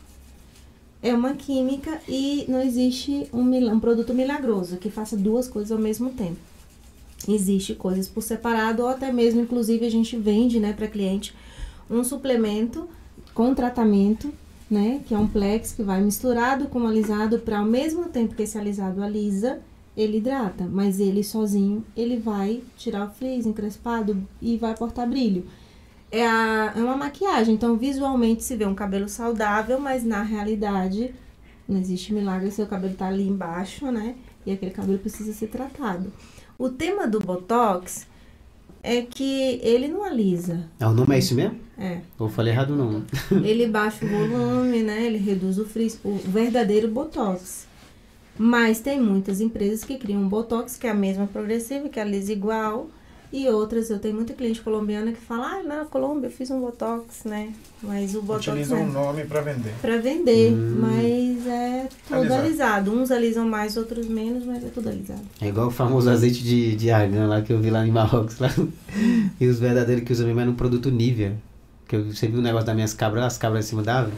é uma química e não existe um, um produto milagroso que faça duas coisas ao mesmo tempo. Existe coisas por separado ou até mesmo, inclusive, a gente vende né, para cliente um suplemento com tratamento, né? Que é um plex que vai misturado com alisado para ao mesmo tempo que esse alisado alisa, ele hidrata, mas ele sozinho, ele vai tirar o frizz encrespado e vai aportar brilho. É, a, é uma maquiagem, então visualmente se vê um cabelo saudável, mas na realidade não existe milagre, seu cabelo tá ali embaixo, né? E aquele cabelo precisa ser tratado. O tema do Botox é que ele não alisa, Ah, o nome é isso mesmo? é. Ou falei errado não. Ele baixa o volume, né? Ele reduz o frizz, o verdadeiro Botox. Mas tem muitas empresas que criam um Botox que é a mesma progressiva, que alisa igual. E outras, eu tenho muita cliente colombiana que fala, ah, na Colômbia eu fiz um Botox, né? Mas o Botox Utilizam é um nome pra vender. pra vender, Hum. mas é tudo Alisado. alisado. Uns alisam mais, outros menos, mas é tudo alisado. É igual o famoso azeite de, de né? Lá que eu vi lá em Marrocos. Lá. E os verdadeiros que usam mesmo é no produto Nivea. Que eu, você viu o negócio das minhas cabras, as cabras em cima da árvore?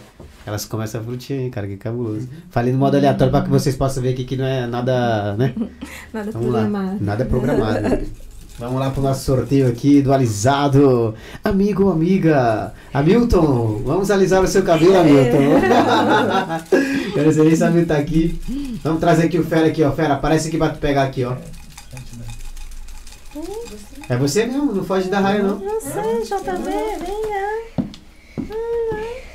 Elas começam a frutinha, hein, cara, que cabuloso. Falei no modo aleatório pra que vocês possam ver aqui que não é nada, né? Nada Vamos lá. programado. Nada programado. Vamos lá pro nosso sorteio aqui do alisado. Amigo, amiga. Hamilton, vamos alisar o seu cabelo, Hamilton. Eu não sei nem se o Hamilton tá aqui. Vamos trazer aqui o Fera aqui, ó. Fera, aparece aqui pra tu pegar aqui, ó. É você mesmo, não foge da raia, não. Não sei, JB, venha.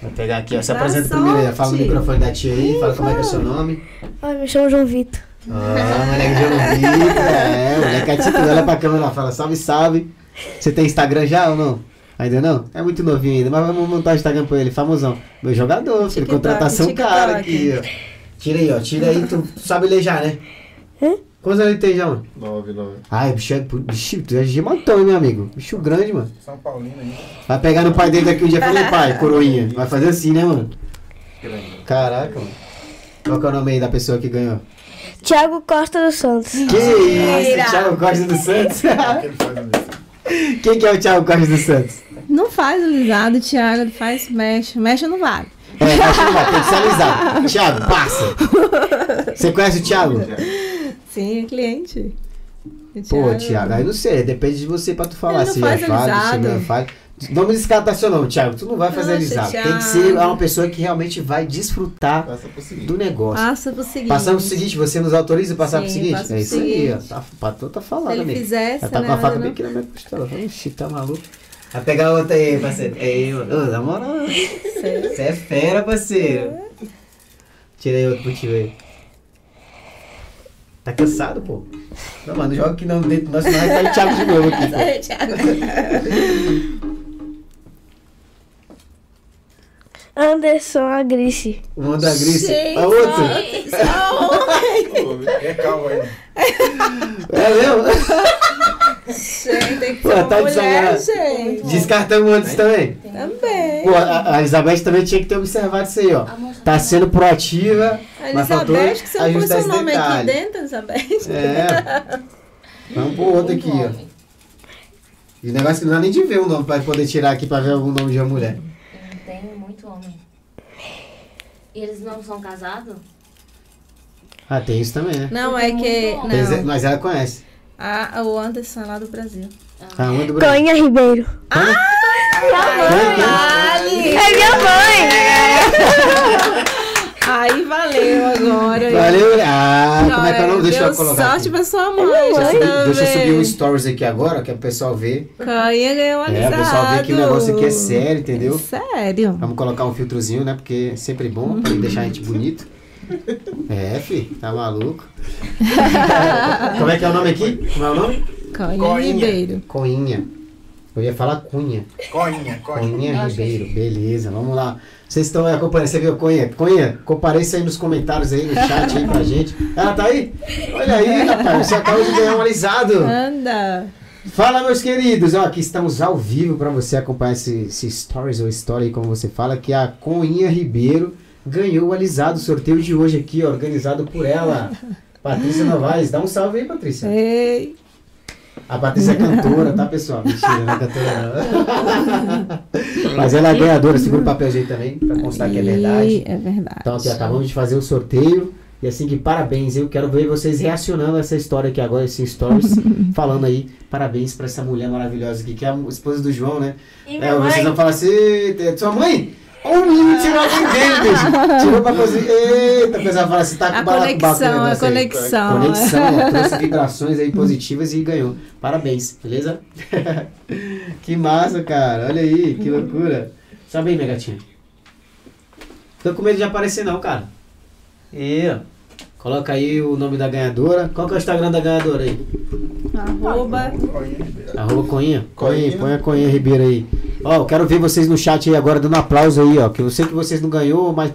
Vai pegar aqui, ó. Se apresenta primeiro aí. Fala no sorte. microfone da tia aí, fala como é que é o seu nome. Oi, me chamo João Vitor. Ah, moleque de ouvido, é, moleque atitude, olha pra câmera lá, fala salve, salve. Você tem Instagram já ou não? Ainda não? É muito novinho ainda, mas vamos montar o Instagram pra ele, famosão. Meu jogador, filho, contratação cara aqui, ó. Tira aí, ó, tira aí, tu, tu sabe ler já, né? Hã? Quantos anos ele tem já, mano? 9, 9. Ai, bicho, é, bicho, tu é gigantão, hein, meu amigo? Bicho grande, mano. São Paulino aí. Vai pegar no pai dele daqui um dia e falar, pai, coroinha. Vai fazer assim, né, mano? Caraca, mano. Qual que é o nome aí da pessoa que ganhou? Tiago Costa dos Santos. Que isso, Thiago Costa dos Santos. O ali? Quem que é o Thiago Costa dos Santos? Não faz alisado, Thiago, ele faz mexe. Mexe não vale. É, que não vai, tem que ser alisado. Thiago, passa. Você conhece o Thiago? Sim, é cliente. Pô, Thiago, aí não sei, depende de você pra tu falar se faz é válido, se não é válido. Vamos descartar seu nome, Thiago. Tu não vai fazer Nossa, alisado. Tem que ser uma pessoa que realmente vai desfrutar pro seguinte. do negócio. Passa pro seguinte. Passamos pro seguinte, você nos autoriza a passar pro Sim, seguinte? passa É pro isso aí, ó. seguinte. Tá, o patrão tá falando, Se ele amigo. fizesse, Ela tá né, com a faca não- bem aqui na minha costela. Ixi, tá maluco. Vai pegar outra aí, parceiro. Aí, ô, na moral. Você é fera, parceiro. Tirei outro pro tio aí. Tá cansado, pô? Não, mano, joga aqui não dentro do nosso, nós vai o Thiago de novo aqui. pô. Aí, Thiago. Anderson Agrice. O da Grice. Gente, A outra. É calmo aí. É mesmo? Gente, tem que Pô, ser tá de mulher, gente. Descartamos outros também. Também. Pô, a, a Elizabeth também tinha que ter observado isso aí, ó. Tá sendo proativa, A mas faltou Elizabeth, que você não pôs seu nome aqui dentro, Elizabeth. É. Vamos pro outro aqui, ó. E o negócio que não dá nem de ver o nome pra poder tirar aqui pra ver algum nome de uma mulher. Tem muito homem. E eles não são casados? Ah, tem isso também, né? Não, é que. Mas, Não. mas ela conhece. A, o Anderson é lá do Brasil. Ah, do Brasil. Coinha Ribeiro. Quem, quem? É minha mãe! Aí valeu agora. Valeu, ah, como é que é o nome? Deixa eu colocar sorte aqui. pra sua mãe. Deixa eu, subir, também. deixa eu subir um stories aqui agora, que é o pessoal ver. Cainha ganhou É, alisado. o pessoal vê que o negócio aqui é sério, entendeu? Sério. Vamos colocar um filtrozinho, né? Porque é sempre bom pra deixar a gente bonito. É, fi, tá maluco. Como é que é o nome aqui? Como é o nome? Cainha Coinha. Ribeiro. Coinha. Eu ia falar Cunha. Coinha, coinha. Coinha Ribeiro, beleza, vamos lá. Vocês estão aí acompanhando, você viu Coinha? Coinha, compareça aí nos comentários aí, no chat aí pra gente. Ela tá aí? Olha aí, rapaz, você acaba de ganhar um alisado. Anda. Fala, meus queridos, ó, aqui estamos ao vivo para você acompanhar esse, esse stories ou story, aí, como você fala, que a Coinha Ribeiro ganhou o alisado, o sorteio de hoje aqui, ó, organizado por ela. Patrícia Novaes, dá um salve aí, Patrícia. Ei. A Patrícia é cantora, tá, pessoal? Mentira, não é cantora não. Mas ela é ganhadora, segura o papelzinho também, pra constar que é verdade. É verdade. Então, aqui, acabamos de fazer o sorteio. E assim que parabéns, eu quero ver vocês reacionando a essa história aqui agora, esse stories, falando aí, parabéns pra essa mulher maravilhosa aqui, que é a esposa do João, né? E É, vocês vão falar assim, "Eita, sua mãe? Olha o menino tirou dele, bicho. Tirou pra cozinhar. Eita, o pessoal fala assim, tá com A conexão, a negócio aí. conexão. Conexão, ó, trouxe vibrações aí positivas e ganhou. Parabéns, beleza? que massa, cara. Olha aí, que loucura. Sabe aí, minha gatinha? Tô com medo de aparecer não, cara. E, ó. Coloca aí o nome da ganhadora. Qual que é o Instagram da ganhadora aí? Arroba. Arroba Coinha? Coinha, Coinha. põe a Coinha Ribeiro aí. Ó, eu quero ver vocês no chat aí agora dando aplauso aí, ó. Que eu sei que vocês não ganhou, mas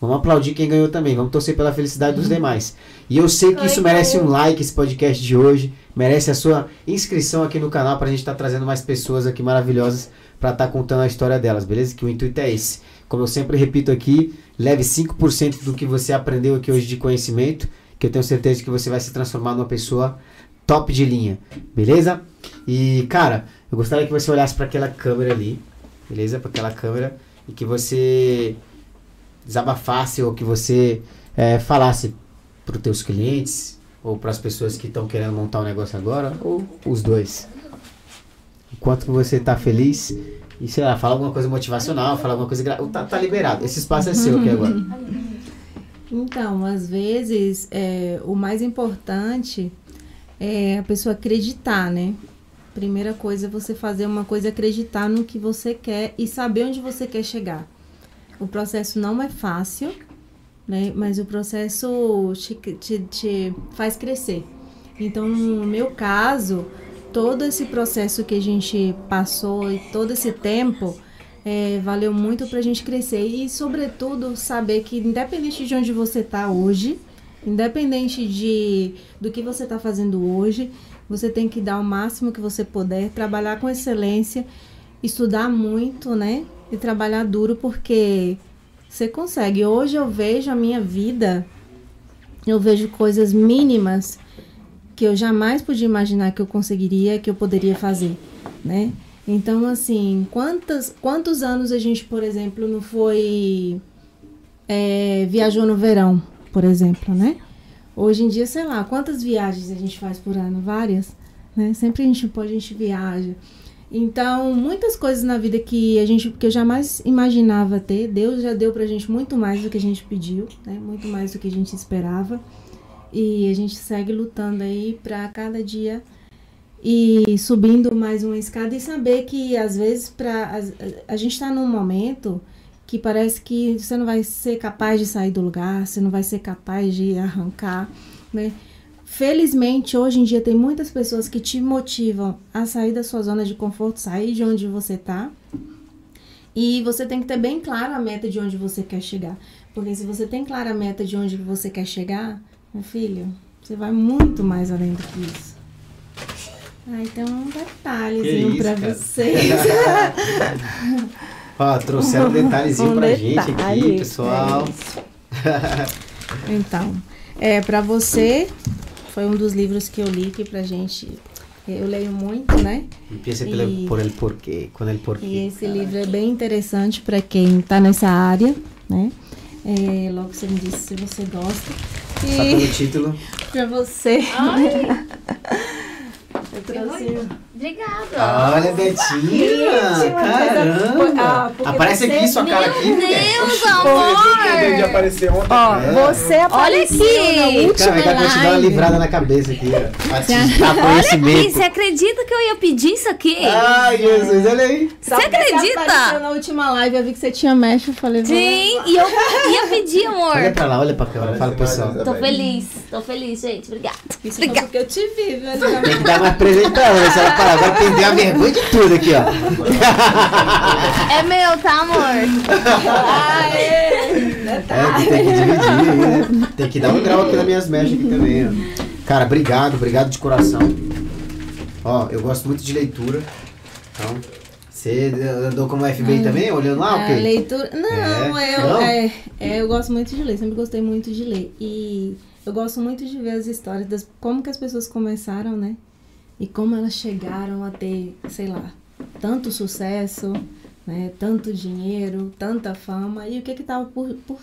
vamos aplaudir quem ganhou também. Vamos torcer pela felicidade dos demais. E eu sei que isso merece um like, esse podcast de hoje. Merece a sua inscrição aqui no canal pra gente estar trazendo mais pessoas aqui maravilhosas pra estar contando a história delas, beleza? Que o intuito é esse. Como eu sempre repito aqui, leve 5% do que você aprendeu aqui hoje de conhecimento, que eu tenho certeza que você vai se transformar numa pessoa top de linha, beleza? E, cara, eu gostaria que você olhasse para aquela câmera ali, beleza? Para aquela câmera e que você desabafasse ou que você eh, falasse para os teus clientes ou para as pessoas que estão querendo montar um negócio agora ou os dois. O quanto que você tá feliz e, sei lá, fala alguma coisa motivacional, fala alguma coisa... gra- Tá, tá liberado. Esse espaço é seu aqui agora. Então, às vezes, é, o mais importante é a pessoa acreditar, né? Primeira coisa é você fazer uma coisa, acreditar no que você quer e saber onde você quer chegar. O processo não é fácil, né? Mas o processo te, te, te faz crescer. Então, no meu caso, todo esse processo que a gente passou e todo esse tempo é, valeu muito pra gente crescer e, sobretudo, saber que independente de onde você tá hoje, independente de do que você tá fazendo hoje, você tem que dar o máximo que você puder, trabalhar com excelência, estudar muito, né? E trabalhar duro porque você consegue. Hoje eu vejo a minha vida, eu vejo coisas mínimas que eu jamais podia imaginar que eu conseguiria, que eu poderia fazer, né? Então, assim, quantas, quantos anos a gente, por exemplo, não foi. é, viajou no verão, por exemplo, né? Hoje em dia, sei lá, quantas viagens a gente faz por ano? Várias, né? Sempre a gente pode, a gente viaja. Então, muitas coisas na vida que a gente que eu jamais imaginava ter, Deus já deu pra gente muito mais do que a gente pediu, né? Muito mais do que a gente esperava. E a gente segue lutando aí pra cada dia e subindo mais uma escada e saber que às vezes para a, gente está num momento que parece que você não vai ser capaz de sair do lugar, você não vai ser capaz de arrancar, né? Felizmente, hoje em dia tem muitas pessoas que te motivam a sair da sua zona de conforto, sair de onde você tá. E você tem que ter bem claro a meta de onde você quer chegar. Porque se você tem clara a meta de onde você quer chegar, meu filho, você vai muito mais além do que isso. Ah, então um detalhezinho cara. vocês. Ó, trouxeram um detalhezinho Um pra gente aqui, detalhe, pessoal. é. Então, é, pra você, foi um dos livros que eu li que pra gente. Eu leio muito, né? Empieza pelo, E- por el porquê, com el E porquê. esse livro é bem interessante pra quem tá nessa área, né? É, logo você me disse se você gosta. Só E pelo título. pra você. Ai, Eu trouxe. Obrigada. Olha, Betinha! Uma Caramba! Ah, Aparece você- aqui sua cara Meu aqui. mulher. Deus, de amor! aparecer ontem. Ó, É. você apareceu aqui. na última Cara, vai te dar uma livrada na cabeça aqui, ó. Olha aqui, você acredita que eu ia pedir isso aqui? Ai, Jesus, olha aí. Só Você porque acredita? apareceu na última live, eu vi que você tinha mecha, eu falei, vou Sim, e eu ia pedir, amor. Olha pra lá, olha pra câmera. Fala pro pessoal. Tô feliz, tô feliz, gente. Obrigada. Isso foi Obrigada. porque eu te vi, viu? Tem que dar mais presente pra ela, se ela parar. Vai perder a vergonha de tudo aqui, ó. É meu, tá, amor? Aê! É, tem que dividir aí, né? Tem que dar um grau aqui nas minhas mechas aqui também, ó. Cara, obrigado, obrigado de coração. Ó, eu gosto muito de leitura. Então, você andou como FBI também, olhando lá, A ok? leitura. Não, É? eu, Não? é, é, eu gosto muito de ler, sempre gostei muito de ler. E eu gosto muito de ver as histórias das como que as pessoas começaram, né? E como elas chegaram a ter, sei lá, tanto sucesso, né, tanto dinheiro, tanta fama e o que que estava por, por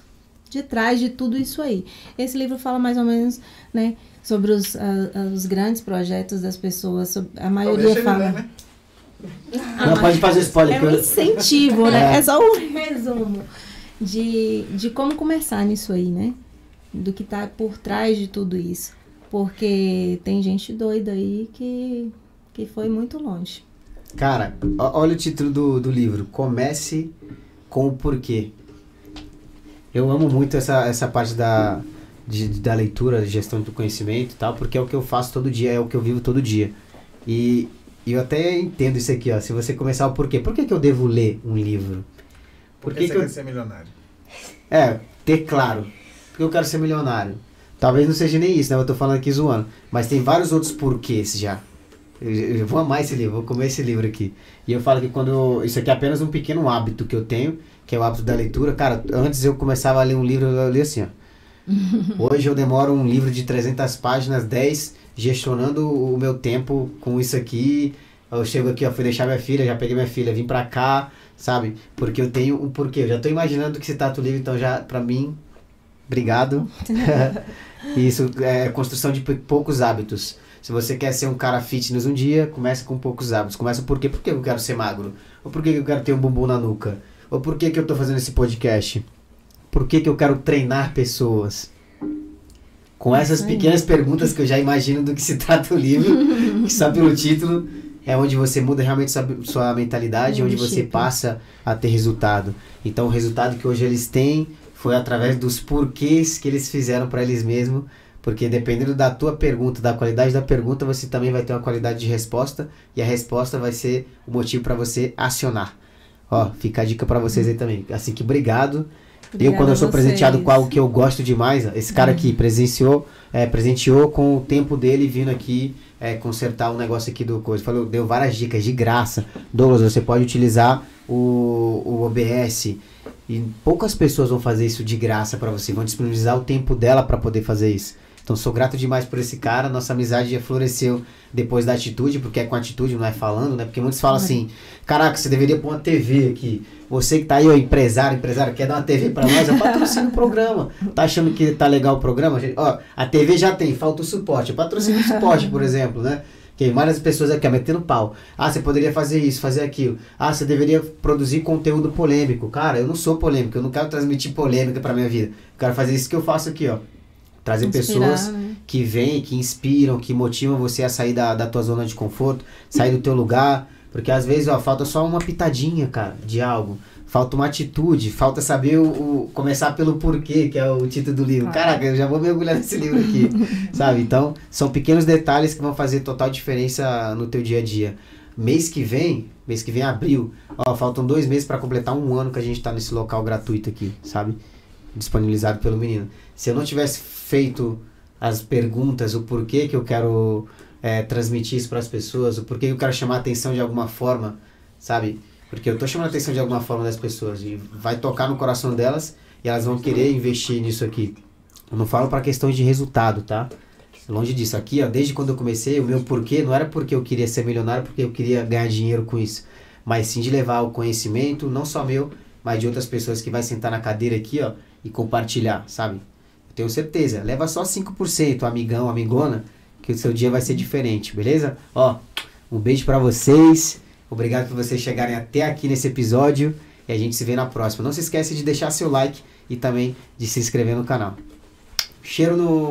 detrás de tudo isso aí. Esse livro fala mais ou menos, né, sobre os, a- os grandes projetos das pessoas, sobre- a maioria ele fala. né? Ah, Não, pode fazer spoiler. é que um incentivo, né? É. É só um resumo de, de como começar nisso aí, né? Do que tá por trás de tudo isso. Porque tem gente doida aí que, que foi muito longe. Cara, olha o título do, do livro. Comece com o porquê. Eu amo muito essa, essa parte da, de- da leitura, de gestão do conhecimento e tal, porque é o que eu faço todo dia, é o que eu vivo todo dia. E, e eu até entendo isso aqui, ó. Se você começar o porquê. Por que, que eu devo ler um livro? Por Por que que, você que eu quer ser milionário? É, ter claro. Porque eu quero ser milionário. Talvez não seja nem isso, né? Eu tô falando aqui zoando. Mas tem vários outros porquês já. Eu, eu vou amar esse livro, vou comer esse livro aqui. E eu falo que quando. eu- isso aqui é apenas um pequeno hábito que eu tenho, que é o hábito da leitura. Cara, antes eu começava a ler um livro, eu lia assim, ó. Hoje eu demoro um livro de 300 páginas, 10, gestionando o meu tempo com isso aqui. Eu chego aqui, ó, fui deixar minha filha, já peguei minha filha, vim pra cá, sabe? Porque eu tenho um porquê. Eu já tô imaginando que se trata o livro, então já, pra mim, obrigado. isso é construção de pou- poucos hábitos. Se você quer ser um cara fitness um dia, comece com poucos hábitos. Começa por quê? Por que eu quero ser magro? Ou por que eu quero ter um bumbum na nuca? Ou por que, que eu tô fazendo esse podcast? Por que, que eu quero treinar pessoas? Com essas Isso aí. pequenas perguntas que eu já imagino do que se trata o livro, que só pelo título, é onde você muda realmente sua, sua mentalidade, Um onde você passa a ter resultado. Então, o resultado que hoje eles têm foi através dos porquês que eles fizeram para eles mesmos, porque dependendo da tua pergunta, da qualidade da pergunta, você também vai ter uma qualidade de resposta e a resposta vai ser o motivo para você acionar. Ó, fica a dica para vocês aí também. Assim que obrigado. Eu, quando eu sou presenteado com algo que eu gosto demais, esse cara aqui presenciou, é, presenteou com o tempo dele vindo aqui é, consertar um negócio aqui do coisa. Falou, deu várias dicas de graça. Douglas, você pode utilizar o, o OBS. E poucas pessoas vão fazer isso de graça pra você, vão disponibilizar o tempo dela pra poder fazer isso. Então sou grato demais por esse cara. Nossa amizade já floresceu depois da atitude, porque é com atitude, não é falando, né? Porque muitos falam assim: caraca, você deveria pôr uma TV aqui. Você que tá aí, ó, empresário, empresário, quer dar uma TV pra nós, eu patrocino o programa. Tá achando que tá legal o programa? Ó, a TV já tem, falta o suporte. Eu patrocino o suporte, por exemplo, né? Que várias pessoas aqui, ó, metendo pau. Ah, você poderia fazer isso, fazer aquilo. Ah, você deveria produzir conteúdo polêmico. Cara, eu não sou polêmico, eu não quero transmitir polêmica pra minha vida. Eu quero fazer isso que eu faço aqui, ó. Trazer pessoas né? que vêm, que inspiram, que motivam você a sair da, da tua zona de conforto, sair do teu lugar. Porque às vezes, ó, falta só uma pitadinha, cara, de algo. Falta uma atitude, falta saber o, o- começar pelo porquê, que é o título do livro. Caraca, eu já vou mergulhar nesse livro aqui, sabe? Então, são pequenos detalhes que vão fazer total diferença no teu dia a dia. Mês que vem, mês que vem abril, ó, faltam dois meses para completar um ano que a gente tá nesse local gratuito aqui, sabe? Disponibilizado pelo menino. Se eu não tivesse feito as perguntas, o porquê que eu quero é, transmitir isso para as pessoas, o porquê que eu quero chamar a atenção de alguma forma, sabe? Porque eu tô chamando a atenção de alguma forma das pessoas e vai tocar no coração delas e elas vão querer investir nisso aqui. Eu não falo para questões de resultado, tá? Longe disso. Aqui, ó, desde quando eu comecei, o meu porquê não era porque eu queria ser milionário, porque eu queria ganhar dinheiro com isso, mas sim de levar o conhecimento, não só meu, mas de outras pessoas que vai sentar na cadeira aqui, ó, e compartilhar, sabe? Eu tenho certeza. Leva só 5%, amigão, amigona, que o seu dia vai ser diferente, beleza? Ó, um beijo pra vocês. Obrigado por vocês chegarem até aqui nesse episódio e a gente se vê na próxima. Não se esquece de deixar seu like e também de se inscrever no canal. Cheiro no